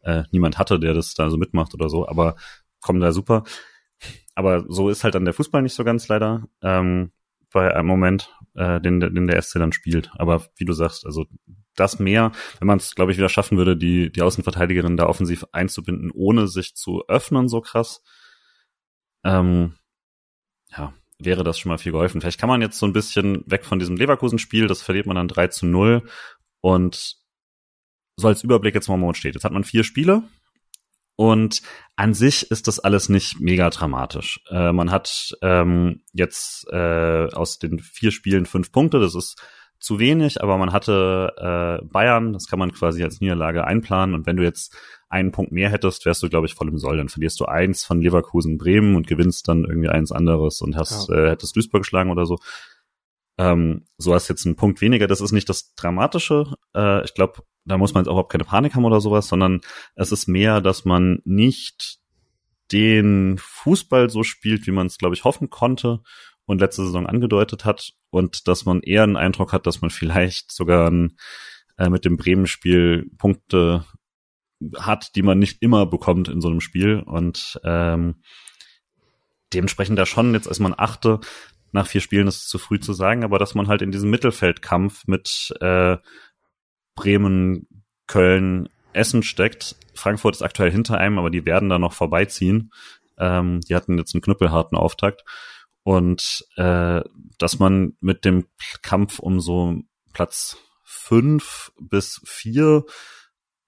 äh, niemand hatte, der das da so mitmacht oder so. Aber kommen da super. Aber so ist halt dann der Fußball nicht so ganz leider. Ähm, bei einem Moment, äh, den, den der SC dann spielt. Aber wie du sagst, also das mehr, wenn man es, glaube ich, wieder schaffen würde, die, die Außenverteidigerin da offensiv einzubinden, ohne sich zu öffnen, so krass, ähm, ja, wäre das schon mal viel geholfen. Vielleicht kann man jetzt so ein bisschen weg von diesem Leverkusen-Spiel, das verliert man dann 3 zu 0 und so als Überblick jetzt mal Moment steht. Jetzt hat man vier Spiele, und an sich ist das alles nicht mega dramatisch. Äh, man hat ähm, jetzt äh, aus den vier Spielen fünf Punkte, das ist zu wenig, aber man hatte äh, Bayern, das kann man quasi als Niederlage einplanen. Und wenn du jetzt einen Punkt mehr hättest, wärst du, glaube ich, voll im Soll. Dann verlierst du eins von Leverkusen Bremen und gewinnst dann irgendwie eins anderes und hast, ja. äh, hättest Duisburg geschlagen oder so. Ähm, so hast jetzt einen Punkt weniger. Das ist nicht das Dramatische. Äh, ich glaube, da muss man jetzt auch überhaupt keine Panik haben oder sowas, sondern es ist mehr, dass man nicht den Fußball so spielt, wie man es, glaube ich, hoffen konnte und letzte Saison angedeutet hat und dass man eher einen Eindruck hat, dass man vielleicht sogar ein, äh, mit dem Bremen-Spiel Punkte hat, die man nicht immer bekommt in so einem Spiel und ähm, dementsprechend da schon jetzt als man achte, nach vier Spielen ist es zu früh zu sagen, aber dass man halt in diesem Mittelfeldkampf mit äh, Bremen, Köln Essen steckt. Frankfurt ist aktuell hinter einem, aber die werden da noch vorbeiziehen. Ähm, die hatten jetzt einen knüppelharten Auftakt. Und äh, dass man mit dem Kampf um so Platz fünf bis vier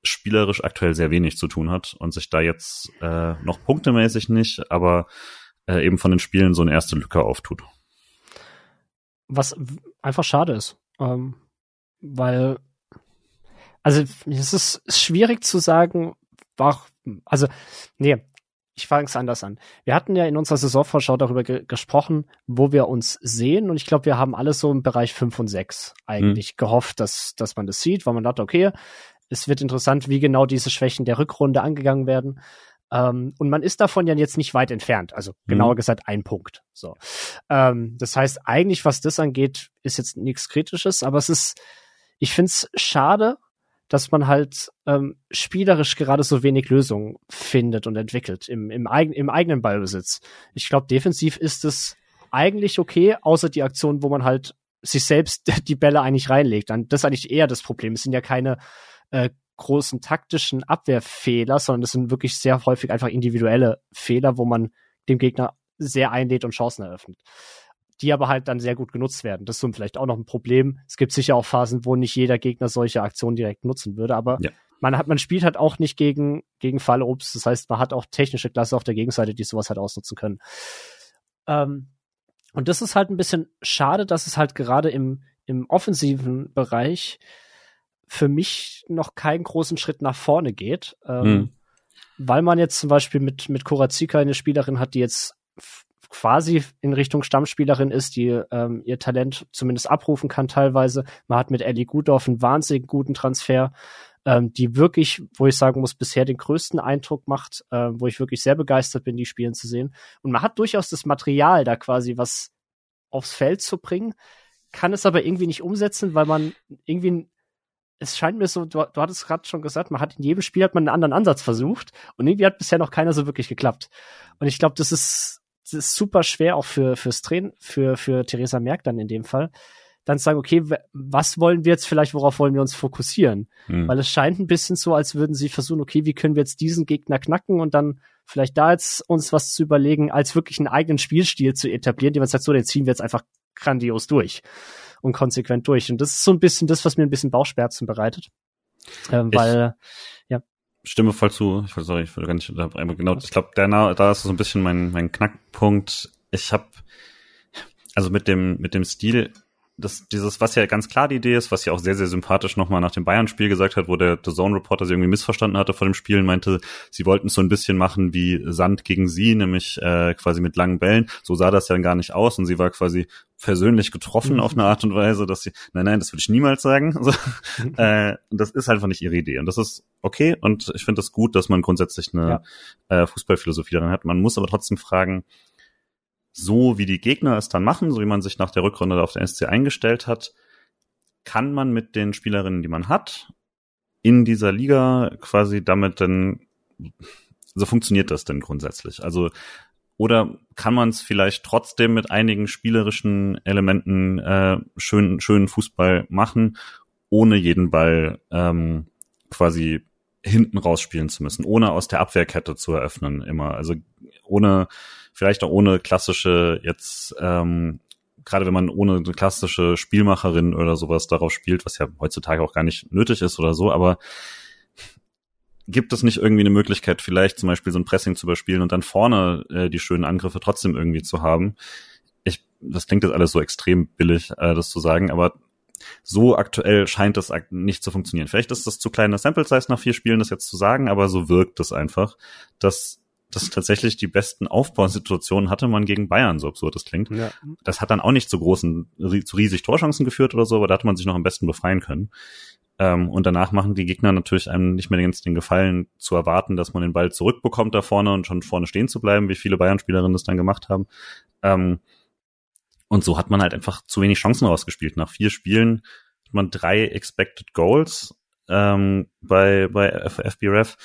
spielerisch aktuell sehr wenig zu tun hat und sich da jetzt äh, noch punktemäßig nicht, aber äh, eben von den Spielen so eine erste Lücke auftut. Was einfach schade ist, ähm, weil also es ist schwierig zu sagen, war, also nee, ich fange es anders an. Wir hatten ja in unserer Saisonvorschau darüber ge gesprochen, wo wir uns sehen. Und ich glaube, wir haben alles so im Bereich 5 und 6 eigentlich mhm. gehofft, dass, dass man das sieht, weil man dachte, okay, es wird interessant, wie genau diese Schwächen der Rückrunde angegangen werden. Ähm, und man ist davon ja jetzt nicht weit entfernt. Also genauer mhm. gesagt ein Punkt. So. Ähm, das heißt, eigentlich, was das angeht, ist jetzt nichts Kritisches, aber es ist, ich finde es schade, dass man halt ähm, spielerisch gerade so wenig Lösungen findet und entwickelt im, im, eigen, im eigenen Ballbesitz. Ich glaube, defensiv ist es eigentlich okay, außer die Aktion, wo man halt sich selbst die Bälle eigentlich reinlegt. Das ist eigentlich eher das Problem. Es sind ja keine äh, großen taktischen Abwehrfehler, sondern es sind wirklich sehr häufig einfach individuelle Fehler, wo man dem Gegner sehr einlädt und Chancen eröffnet die aber halt dann sehr gut genutzt werden. Das ist so vielleicht auch noch ein Problem. Es gibt sicher auch Phasen, wo nicht jeder Gegner solche Aktionen direkt nutzen würde, aber ja. man hat, man spielt halt auch nicht gegen, gegen Fallobst. Das heißt, man hat auch technische Klasse auf der Gegenseite, die sowas halt ausnutzen können. Ähm, und das ist halt ein bisschen schade, dass es halt gerade im, im offensiven Bereich für mich noch keinen großen Schritt nach vorne geht. Ähm, hm. Weil man jetzt zum Beispiel mit, mit Korazika eine Spielerin hat, die jetzt quasi in Richtung Stammspielerin ist, die ähm, ihr Talent zumindest abrufen kann teilweise. Man hat mit Ellie Gudorf einen wahnsinnig guten Transfer, ähm, die wirklich, wo ich sagen muss, bisher den größten Eindruck macht, äh, wo ich wirklich sehr begeistert bin, die Spielen zu sehen. Und man hat durchaus das Material, da quasi was aufs Feld zu bringen, kann es aber irgendwie nicht umsetzen, weil man irgendwie es scheint mir so, du, du hattest gerade schon gesagt, man hat in jedem Spiel hat man einen anderen Ansatz versucht und irgendwie hat bisher noch keiner so wirklich geklappt. Und ich glaube, das ist es ist super schwer auch für fürs Trainen, für für Theresa Merck dann in dem Fall, dann zu sagen, okay, was wollen wir jetzt vielleicht, worauf wollen wir uns fokussieren? Hm. Weil es scheint ein bisschen so, als würden sie versuchen, okay, wie können wir jetzt diesen Gegner knacken und dann vielleicht da jetzt uns was zu überlegen, als wirklich einen eigenen Spielstil zu etablieren, die man sagt, so, den ziehen wir jetzt einfach grandios durch und konsequent durch. Und das ist so ein bisschen das, was mir ein bisschen Bauchschmerzen bereitet. Ähm, weil, ja stimme voll zu. Ich, sorry, ich will gar nicht einmal genau. Ich glaube, da, da ist so ein bisschen mein, mein Knackpunkt. Ich habe also mit dem mit dem Stil das, dieses, was ja ganz klar die Idee ist, was ja auch sehr, sehr sympathisch nochmal nach dem Bayern-Spiel gesagt hat, wo der The Zone Reporter sie irgendwie missverstanden hatte vor dem Spiel und meinte, sie wollten es so ein bisschen machen wie Sand gegen sie, nämlich äh, quasi mit langen Bällen. So sah das ja gar nicht aus und sie war quasi persönlich getroffen mhm. auf eine Art und Weise, dass sie, nein, nein, das würde ich niemals sagen. So, mhm. äh, das ist einfach nicht ihre Idee und das ist okay und ich finde das gut, dass man grundsätzlich eine ja. äh, Fußballphilosophie daran hat. Man muss aber trotzdem fragen, so wie die Gegner es dann machen, so wie man sich nach der Rückrunde auf der SC eingestellt hat, kann man mit den Spielerinnen, die man hat, in dieser Liga quasi damit dann, so funktioniert das denn grundsätzlich? Also, oder kann man es vielleicht trotzdem mit einigen spielerischen Elementen äh, schön, schönen Fußball machen, ohne jeden Ball ähm, quasi hinten rausspielen zu müssen, ohne aus der Abwehrkette zu eröffnen immer. Also ohne vielleicht auch ohne klassische jetzt ähm, gerade wenn man ohne eine klassische Spielmacherin oder sowas darauf spielt, was ja heutzutage auch gar nicht nötig ist oder so, aber gibt es nicht irgendwie eine Möglichkeit, vielleicht zum Beispiel so ein Pressing zu überspielen und dann vorne äh, die schönen Angriffe trotzdem irgendwie zu haben? Ich, das klingt jetzt alles so extrem billig, äh, das zu sagen, aber so aktuell scheint das nicht zu funktionieren. Vielleicht ist das zu kleine Sample Size nach vier Spielen, das jetzt zu sagen, aber so wirkt es einfach, dass dass tatsächlich die besten Aufbausituationen hatte man gegen Bayern, so absurd das klingt. Ja. Das hat dann auch nicht zu großen, zu riesig Torchancen geführt oder so, aber da hatte man sich noch am besten befreien können. Ähm, und danach machen die Gegner natürlich einem nicht mehr ganz den Gefallen zu erwarten, dass man den Ball zurückbekommt da vorne und schon vorne stehen zu bleiben, wie viele Bayern-Spielerinnen das dann gemacht haben. Ähm, und so hat man halt einfach zu wenig Chancen rausgespielt. Nach vier Spielen hat man drei Expected Goals ähm, bei, bei FBRF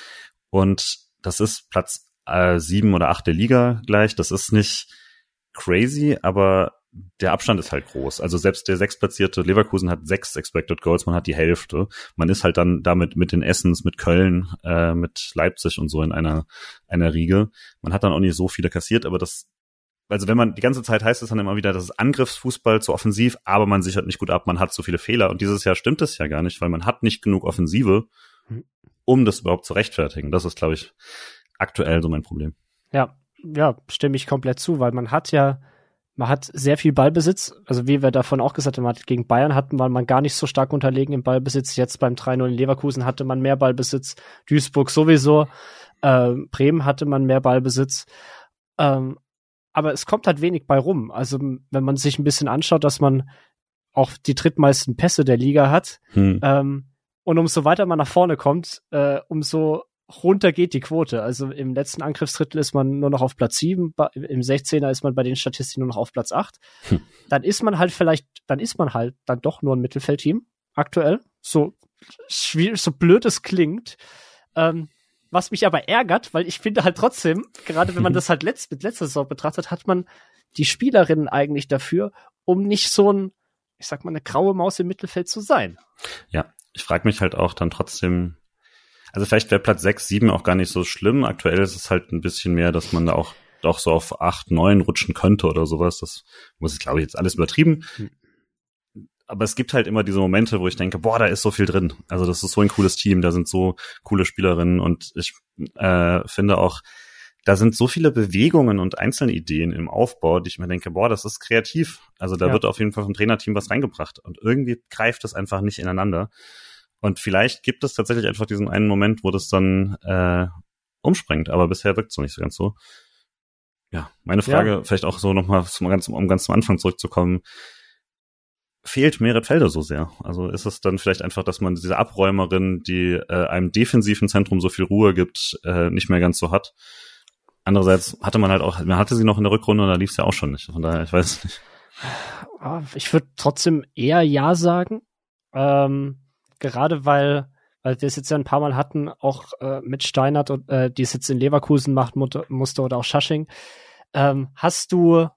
und das ist Platz äh, sieben oder acht der Liga gleich. Das ist nicht crazy, aber der Abstand ist halt groß. Also selbst der sechstplatzierte Leverkusen hat sechs Expected Goals, man hat die Hälfte. Man ist halt dann damit mit den Essens, mit Köln, äh, mit Leipzig und so in einer, einer Riege. Man hat dann auch nicht so viele kassiert, aber das, also wenn man die ganze Zeit heißt es dann immer wieder, das ist Angriffsfußball zu offensiv, aber man sichert nicht gut ab, man hat so viele Fehler. Und dieses Jahr stimmt es ja gar nicht, weil man hat nicht genug Offensive, hm. um das überhaupt zu rechtfertigen. Das ist, glaube ich, aktuell so mein Problem. Ja, ja, stimme ich komplett zu, weil man hat ja man hat sehr viel Ballbesitz. Also wie wir davon auch gesagt haben, gegen Bayern hatten man, man gar nicht so stark unterlegen im Ballbesitz. Jetzt beim 3-0 in Leverkusen hatte man mehr Ballbesitz. Duisburg sowieso. Ähm, Bremen hatte man mehr Ballbesitz. Ähm, aber es kommt halt wenig bei rum. Also wenn man sich ein bisschen anschaut, dass man auch die drittmeisten Pässe der Liga hat. Hm. Ähm, und umso weiter man nach vorne kommt, äh, umso runter geht die Quote. Also im letzten Angriffsdrittel ist man nur noch auf Platz 7, im 16er ist man bei den Statistiken nur noch auf Platz 8. Hm. Dann ist man halt vielleicht, dann ist man halt dann doch nur ein Mittelfeldteam aktuell. So schwierig, so blöd es klingt. Ähm, was mich aber ärgert, weil ich finde halt trotzdem, gerade wenn man das halt letzt, mit letzter Saison betrachtet, hat man die Spielerinnen eigentlich dafür, um nicht so ein, ich sag mal, eine graue Maus im Mittelfeld zu sein. Ja, ich frage mich halt auch dann trotzdem, also vielleicht wäre Platz 6, 7 auch gar nicht so schlimm. Aktuell ist es halt ein bisschen mehr, dass man da auch doch so auf 8, 9 rutschen könnte oder sowas. Das muss ich, glaube ich, jetzt alles übertrieben. Aber es gibt halt immer diese Momente, wo ich denke, boah, da ist so viel drin. Also das ist so ein cooles Team, da sind so coole Spielerinnen und ich äh, finde auch, da sind so viele Bewegungen und einzelne Ideen im Aufbau, die ich mir denke, boah, das ist kreativ. Also da ja. wird auf jeden Fall vom Trainerteam was reingebracht. Und irgendwie greift es einfach nicht ineinander. Und vielleicht gibt es tatsächlich einfach diesen einen Moment, wo das dann äh, umspringt, aber bisher wirkt es noch nicht so ganz so. Ja, meine Frage, ja. vielleicht auch so nochmal zum ganz, um ganz zum Anfang zurückzukommen. Fehlt Merit Felder so sehr? Also ist es dann vielleicht einfach, dass man diese Abräumerin, die äh, einem defensiven Zentrum so viel Ruhe gibt, äh, nicht mehr ganz so hat? Andererseits hatte man halt auch, man hatte sie noch in der Rückrunde und da lief es ja auch schon nicht. Von daher, ich weiß nicht. Ich würde trotzdem eher Ja sagen. Ähm, gerade weil, weil wir es jetzt ja ein paar Mal hatten, auch äh, mit Steinert, und, äh, die es jetzt in Leverkusen macht musste oder auch Schasching, ähm, hast du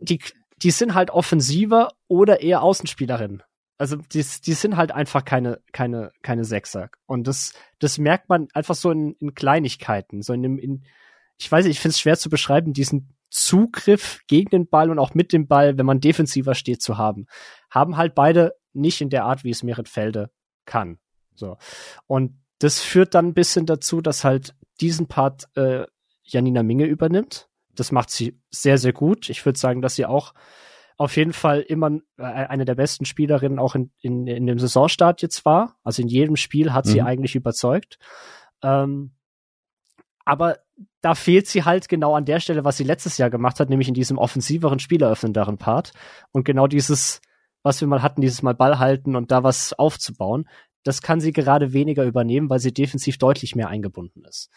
die, die sind halt offensiver oder eher Außenspielerinnen. Also die, die sind halt einfach keine, keine, keine Sechser. Und das, das merkt man einfach so in, in Kleinigkeiten. So in dem, in, ich weiß nicht, ich finde es schwer zu beschreiben, diesen Zugriff gegen den Ball und auch mit dem Ball, wenn man defensiver steht, zu haben. Haben halt beide nicht in der Art, wie es Meritfelde kann. So. Und das führt dann ein bisschen dazu, dass halt diesen Part äh, Janina Minge übernimmt. Das macht sie sehr, sehr gut. Ich würde sagen, dass sie auch auf jeden Fall immer äh, eine der besten Spielerinnen auch in, in, in dem Saisonstart jetzt war. Also in jedem Spiel hat mhm. sie eigentlich überzeugt. Ähm, aber da fehlt sie halt genau an der Stelle, was sie letztes Jahr gemacht hat, nämlich in diesem offensiveren, spieleröffnenderen Part. Und genau dieses was wir mal hatten, dieses Mal Ball halten und da was aufzubauen. Das kann sie gerade weniger übernehmen, weil sie defensiv deutlich mehr eingebunden ist.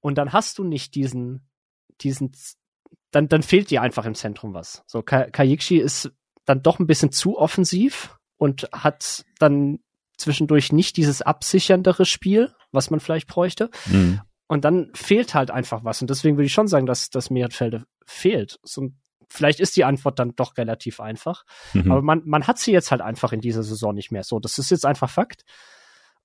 Und dann hast du nicht diesen, diesen, dann, dann fehlt dir einfach im Zentrum was. So, Ka Kayikshi ist dann doch ein bisschen zu offensiv und hat dann zwischendurch nicht dieses absicherndere Spiel, was man vielleicht bräuchte. Mhm. Und dann fehlt halt einfach was. Und deswegen würde ich schon sagen, dass das Mehrfelde fehlt. So vielleicht ist die Antwort dann doch relativ einfach. Mhm. Aber man, man hat sie jetzt halt einfach in dieser Saison nicht mehr. So, das ist jetzt einfach Fakt.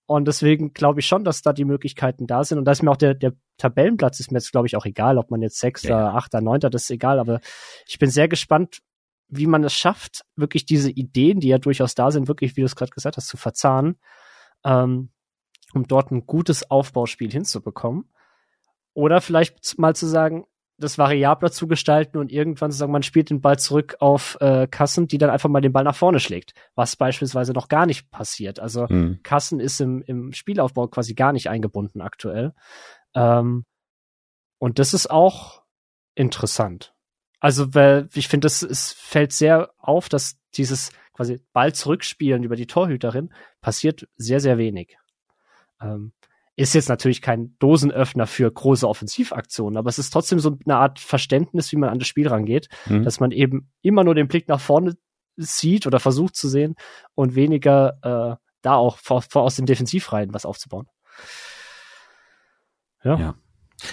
Und deswegen glaube ich schon, dass da die Möglichkeiten da sind. Und da ist mir auch der, der Tabellenplatz ist mir jetzt, glaube ich, auch egal, ob man jetzt Sechster, ja. Achter, Neunter, das ist egal. Aber ich bin sehr gespannt, wie man es schafft, wirklich diese Ideen, die ja durchaus da sind, wirklich, wie du es gerade gesagt hast, zu verzahnen, ähm, um dort ein gutes Aufbauspiel hinzubekommen. Oder vielleicht mal zu sagen, das variabler zu gestalten und irgendwann zu sagen, man spielt den Ball zurück auf äh, Kassen, die dann einfach mal den Ball nach vorne schlägt, was beispielsweise noch gar nicht passiert. Also mhm. Kassen ist im, im Spielaufbau quasi gar nicht eingebunden aktuell. Ähm, und das ist auch interessant. Also, weil ich finde, es fällt sehr auf, dass dieses quasi Ball zurückspielen über die Torhüterin passiert sehr, sehr wenig. Ähm, ist jetzt natürlich kein Dosenöffner für große Offensivaktionen, aber es ist trotzdem so eine Art Verständnis, wie man an das Spiel rangeht, mhm. dass man eben immer nur den Blick nach vorne sieht oder versucht zu sehen und weniger äh, da auch vor, vor aus den Defensivreihen was aufzubauen. Ja. ja.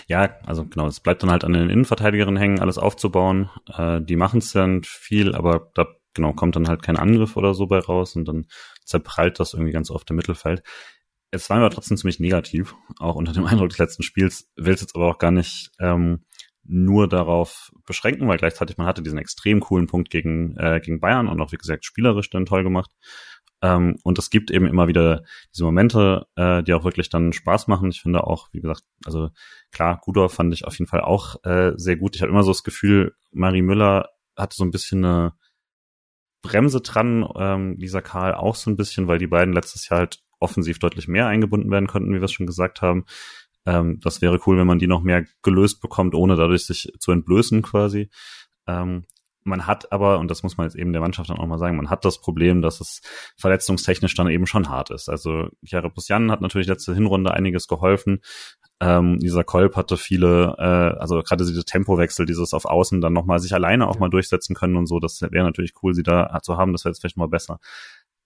Ja, also genau, es bleibt dann halt an den Innenverteidigerinnen hängen, alles aufzubauen. Äh, die machen es dann viel, aber da genau kommt dann halt kein Angriff oder so bei raus und dann zerprallt das irgendwie ganz oft im Mittelfeld. Jetzt waren wir trotzdem ziemlich negativ, auch unter dem Eindruck des letzten Spiels, will es jetzt aber auch gar nicht ähm, nur darauf beschränken, weil gleichzeitig man hatte diesen extrem coolen Punkt gegen, äh, gegen Bayern und auch, wie gesagt, spielerisch dann toll gemacht. Ähm, und es gibt eben immer wieder diese Momente, äh, die auch wirklich dann Spaß machen. Ich finde auch, wie gesagt, also klar, Gudor fand ich auf jeden Fall auch äh, sehr gut. Ich habe immer so das Gefühl, Marie Müller hatte so ein bisschen eine Bremse dran, ähm, Lisa Karl auch so ein bisschen, weil die beiden letztes Jahr halt offensiv deutlich mehr eingebunden werden konnten, wie wir es schon gesagt haben. Ähm, das wäre cool, wenn man die noch mehr gelöst bekommt, ohne dadurch sich zu entblößen quasi. Ähm, man hat aber, und das muss man jetzt eben der Mannschaft dann auch mal sagen, man hat das Problem, dass es verletzungstechnisch dann eben schon hart ist. Also Chiara Pusian hat natürlich letzte Hinrunde einiges geholfen. Ähm, dieser Kolb hatte viele, äh, also gerade diese Tempowechsel, dieses auf Außen dann nochmal sich alleine auch mal durchsetzen können und so, das wäre natürlich cool, sie da zu haben, das wäre jetzt vielleicht mal besser.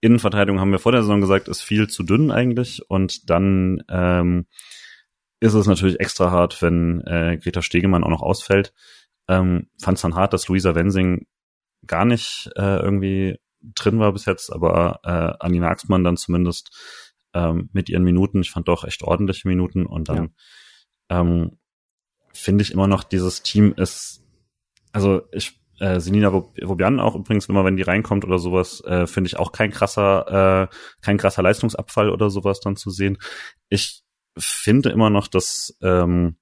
Innenverteidigung haben wir vor der Saison gesagt, ist viel zu dünn eigentlich und dann ähm, ist es natürlich extra hart, wenn äh, Greta Stegemann auch noch ausfällt. Ähm, Fand es dann hart, dass Luisa Wensing gar nicht äh, irgendwie drin war bis jetzt, aber äh, Anina Axmann dann zumindest ähm, mit ihren Minuten, ich fand doch echt ordentliche Minuten und dann ja. ähm, finde ich immer noch, dieses Team ist, also ich, äh, Senina Vobian auch übrigens, immer wenn die reinkommt oder sowas, äh, finde ich auch kein krasser, äh, kein krasser Leistungsabfall oder sowas dann zu sehen. Ich finde immer noch, dass ähm,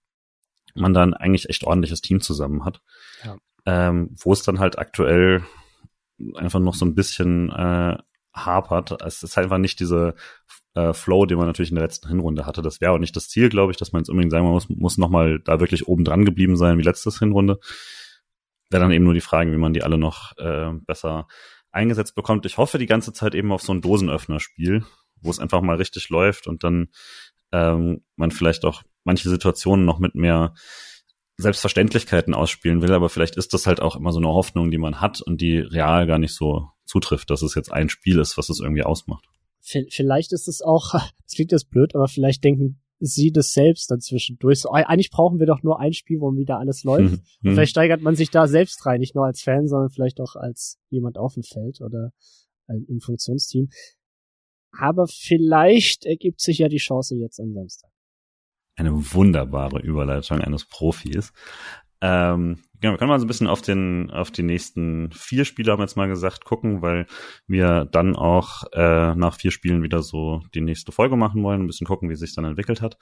man dann eigentlich echt ordentliches Team zusammen hat. Ja. Ähm, wo es dann halt aktuell einfach noch so ein bisschen äh, hapert. Es ist halt einfach nicht diese äh, Flow, den man natürlich in der letzten Hinrunde hatte. Das wäre auch nicht das Ziel, glaube ich, dass man jetzt unbedingt sagen muss, muss nochmal da wirklich oben dran geblieben sein wie letztes Hinrunde. Wäre dann eben nur die Frage, wie man die alle noch äh, besser eingesetzt bekommt. Ich hoffe die ganze Zeit eben auf so ein Dosenöffner-Spiel, wo es einfach mal richtig läuft und dann ähm, man vielleicht auch manche Situationen noch mit mehr Selbstverständlichkeiten ausspielen will, aber vielleicht ist das halt auch immer so eine Hoffnung, die man hat und die real gar nicht so zutrifft, dass es jetzt ein Spiel ist, was es irgendwie ausmacht. Vielleicht ist es auch, das klingt jetzt blöd, aber vielleicht denken sie das selbst dann zwischendurch. So, eigentlich brauchen wir doch nur ein Spiel, wo wieder alles läuft. Mhm. Und vielleicht steigert man sich da selbst rein, nicht nur als Fan, sondern vielleicht auch als jemand auf dem Feld oder im Funktionsteam. Aber vielleicht ergibt sich ja die Chance jetzt am Samstag. Eine wunderbare Überleitung eines Profis. Ähm, genau, wir können mal so ein bisschen auf den, auf die nächsten vier Spiele, haben wir jetzt mal gesagt, gucken, weil wir dann auch äh, nach vier Spielen wieder so die nächste Folge machen wollen, ein bisschen gucken, wie es sich dann entwickelt hat.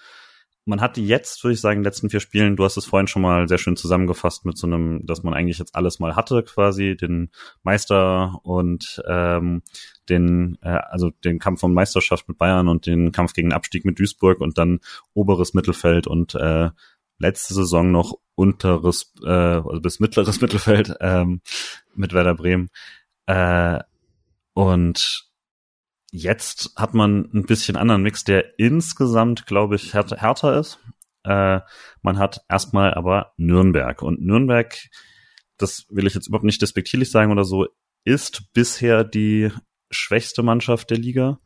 Man hat jetzt, würde ich sagen, in den letzten vier Spielen, du hast es vorhin schon mal sehr schön zusammengefasst mit so einem, dass man eigentlich jetzt alles mal hatte, quasi, den Meister und ähm, den, äh, also den Kampf um Meisterschaft mit Bayern und den Kampf gegen Abstieg mit Duisburg und dann oberes Mittelfeld und äh, letzte Saison noch unteres, äh, also bis mittleres Mittelfeld ähm, mit Werder Bremen. Äh, und Jetzt hat man ein bisschen anderen Mix, der insgesamt, glaube ich, härter, härter ist. Äh, man hat erstmal aber Nürnberg. Und Nürnberg, das will ich jetzt überhaupt nicht despektierlich sagen oder so, ist bisher die schwächste Mannschaft der Liga.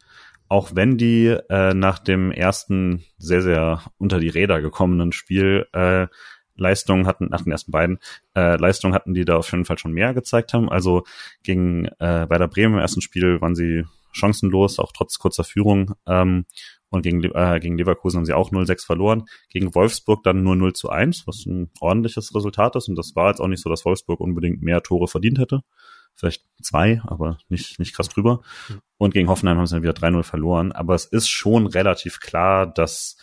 Auch wenn die äh, nach dem ersten sehr, sehr unter die Räder gekommenen Spiel äh, Leistungen hatten, nach den ersten beiden äh, Leistungen hatten, die da auf jeden Fall schon mehr gezeigt haben. Also gegen äh, bei der Bremen im ersten Spiel waren sie chancenlos, auch trotz kurzer Führung. Ähm, und gegen, äh, gegen Leverkusen haben sie auch 0-6 verloren. Gegen Wolfsburg dann nur 0 zu 1, was ein ordentliches Resultat ist. Und das war jetzt auch nicht so, dass Wolfsburg unbedingt mehr Tore verdient hätte. Vielleicht zwei, aber nicht, nicht krass drüber. Und gegen Hoffenheim haben sie dann wieder 3-0 verloren. Aber es ist schon relativ klar, dass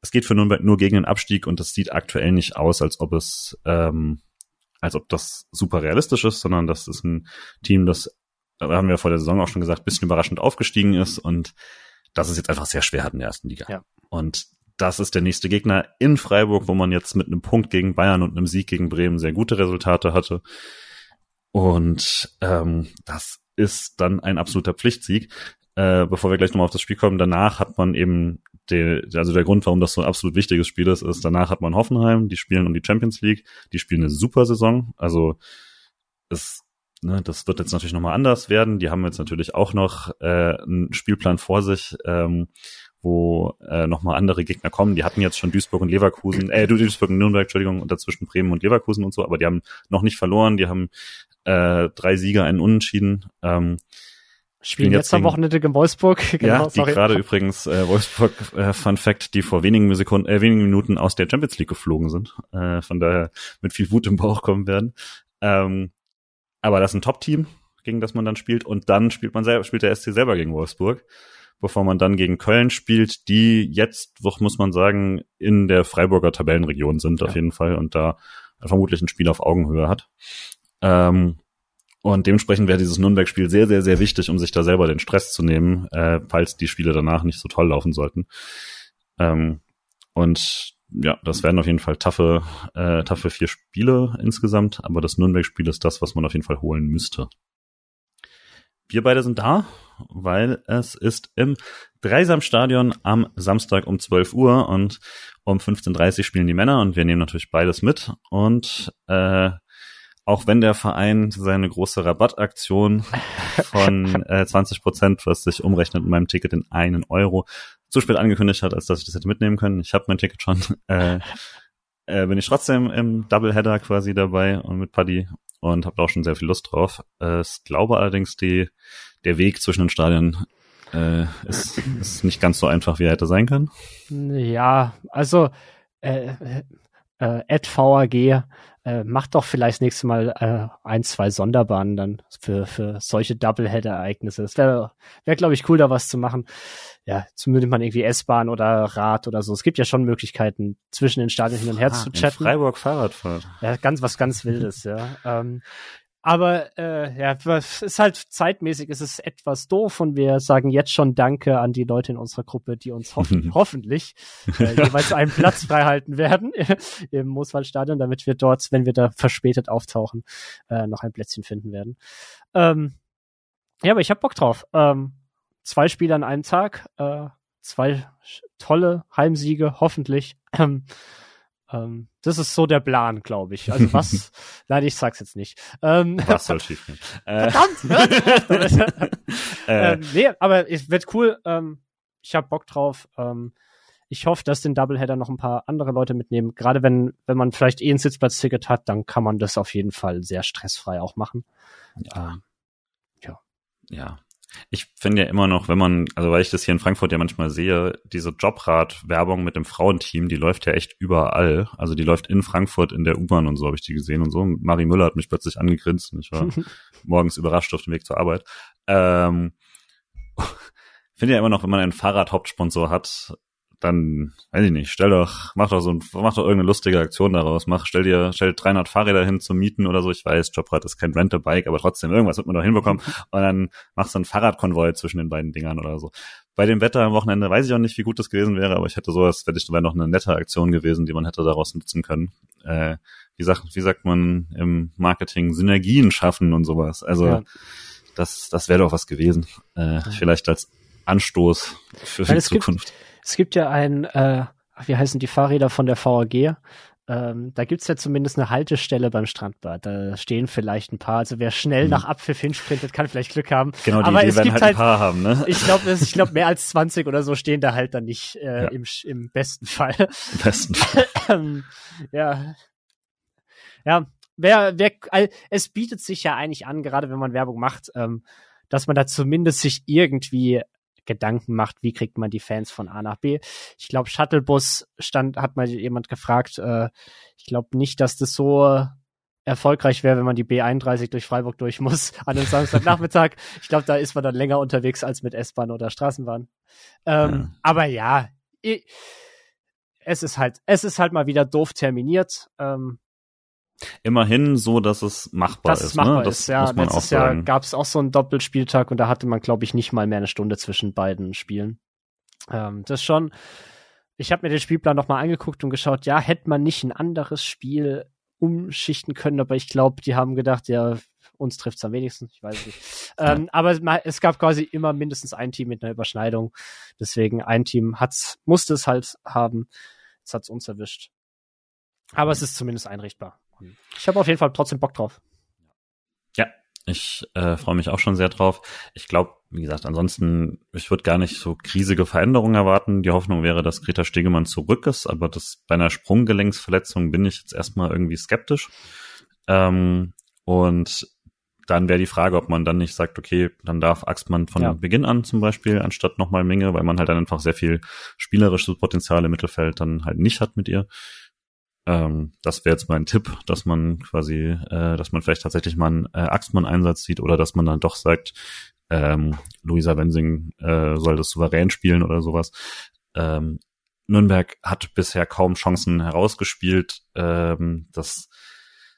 es geht für Nürnberg nur gegen den Abstieg und es sieht aktuell nicht aus, als ob es, ähm, als ob das super realistisch ist, sondern das ist ein Team, das da haben wir vor der Saison auch schon gesagt, bisschen überraschend aufgestiegen ist und das ist jetzt einfach sehr schwer hat in der ersten Liga. Ja. Und das ist der nächste Gegner in Freiburg, wo man jetzt mit einem Punkt gegen Bayern und einem Sieg gegen Bremen sehr gute Resultate hatte. Und ähm, das ist dann ein absoluter Pflichtsieg. Äh, bevor wir gleich nochmal auf das Spiel kommen, danach hat man eben der, also der Grund, warum das so ein absolut wichtiges Spiel ist, ist, danach hat man Hoffenheim, die spielen um die Champions League, die spielen eine super Saison. Also es Ne, das wird jetzt natürlich nochmal anders werden. Die haben jetzt natürlich auch noch äh, einen Spielplan vor sich, ähm, wo äh, nochmal andere Gegner kommen. Die hatten jetzt schon Duisburg und Leverkusen, äh, Duisburg und Nürnberg, Entschuldigung, und dazwischen Bremen und Leverkusen und so, aber die haben noch nicht verloren, die haben äh, drei Sieger, einen Unentschieden. Ähm, Spielen jetzt am Wochenende gegen Wolfsburg. Genau, ja, die gerade übrigens äh, Wolfsburg, äh, Fun Fact, die vor wenigen Sekunden, äh, wenigen Minuten aus der Champions League geflogen sind. Äh, von daher mit viel Wut im Bauch kommen werden. Ähm, aber das ist ein Top-Team, gegen das man dann spielt. Und dann spielt man selber, spielt der SC selber gegen Wolfsburg, bevor man dann gegen Köln spielt, die jetzt, wo muss man sagen, in der Freiburger Tabellenregion sind ja. auf jeden Fall und da vermutlich ein Spiel auf Augenhöhe hat. Ähm, und dementsprechend wäre dieses Nürnberg-Spiel sehr, sehr, sehr wichtig, um sich da selber den Stress zu nehmen, äh, falls die Spiele danach nicht so toll laufen sollten. Ähm, und ja, das werden auf jeden Fall taffe, äh, taffe vier Spiele insgesamt, aber das Nürnberg-Spiel ist das, was man auf jeden Fall holen müsste. Wir beide sind da, weil es ist im Dreisamstadion am Samstag um 12 Uhr und um 15.30 Uhr spielen die Männer und wir nehmen natürlich beides mit und äh, auch wenn der Verein seine große Rabattaktion von äh, 20 Prozent, was sich umrechnet in meinem Ticket in einen Euro, zu spät angekündigt hat, als dass ich das hätte mitnehmen können. Ich habe mein Ticket schon. Äh, äh, bin ich trotzdem im Doubleheader quasi dabei und mit Paddy und habe auch schon sehr viel Lust drauf. Äh, ich glaube allerdings, die, der Weg zwischen den Stadien äh, ist, ist nicht ganz so einfach, wie er hätte sein können. Ja, also äh, äh, Ed VAG äh, macht doch vielleicht das nächste Mal äh, ein, zwei Sonderbahnen dann für, für solche Doublehead-Ereignisse. Das wäre, wär, glaube ich, cool, da was zu machen. Ja, zumindest mal irgendwie S-Bahn oder Rad oder so. Es gibt ja schon Möglichkeiten, zwischen den Stadien hin und her ah, zu chatten. Freiburg Fahrradfahrt. Ja, ganz was ganz Wildes, ja. Ähm, aber äh, ja, es ist halt zeitmäßig, es ist etwas doof und wir sagen jetzt schon Danke an die Leute in unserer Gruppe, die uns hoffen, hoffentlich äh, jeweils einen Platz frei halten werden im Mooswaldstadion, damit wir dort, wenn wir da verspätet auftauchen, äh, noch ein Plätzchen finden werden. Ähm, ja, aber ich hab Bock drauf. Ähm, zwei Spiele an einem Tag, äh, zwei tolle Heimsiege, hoffentlich. Ähm, ähm, das ist so der Plan, glaube ich. Also was? Nein, ich sag's jetzt nicht. Ähm, was soll schiefgehen? Verdammt! äh. ähm, nee, aber es wird cool. Ähm, ich habe Bock drauf. Ähm, ich hoffe, dass den Doubleheader noch ein paar andere Leute mitnehmen. Gerade wenn, wenn man vielleicht eh ein Sitzplatzticket hat, dann kann man das auf jeden Fall sehr stressfrei auch machen. Ja. Ähm, ja. Ja. Ich finde ja immer noch, wenn man, also weil ich das hier in Frankfurt ja manchmal sehe, diese Jobrad-Werbung mit dem Frauenteam, die läuft ja echt überall. Also die läuft in Frankfurt in der U-Bahn und so habe ich die gesehen und so. Marie Müller hat mich plötzlich angegrinst und ich war morgens überrascht auf dem Weg zur Arbeit. Ähm, finde ja immer noch, wenn man einen Fahrrad-Hauptsponsor hat, dann, weiß ich nicht, stell doch, mach doch so ein, mach doch irgendeine lustige Aktion daraus. Mach, stell dir, stell 300 Fahrräder hin zum Mieten oder so. Ich weiß, Jobrad ist kein Rent-a-Bike, aber trotzdem, irgendwas wird man doch hinbekommen. Und dann machst du einen Fahrradkonvoi zwischen den beiden Dingern oder so. Bei dem Wetter am Wochenende weiß ich auch nicht, wie gut das gewesen wäre, aber ich hätte sowas, wäre ich wäre noch eine nette Aktion gewesen, die man hätte daraus nutzen können. Äh, wie sagt, wie sagt man im Marketing, Synergien schaffen und sowas. Also, ja. das, das wäre doch was gewesen. Äh, vielleicht als Anstoß für die Zukunft. Gibt, es gibt ja ein, äh, wie heißen die Fahrräder von der VAG? Ähm, da gibt's ja zumindest eine Haltestelle beim Strandbad. Da stehen vielleicht ein paar. Also wer schnell mhm. nach Abpfiff hinsprintet, kann vielleicht Glück haben. Genau, die, Aber die es werden gibt halt ein paar haben, ne? Ich glaube, ich glaube mehr als 20 oder so stehen da halt dann nicht äh, ja. im, im besten Fall. Im besten Fall. Ähm, ja. Ja, wer, wer, es bietet sich ja eigentlich an, gerade wenn man Werbung macht, ähm, dass man da zumindest sich irgendwie Gedanken macht, wie kriegt man die Fans von A nach B. Ich glaube, Shuttlebus stand, hat mal jemand gefragt, äh, ich glaube nicht, dass das so erfolgreich wäre, wenn man die B31 durch Freiburg durch muss an einem Samstagnachmittag. ich glaube, da ist man dann länger unterwegs als mit S-Bahn oder Straßenbahn. Ähm, ja. Aber ja, es ist halt, es ist halt mal wieder doof terminiert. Ähm, immerhin so, dass es machbar dass ist. Es machbar ne? Das ist, ja. Muss man Letztes auch Jahr gab es auch so einen Doppelspieltag und da hatte man, glaube ich, nicht mal mehr eine Stunde zwischen beiden Spielen. Ähm, das schon. Ich habe mir den Spielplan nochmal angeguckt und geschaut, ja, hätte man nicht ein anderes Spiel umschichten können, aber ich glaube, die haben gedacht, ja, uns trifft es am wenigsten, ich weiß nicht. ähm, aber es gab quasi immer mindestens ein Team mit einer Überschneidung. Deswegen ein Team hat's, musste es halt haben. Jetzt hat's uns erwischt. Aber es ist zumindest einrichtbar. Ich habe auf jeden Fall trotzdem Bock drauf. Ja, Ich äh, freue mich auch schon sehr drauf. Ich glaube, wie gesagt, ansonsten, ich würde gar nicht so riesige Veränderungen erwarten. Die Hoffnung wäre, dass Greta Stegemann zurück ist, aber das bei einer Sprunggelenksverletzung bin ich jetzt erstmal irgendwie skeptisch. Ähm, und dann wäre die Frage, ob man dann nicht sagt, okay, dann darf Axtmann von ja. Beginn an zum Beispiel, anstatt nochmal Menge, weil man halt dann einfach sehr viel spielerisches Potenzial im Mittelfeld dann halt nicht hat mit ihr. Ähm, das wäre jetzt mein Tipp, dass man quasi, äh, dass man vielleicht tatsächlich mal einen äh, Axtmann-Einsatz sieht oder dass man dann doch sagt, ähm, Luisa Wensing äh, soll das souverän spielen oder sowas. Ähm, Nürnberg hat bisher kaum Chancen herausgespielt. Ähm, das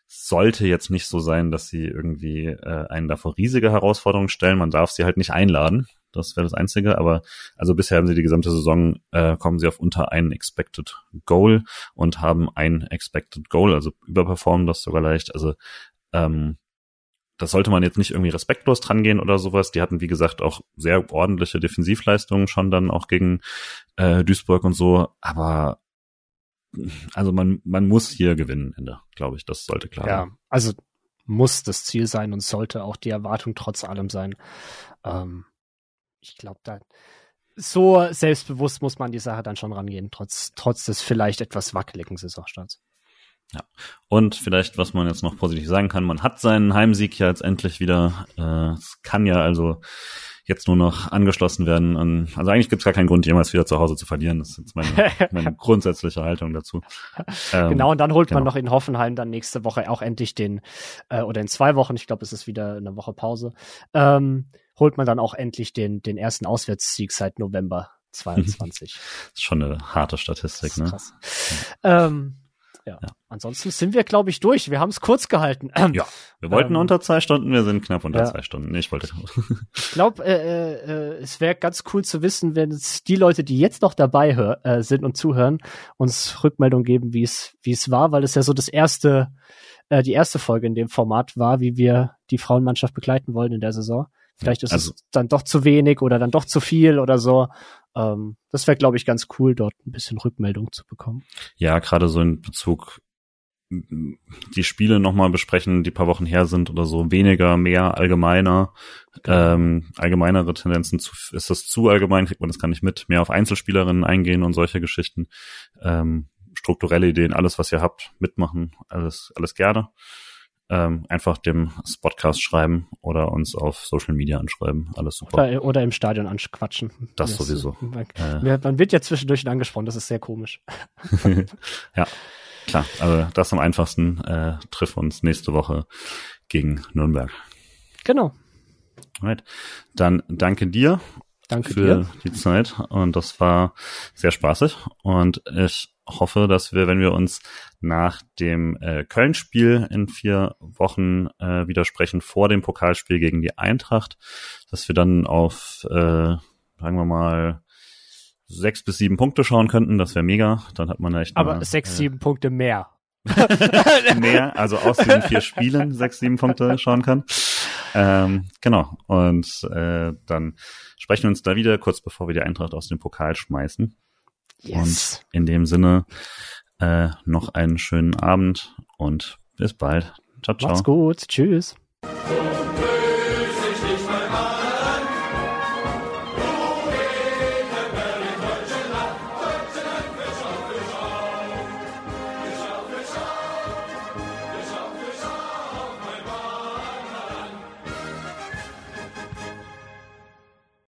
sollte jetzt nicht so sein, dass sie irgendwie äh, einen davor riesige Herausforderungen stellen. Man darf sie halt nicht einladen. Das wäre das Einzige. Aber also bisher haben sie die gesamte Saison, äh, kommen sie auf unter einen Expected Goal und haben ein Expected Goal, also überperformen das sogar leicht. Also ähm, das sollte man jetzt nicht irgendwie respektlos dran gehen oder sowas. Die hatten, wie gesagt, auch sehr ordentliche Defensivleistungen schon dann auch gegen äh, Duisburg und so. Aber also man, man muss hier gewinnen, Ende, glaube ich. Das sollte klar sein. Ja, also muss das Ziel sein und sollte auch die Erwartung trotz allem sein. Ähm, ich glaube, da so selbstbewusst muss man die Sache dann schon rangehen, trotz, trotz des vielleicht etwas wackeligen Saisonstarts. Ja. Und vielleicht, was man jetzt noch positiv sagen kann, man hat seinen Heimsieg ja jetzt endlich wieder. Äh, es kann ja also jetzt nur noch angeschlossen werden an, also eigentlich gibt es gar keinen Grund, jemals wieder zu Hause zu verlieren. Das ist jetzt meine, meine grundsätzliche Haltung dazu. Ähm, genau, und dann holt genau. man noch in Hoffenheim dann nächste Woche auch endlich den, äh, oder in zwei Wochen, ich glaube, es ist wieder eine Woche Pause, ähm, holt man dann auch endlich den, den ersten Auswärtssieg seit November 22. das ist schon eine harte Statistik, ne? Krass. Ähm, ja. ja. Ansonsten sind wir, glaube ich, durch. Wir haben es kurz gehalten. Ja, wir wollten ähm, unter zwei Stunden, wir sind knapp unter ja. zwei Stunden. Ich wollte. ich glaube, äh, äh, es wäre ganz cool zu wissen, wenn es die Leute, die jetzt noch dabei hör, äh, sind und zuhören, uns Rückmeldung geben, wie es wie es war, weil es ja so das erste, äh, die erste Folge in dem Format war, wie wir die Frauenmannschaft begleiten wollen in der Saison. Vielleicht ist also, es dann doch zu wenig oder dann doch zu viel oder so. Ähm, das wäre, glaube ich, ganz cool, dort ein bisschen Rückmeldung zu bekommen. Ja, gerade so in Bezug die Spiele nochmal besprechen, die paar Wochen her sind oder so, weniger, mehr, allgemeiner, ähm, allgemeinere Tendenzen, zu, ist das zu allgemein, kriegt man das gar nicht mit, mehr auf Einzelspielerinnen eingehen und solche Geschichten, ähm, strukturelle Ideen, alles, was ihr habt, mitmachen, alles, alles gerne ähm, einfach dem Spotcast schreiben oder uns auf Social Media anschreiben. Alles super. Oder, oder im Stadion anquatschen. Das, das sowieso. Man, äh. man, wird ja zwischendurch angesprochen, das ist sehr komisch. ja, klar. Also das am einfachsten. Äh, triff uns nächste Woche gegen Nürnberg. Genau. Alright. Dann danke dir Danke für dir. die Zeit und das war sehr spaßig und ich hoffe, dass wir, wenn wir uns nach dem äh, Köln-Spiel in vier Wochen äh, widersprechen vor dem Pokalspiel gegen die Eintracht, dass wir dann auf, äh, sagen wir mal, sechs bis sieben Punkte schauen könnten. Das wäre mega. Dann hat man echt. Aber eine, sechs, äh, sieben Punkte mehr. mehr, also aus den vier Spielen sechs, sieben Punkte schauen kann. Ähm, genau. Und äh, dann sprechen wir uns da wieder, kurz bevor wir die Eintracht aus dem Pokal schmeißen. Yes. Und in dem Sinne äh, noch einen schönen Abend und bis bald. Ciao, ciao. Macht's gut. Tschüss.